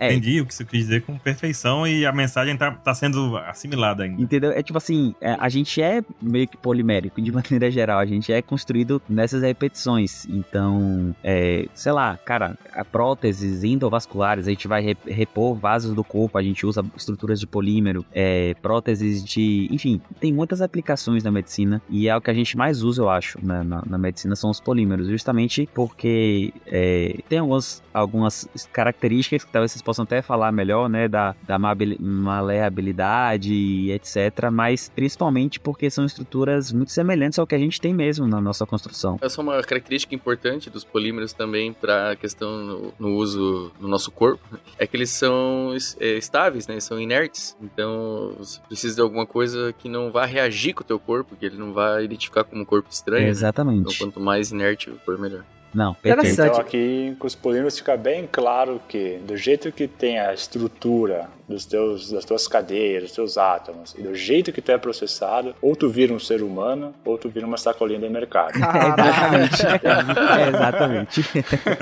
é. Entendi o que você quis dizer com perfeição e a mensagem tá, tá sendo assimilada ainda. Entendeu? É tipo assim, é, a gente é meio que polimérico de maneira geral, a gente é construído nessas repetições. Então, é, sei lá, cara, próteses endovasculares, a gente vai repor vasos do corpo, a gente usa estruturas de polímero, é, próteses de. Enfim, tem muitas aplicações na medicina e é o que a gente mais usa, eu acho, né, na, na medicina, são os polímeros, justamente porque é, tem algumas, algumas características que talvez vocês possam até falar melhor, né, da, da maleabilidade e etc, mas principalmente porque são estruturas muito semelhantes ao que a gente tem mesmo na nossa construção. Essa é uma característica importante dos polímeros também para a questão no, no, uso no nosso corpo, é que eles são é, estáveis, né, são inertes, então você precisa de alguma coisa que não vá reagir com o teu corpo, que ele não vá identificar como um corpo estranho. Né? Exatamente. Né? Então quanto mais inerte for, melhor. Não, perfeito. Então aqui com os polímeros fica bem claro que do jeito que tem a estrutura dos teus, das tuas cadeias, dos teus átomos, e do jeito que tu é processado, ou tu vira um ser humano, ou tu vira uma sacolinha de mercado. exatamente. é, exatamente.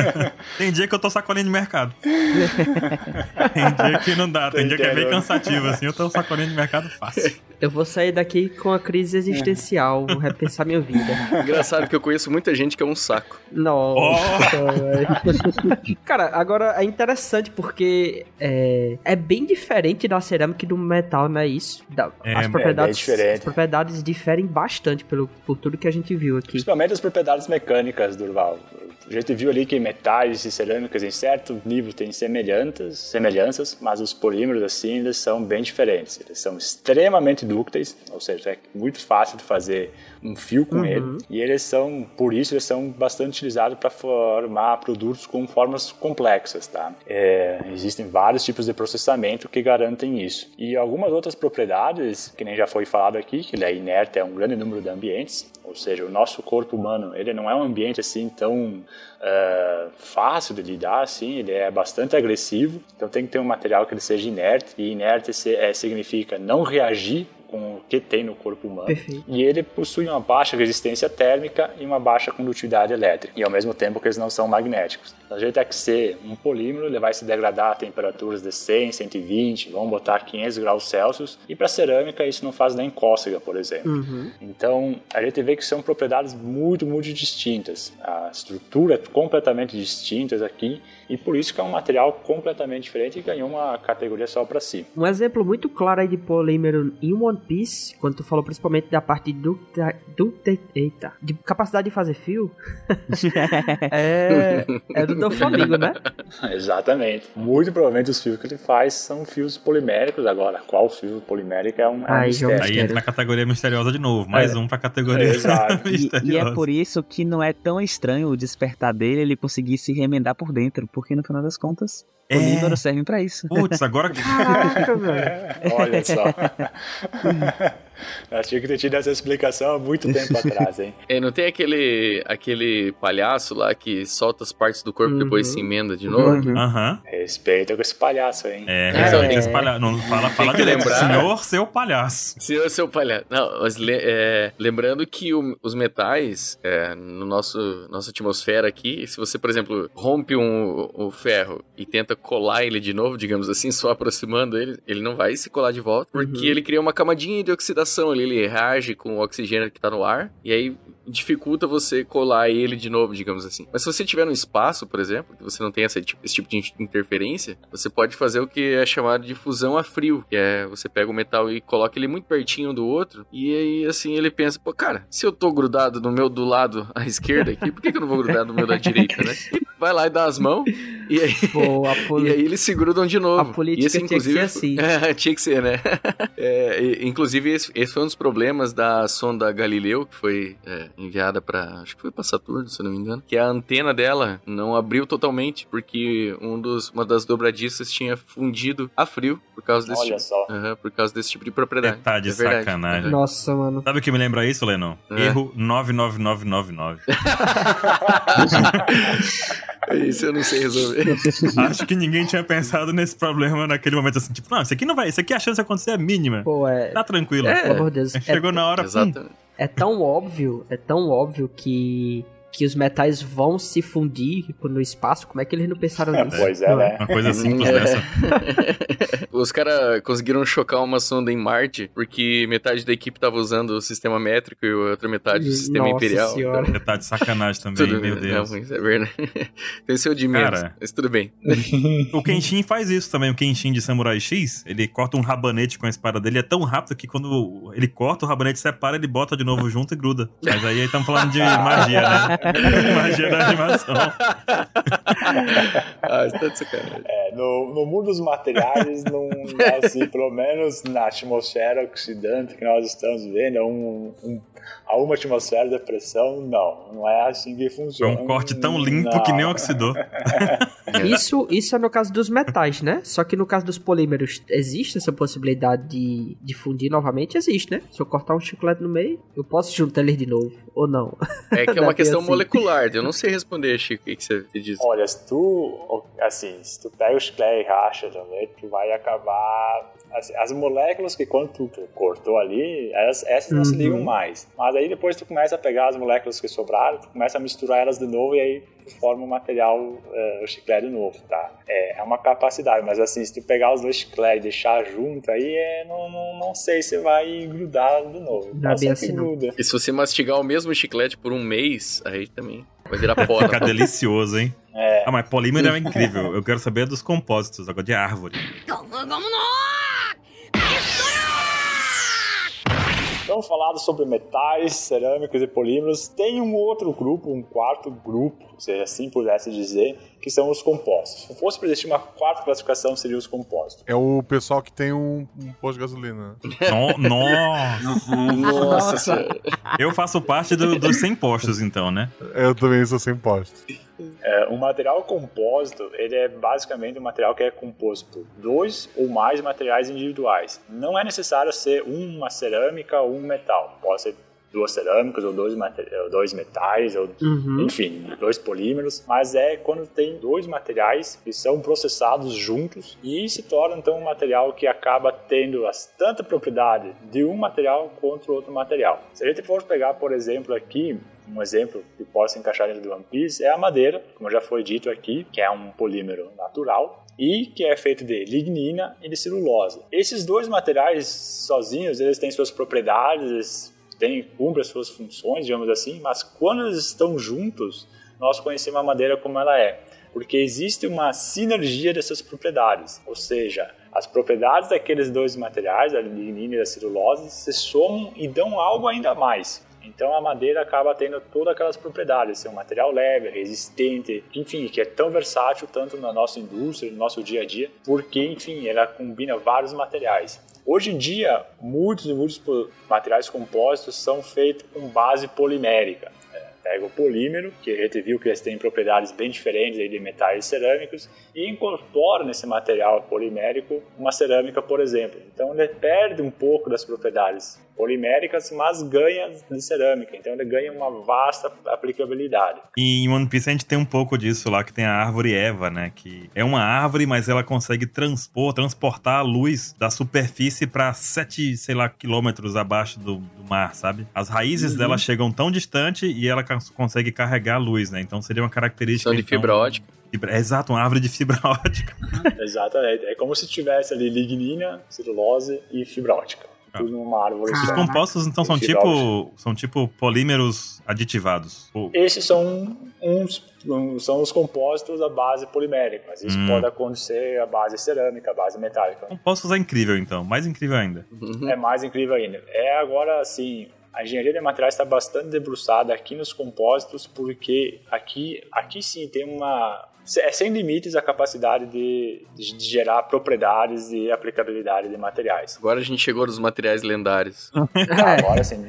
tem dia que eu tô sacolinha de mercado. tem dia que não dá, tem dia que é meio cansativo, assim, eu tô sacolinha de mercado fácil. Eu vou sair daqui com a crise existencial, vou repensar minha vida. Engraçado que eu conheço muita gente que é um saco. Nossa, oh. Cara, agora é interessante porque é, é bem diferente da cerâmica e do metal, não é isso? Da, é, as, propriedades, é as propriedades diferem bastante pelo, por tudo que a gente viu aqui. Principalmente as propriedades mecânicas, Durval. A gente viu ali que metais e cerâmicas em certo nível têm semelhanças, semelhanças, mas os polímeros assim eles são bem diferentes. Eles são extremamente dúcteis, ou seja, é muito fácil de fazer um fio com uhum. ele. E eles são, por isso, eles são bastante utilizados para formar produtos com formas complexas, tá? É, existem vários tipos de processamento que garantem isso. E algumas outras propriedades, que nem já foi falado aqui, que ele é inerte a um grande número de ambientes, ou seja, o nosso corpo humano, ele não é um ambiente assim tão uh, fácil de lidar, assim, ele é bastante agressivo, então tem que ter um material que ele seja inerte, e inerte é, significa não reagir com o que tem no corpo humano. Perfeito. E ele possui uma baixa resistência térmica e uma baixa condutividade elétrica, e ao mesmo tempo que eles não são magnéticos. Então, a gente é que ser um polímero, ele vai se degradar a temperaturas de 100, 120, vamos botar 500 graus Celsius, e para cerâmica isso não faz nem cócega, por exemplo. Uhum. Então, a gente vê que são propriedades muito, muito distintas. A estrutura é completamente distintas aqui, e por isso que é um material completamente diferente e ganhou uma categoria só para si. Um exemplo muito claro aí de polímero em One Piece, quando tu falou principalmente da parte do, do eita, de capacidade de fazer fio, é, é do teu Flamengo, né? Exatamente. Muito provavelmente os fios que ele faz são fios poliméricos agora. Qual fio polimérico é um, é um Ai, mistério. Aí entra na categoria misteriosa de novo, mais é. um pra categoria é, misteriosa. E, e é por isso que não é tão estranho o despertar dele ele conseguir se remendar por dentro, porque no final das contas, é. polímeros servem para isso. Putz, agora. Caraca, velho. Olha só. Achei que ter tido essa explicação há muito tempo atrás, hein? É, não tem aquele, aquele palhaço lá que solta as partes do corpo e uhum. depois se emenda de novo? Uhum. uhum. Respeita com esse palhaço, hein? É, respeita é. esse palhaço. Não, fala, fala de lembrar. Senhor, seu palhaço. Senhor, seu palhaço. Não, mas é, lembrando que o, os metais, é, no nosso nossa atmosfera aqui, se você, por exemplo, rompe um, o ferro e tenta colar ele de novo, digamos assim, só aproximando ele, ele não vai se colar de volta, porque uhum. ele cria uma camadinha de oxidação ali, ele reage com o oxigênio que tá no ar, e aí dificulta você colar ele de novo, digamos assim. Mas se você tiver no espaço, por exemplo, que você não tem esse tipo, esse tipo de interferência, você pode fazer o que é chamado de fusão a frio, que é você pega o metal e coloca ele muito pertinho do outro, e aí assim ele pensa, pô, cara, se eu tô grudado no meu do lado à esquerda aqui, por que, que eu não vou grudar no meu da direita, né? E vai lá e dá as mãos, e aí, Pô, e aí eles se grudam de novo. A política esse, inclusive, tinha que ser assim. É, tinha que ser, né? É, inclusive, esse, esse, foi um dos problemas da sonda Galileu, que foi é, enviada para acho que foi para Saturno, se eu não me engano, que a antena dela não abriu totalmente porque um dos, uma das dobradiças tinha fundido a frio por causa desse Olha tipo, só. Por causa desse tipo de propriedade. Tá de É verdade. sacanagem. Nossa, mano. Sabe o que me lembra isso, Lennon? É. Erro 99999. Isso eu não sei resolver. Acho que ninguém tinha pensado nesse problema naquele momento assim, tipo, não, isso aqui não vai, isso aqui a chance de acontecer é mínima. Pô, é. Tá tranquilo. Pelo amor de Deus. É, Chegou na hora, Exatamente. É tão óbvio, é tão óbvio que. Que os metais vão se fundir tipo, no espaço. Como é que eles não pensaram É, nisso? pois é, né? uma coisa simples É. dessa. Os caras conseguiram chocar uma sonda em Marte porque metade da equipe tava usando o sistema métrico e a outra metade o sistema Nossa imperial. senhora. Você tá de sacanagem também, Tudo meu Deus. Não, isso é verdade. Tem seu de menos, Cara. mas tudo bem. O Kenshin faz isso também. O Kenshin de Samurai X, ele corta um rabanete com a espada dele. É tão rápido que quando ele corta, o rabanete separa, ele bota de novo junto e gruda. Mas aí estamos falando de magia, né? Magia da animação. Ah, você tá de sacanagem. É, no, no mundo dos materiais, não, assim, pelo menos na atmosfera oxidante que nós estamos vendo, um, um, a uma atmosfera de pressão, não. Não é assim que Foi funciona. um corte tão limpo Não. que nem oxidou. Isso, isso é no caso dos metais, né? Só que no caso dos polímeros, existe essa possibilidade de, de fundir novamente? Existe, né? Se eu cortar um chiclete no meio, eu posso juntar eles de novo, ou não? É que é uma questão assim. molecular. Eu não sei responder, Chico, o que que você diz. Olha, se tu, assim, se tu pega o chiclete e racha também, tu vai acabar... assim, as moléculas que quando tu cortou ali, elas, essas não se Uhum. ligam mais. Mas aí depois tu começa a pegar as moléculas que sobraram, tu começa a misturar elas de novo e aí tu forma o material, eh, o chiclete de novo, tá? É, é uma capacidade, mas assim, se tu pegar os dois chicletes e deixar junto, aí é, não, não, não sei se vai grudar de novo. Não Pode bem assim, não. gruda. E se você mastigar o mesmo chiclete por um mês, aí também vai virar pó. Fica delicioso, hein? É. Ah, mas polímero é incrível. Eu quero saber dos compósitos, agora de árvore. Então, falado sobre metais, cerâmicos e polímeros, tem um outro grupo, um quarto grupo, se assim pudesse dizer, que são os compostos. Se fosse para existir uma quarta classificação, seriam os compostos. É o pessoal que tem um, um posto de gasolina. No- nossa! Nossa senhora. Eu faço parte do- dos 100 postos, então, né? Eu também sou sem postos. É, um material compósito, ele é basicamente um material que é composto por dois ou mais materiais individuais. Não é necessário ser uma cerâmica ou um metal. Pode ser duas cerâmicas ou dois, ou dois metais, ou Uhum. enfim, dois polímeros, mas é quando tem dois materiais que são processados juntos e se torna então um material que acaba tendo as, tanta propriedade de um material quanto outro material. Se a gente for pegar, por exemplo, aqui um exemplo que possa encaixar dentro do One Piece é a madeira, como já foi dito aqui, que é um polímero natural e que é feito de lignina e de celulose. Esses dois materiais sozinhos, eles têm suas propriedades, têm, cumprem as suas funções, digamos assim, mas quando eles estão juntos, nós conhecemos a madeira como ela é. Porque existe uma sinergia dessas propriedades, ou seja, as propriedades daqueles dois materiais, a lignina e a celulose, se somam e dão algo ainda mais. Então a madeira acaba tendo todas aquelas propriedades, ser um material leve, resistente, enfim, que é tão versátil tanto na nossa indústria, no nosso dia a dia, porque, enfim, ela combina vários materiais. Hoje em dia, muitos e muitos materiais compostos são feitos com base polimérica. É, Pega o polímero, que a gente viu que eles têm propriedades bem diferentes de metais cerâmicos, e incorpora nesse material polimérico uma cerâmica, por exemplo. Então ele perde um pouco das propriedades poliméricas, mas ganha de cerâmica. Então ele ganha uma vasta aplicabilidade. E em One Piece a gente tem um pouco disso lá, que tem a árvore Eva, né? Que é uma árvore, mas ela consegue transpor, transportar a luz da superfície para 7, sei lá, quilômetros abaixo do, do mar, sabe? As raízes Uhum. dela chegam tão distante e ela cons- consegue carregar a luz, né? Então seria uma característica. São de então, fibra ótica. fibra- é, exato, uma árvore de fibra ótica. Exatamente. É como se tivesse ali lignina, celulose e fibra ótica. Tudo numa árvore Os compostos, então, são tipo, são tipo polímeros aditivados. Ou- Esses são uns são os compostos à base polimérica, mas isso Hum. pode acontecer à base cerâmica, à base metálica. Compostos é incrível, então. Mais incrível ainda. É mais incrível ainda. É agora assim, a engenharia de materiais está bastante debruçada aqui nos compósitos, porque aqui, aqui sim tem uma é sem limites a capacidade de, de gerar propriedades e aplicabilidade de materiais. Agora a gente chegou nos materiais lendários. agora sim.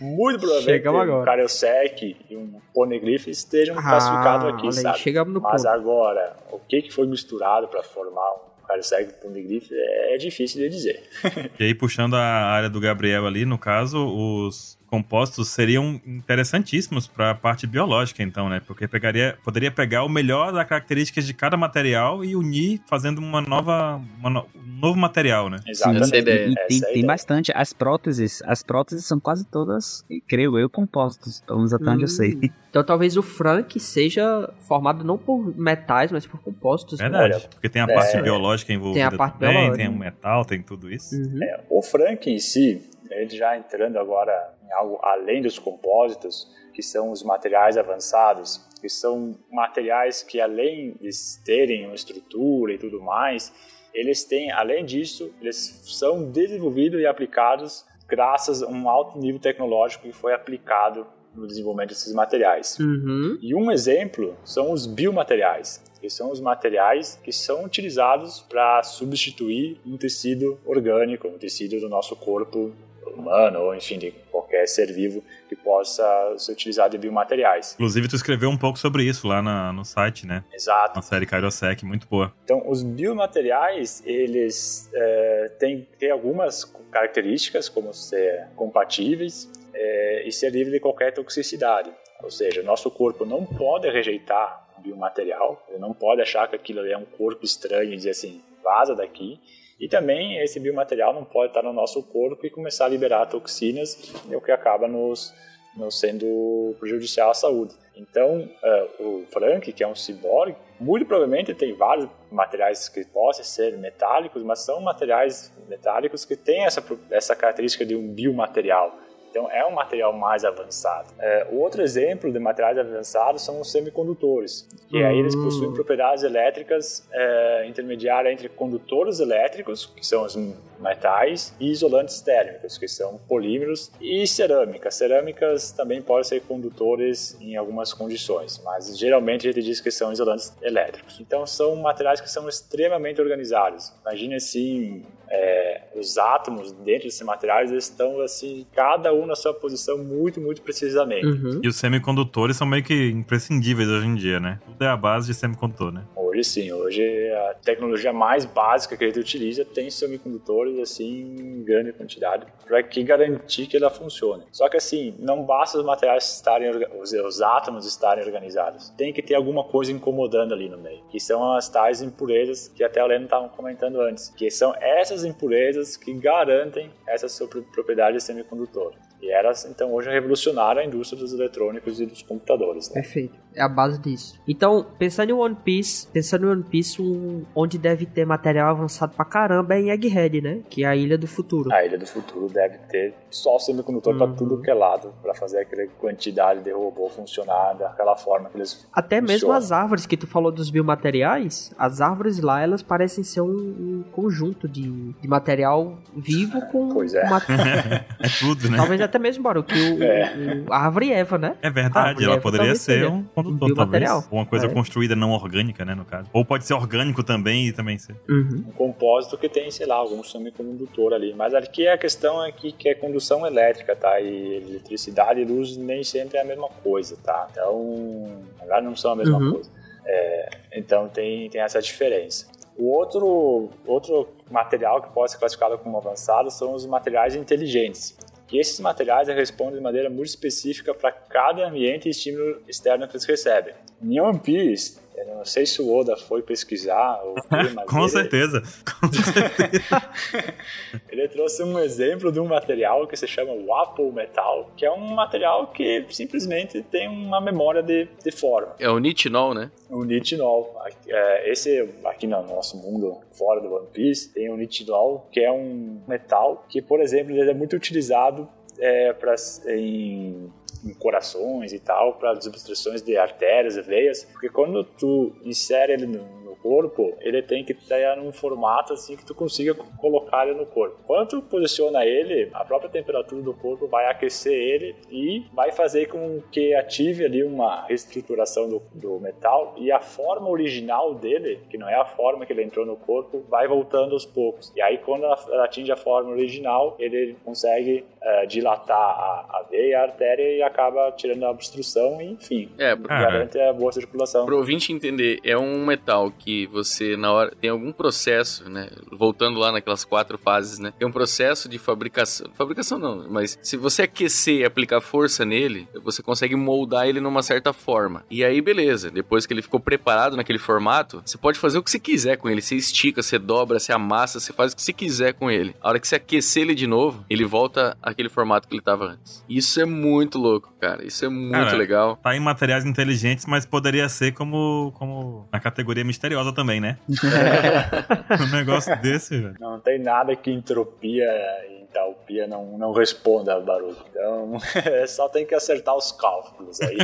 Muito provavelmente um Karyosek e um Poneglyph estejam ah, classificados aqui, sabe? Chegamos no Mas ponto. agora, o que, que foi misturado para formar um Karyosek e Poneglyph é, é difícil de dizer. e aí, puxando a área do Gabriel ali, no caso, os compostos seriam interessantíssimos para a parte biológica, então, né? Porque pegaria, poderia pegar o melhor das características de cada material e unir fazendo uma nova, uma no, um novo material, né? Exatamente. Sim, e, e tem, tem bastante. As próteses, as próteses são quase todas, creio eu, compostos. Pelo menos até onde eu sei. Hum. Então talvez o Frank seja formado não por metais, mas por compostos. Verdade, né? porque tem a parte é, biológica envolvida tem a parte também, biológica. tem o metal, tem tudo isso. Uhum. É, o Frank em si, ele já entrando agora em algo além dos compósitos, que são os materiais avançados, que são materiais que além de terem uma estrutura e tudo mais, eles têm, além disso, eles são desenvolvidos e aplicados graças a um alto nível tecnológico que foi aplicado no desenvolvimento desses materiais. Uhum. E um exemplo são os biomateriais, que são os materiais que são utilizados para substituir um tecido orgânico, um tecido do nosso corpo humano ou enfim de qualquer ser vivo que possa ser utilizado em biomateriais. Inclusive tu escreveu um pouco sobre isso lá na, no site, né? Exato. Na série Kairosec, muito boa. Então os biomateriais eles é, têm, têm algumas características como ser compatíveis é, e ser livre de qualquer toxicidade. Ou seja, nosso corpo não pode rejeitar biomaterial, ele não pode achar que aquilo é um corpo estranho e dizer assim, vaza daqui. E também esse biomaterial não pode estar no nosso corpo e começar a liberar toxinas, o que acaba nos, nos sendo prejudicial à saúde. Então, uh, o Frank, que é um ciborgue, muito provavelmente tem vários materiais que possam ser metálicos, mas são materiais metálicos que têm essa, essa característica de um biomaterial. Então, é um material mais avançado. É, o outro exemplo de materiais avançados são os semicondutores, que aí eles possuem propriedades elétricas é, intermediárias entre condutores elétricos, que são os metais, e isolantes térmicos, que são polímeros, e cerâmica. Cerâmicas também podem ser condutores em algumas condições, mas geralmente a gente diz que são isolantes elétricos. Então, são materiais que são extremamente organizados. Imagine assim, é, os átomos dentro desses materiais estão assim, cada um na sua posição muito, muito precisamente. Uhum. E os semicondutores são meio que imprescindíveis hoje em dia, né? Tudo é a base de semicondutor, né? Hoje sim, hoje a tecnologia mais básica que a gente utiliza tem semicondutores assim em grande quantidade para que garantir que ela funcione. Só que assim, não basta os materiais estarem os, os átomos estarem organizados. Tem que ter alguma coisa incomodando ali no meio, que são as tais impurezas que até o Leno estava comentando antes, que são essas impurezas que garantem essa propriedade de semicondutor. E elas, então, hoje revolucionaram a indústria dos eletrônicos e dos computadores. Né? Perfeito. É a base disso. Então, pensando em One Piece, pensando em One Piece, um, onde deve ter material avançado pra caramba é em Egghead, né? Que é a Ilha do Futuro. A Ilha do Futuro deve ter só semicondutor uhum. pra tudo que é lado, pra fazer aquela quantidade de robô funcionar daquela forma que eles Até funcionam. mesmo as árvores que tu falou dos biomateriais, as árvores lá, elas parecem ser um, um conjunto de, de material vivo com... Pois é. Uma... é tudo, né? Talvez até mesmo, Baro, que o, é. o, a árvore Eva, né? É verdade, ela Eva poderia ser um condutor, um talvez. Uma coisa é. construída não orgânica, né, no caso. Ou pode ser orgânico também e também ser. Uhum. Um compósito que tem, sei lá, algum semicondutor ali. Mas aqui a questão é que, que é condução elétrica, tá? E eletricidade e luz nem sempre é a mesma coisa, tá? Então, na não são a mesma uhum. coisa. É, então tem, tem essa diferença. O outro, outro material que pode ser classificado como avançado são os materiais inteligentes. E esses materiais respondem de maneira muito específica para cada ambiente e estímulo externo que eles recebem. Em One Piece, eu não sei se o Oda foi pesquisar ou mas Com ele... certeza. Com certeza. ele trouxe um exemplo de um material que se chama Wapo Metal, que é um material que simplesmente tem uma memória de, de forma. É o nitinol, né? O nitinol. É, esse aqui no nosso mundo, fora do One Piece, tem o nitinol, que é um metal que, por exemplo, ele é muito utilizado é, pra, em em corações e tal, para desobstruções de artérias e veias, porque quando tu insere ele no, no corpo, ele tem que estar num formato assim que tu consiga colocar ele no corpo. Quando tu posiciona ele, a própria temperatura do corpo vai aquecer ele e vai fazer com que ative ali uma reestruturação do, do metal e a forma original dele, que não é a forma que ele entrou no corpo, vai voltando aos poucos. E aí quando ela atinge a forma original, ele consegue uh, dilatar a, a veia, a artéria e acaba tirando a obstrução, e, enfim, é, garante a boa circulação. Para o ouvinte entender, é um metal que você, na hora, tem algum processo, né? Voltando lá naquelas quatro fases, né? Tem um processo de fabricação. Fabricação não, mas se você aquecer e aplicar força nele, você consegue moldar ele numa certa forma. E aí, beleza. Depois que ele ficou preparado naquele formato, você pode fazer o que você quiser com ele. Você estica, você dobra, você amassa, você faz o que você quiser com ele. A hora que você aquecer ele de novo, ele volta àquele formato que ele estava antes. Isso é muito louco, cara. Isso é muito cara, legal. Tá em materiais inteligentes, mas poderia ser como, como na categoria misteriosa também, né? É. um negócio desse, velho. Não tem nada que entropia e entalpia não, não responda a barulho. Então, só tem que acertar os cálculos aí.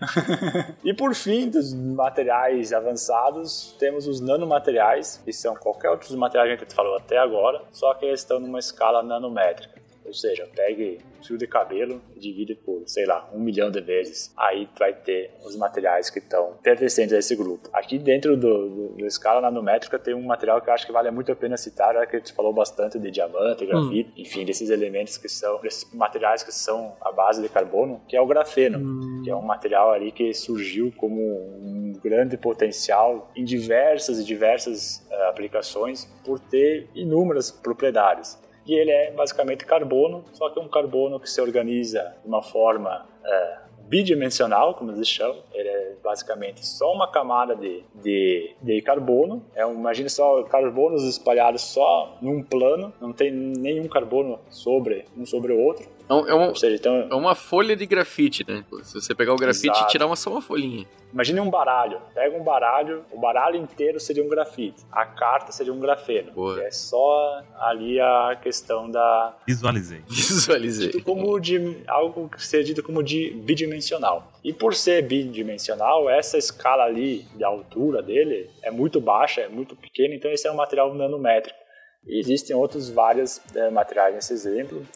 e por fim, dos materiais avançados, temos os nanomateriais, que são qualquer outros materiais que a gente falou até agora, só que eles estão numa escala nanométrica. Ou seja, pegue um fio de cabelo e divide por, sei lá, um milhão de vezes. Aí tu vai ter os materiais que estão pertencentes a esse grupo. Aqui dentro do, do, do, escala nanométrica tem um material que eu acho que vale muito a pena citar, já que a gente falou bastante de diamante, grafite, hum. enfim, desses elementos que são, desses materiais que são a base de carbono, que é o grafeno, hum. que é um material ali que surgiu como um grande potencial em diversas e diversas uh, aplicações por ter inúmeras propriedades e ele é basicamente carbono, só que um carbono que se organiza de uma forma é, bidimensional, como eles chamam. Ele é basicamente só uma camada de, de, de carbono. É imagine só carbonos espalhados só num plano, não tem nenhum carbono sobre um sobre o outro. É, um, seja, então, é uma folha de grafite, né? Se você pegar o grafite Exato. e tirar uma, só uma folhinha. Imagine um baralho. Pega um baralho, o baralho inteiro seria um grafite. A carta seria um grafeno. Boa. É só ali a questão da. Visualizei. Visualizei. Como de algo que seria dito como de bidimensional. E por ser bidimensional, essa escala ali de altura dele é muito baixa, é muito pequena, então esse é um material nanométrico. E existem outros vários é, materiais nesse exemplo.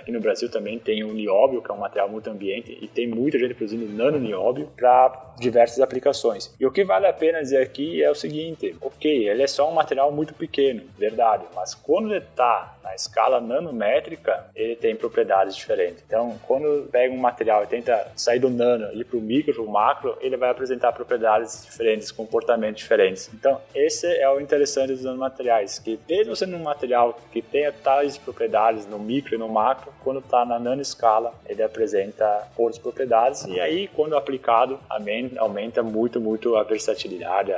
Aqui no Brasil também tem o nióbio, que é um material muito ambiente, e tem muita gente produzindo nano nióbio para diversas aplicações. E o que vale a pena dizer aqui é o seguinte: ok, ele é só um material muito pequeno, verdade, mas quando ele está na escala nanométrica, ele tem propriedades diferentes. Então, quando pega um material e tenta sair do nano e ir para o micro, para o macro, ele vai apresentar propriedades diferentes, comportamentos diferentes. Então, esse é o interessante dos nanomateriais, que mesmo sendo um material que tenha tais propriedades no micro e no macro, quando está na nanoscala, ele apresenta outras propriedades. E aí, quando aplicado, aumenta muito, muito a versatilidade,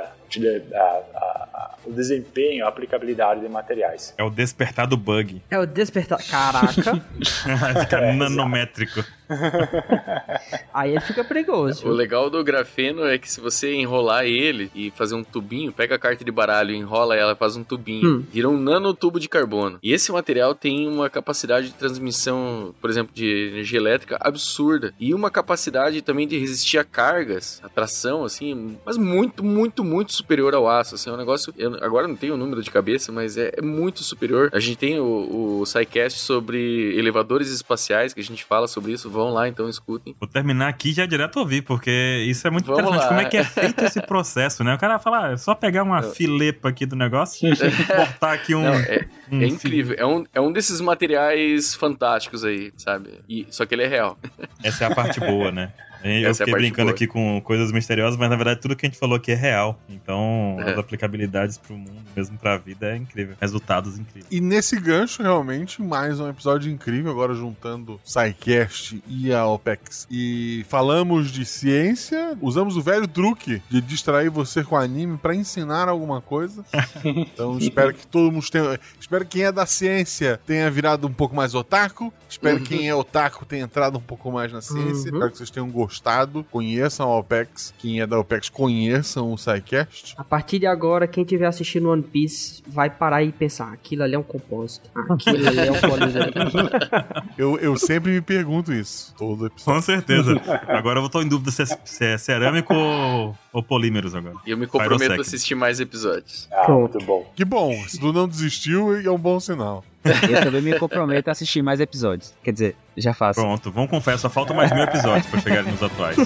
a, a, o desempenho, a aplicabilidade de materiais. É o despertar do bug. É o despertar. Caraca! Fica é, nanométrico. Aí ele fica perigoso. O legal do grafeno é que se você enrolar ele e fazer um tubinho, pega a carta de baralho, enrola ela, faz um tubinho, hum. vira um nanotubo de carbono. E esse material tem uma capacidade de transmissão, por exemplo, de energia elétrica absurda e uma capacidade também de resistir a cargas, a tração, assim, mas muito, muito, muito superior ao aço. Assim, é um negócio. Eu agora não tenho o número de cabeça, mas é, é muito superior. A gente tem o, o SciCast sobre elevadores espaciais, que a gente fala sobre isso. Vão lá, então escutem. Vou terminar aqui já direto ouvir, porque isso é muito Vamos interessante. Lá. Como é que é feito esse processo, né? O cara fala, ah, é só pegar uma filepa aqui do negócio e botar aqui um. Não, é, um é incrível. É um, é um desses materiais fantásticos aí, sabe? E, só que ele é real. Essa é a parte boa, né? Eu Essa fiquei é brincando boa. aqui com coisas misteriosas, mas na verdade tudo que a gente falou aqui é real. Então, é. as aplicabilidades pro mundo, mesmo pra vida, é incrível. Resultados incríveis. E nesse gancho, realmente, mais um episódio incrível, agora juntando SciCast e a OPEX. E falamos de ciência, usamos o velho truque de distrair você com anime para ensinar alguma coisa. Então, espero que todo mundo tenha. Espero que quem é da ciência tenha virado um pouco mais otaku. Espero que quem é otaku tenha entrado um pouco mais na ciência. Uhum. Espero que vocês tenham gostado gostado, conheçam a OPEX. Quem é da OPEX, conheçam o SciCast. A partir de agora, quem estiver assistindo One Piece vai parar e pensar: aquilo ali é um compósito. Aquilo ali é um eu, eu sempre me pergunto isso. Todo episódio. Com certeza. Agora eu tô em dúvida se é, se é cerâmico ou, ou, polímeros agora. E eu me comprometo a assistir mais episódios. Ah, muito bom. Que bom. Se tu não desistiu, é um bom sinal. Eu também me comprometo a assistir mais episódios. Quer dizer, já faço. Pronto, vamos confessar, só falta mais mil episódios pra chegar nos atuais.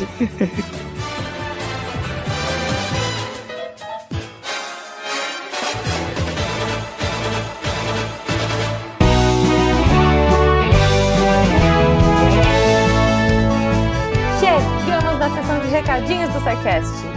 Chegamos na sessão de recadinhos do SciCast.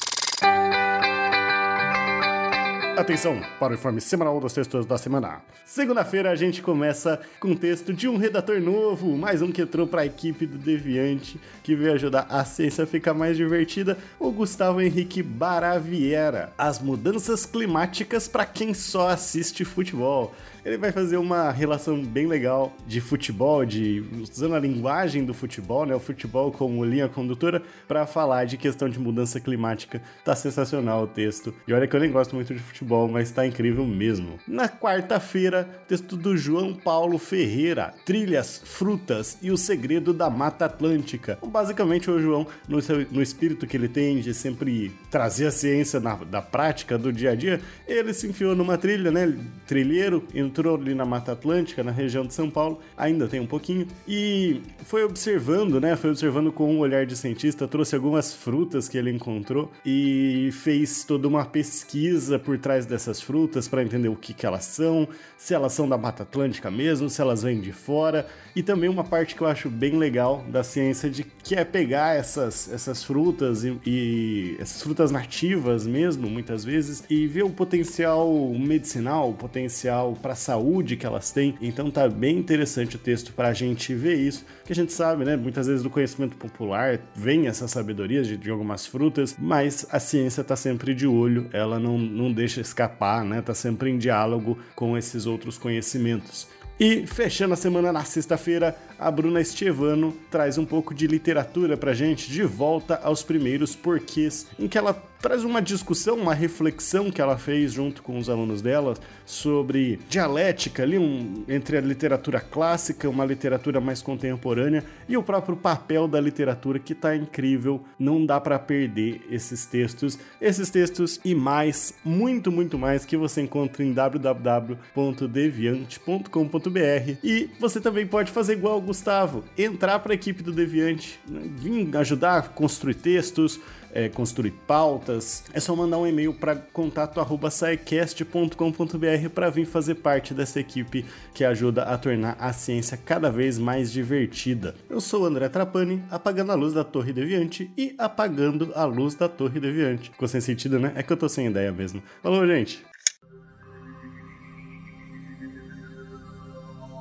Atenção para o informe semanal dos textos da semana. Segunda-feira a gente começa com um texto de um redator novo, mais um que entrou para a equipe do Deviante, que veio ajudar a ciência a ficar mais divertida, o Gustavo Henrique Baraviera. As mudanças climáticas para quem só assiste futebol ele vai fazer uma relação bem legal de futebol, de usando a linguagem do futebol, né, o futebol como linha condutora para falar de questão de mudança climática. Tá sensacional o texto. E olha que eu nem gosto muito de futebol, mas tá incrível mesmo. Na quarta-feira, texto do João Paulo Ferreira, Trilhas, Frutas e o Segredo da Mata Atlântica. Basicamente o João, no, seu, no espírito que ele tem de sempre trazer a ciência na, da prática do dia a dia, ele se enfiou numa trilha, né, trilheiro, entrou ali na Mata Atlântica, na região de São Paulo, ainda tem um pouquinho, e foi observando, né? Foi observando com um olhar de cientista, trouxe algumas frutas que ele encontrou e fez toda uma pesquisa por trás dessas frutas para entender o que, que elas são, se elas são da Mata Atlântica mesmo, se elas vêm de fora, e também uma parte que eu acho bem legal da ciência de que é pegar essas, essas frutas e, e essas frutas nativas mesmo, muitas vezes, e ver o potencial medicinal, o potencial para saúde que elas têm. Então tá bem interessante o texto para a gente ver isso, que a gente sabe, né? Muitas vezes do conhecimento popular vem essa sabedoria de, de algumas frutas, mas a ciência tá sempre de olho, ela não, não deixa escapar, né? Tá sempre em diálogo com esses outros conhecimentos. E fechando a semana na sexta-feira, a Bruna Estevano traz um pouco de literatura pra gente, de volta aos primeiros porquês, em que ela traz uma discussão, uma reflexão que ela fez junto com os alunos dela sobre dialética ali um, entre a literatura clássica, uma literatura mais contemporânea e o próprio papel da literatura que tá incrível, não dá para perder esses textos, esses textos e mais, muito muito mais que você encontra em www.deviante.com.br e você também pode fazer igual o Gustavo, entrar para a equipe do Deviante, né, vir ajudar a construir textos, é, construir pautas, é só mandar um e-mail para contato@saicast.com.br para vir fazer parte dessa equipe que ajuda a tornar a ciência cada vez mais divertida. Eu sou o André Trapani, apagando a luz da Torre Deviante e apagando a luz da Torre Deviante. Ficou sem sentido, né? É que eu tô sem ideia mesmo. Falou, gente!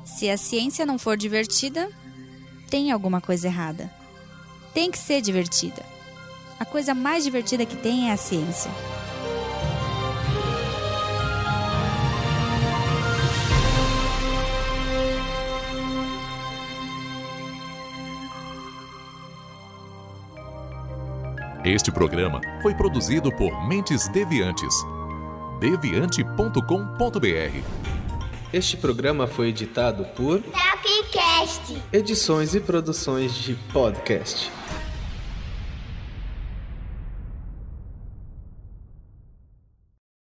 Se a ciência não for divertida, tem alguma coisa errada. Tem que ser divertida. A coisa mais divertida que tem é a ciência. Este programa foi produzido por Mentes Deviantes. deviante.com.br. Este programa foi editado por Tapcast. Edições e produções de podcast.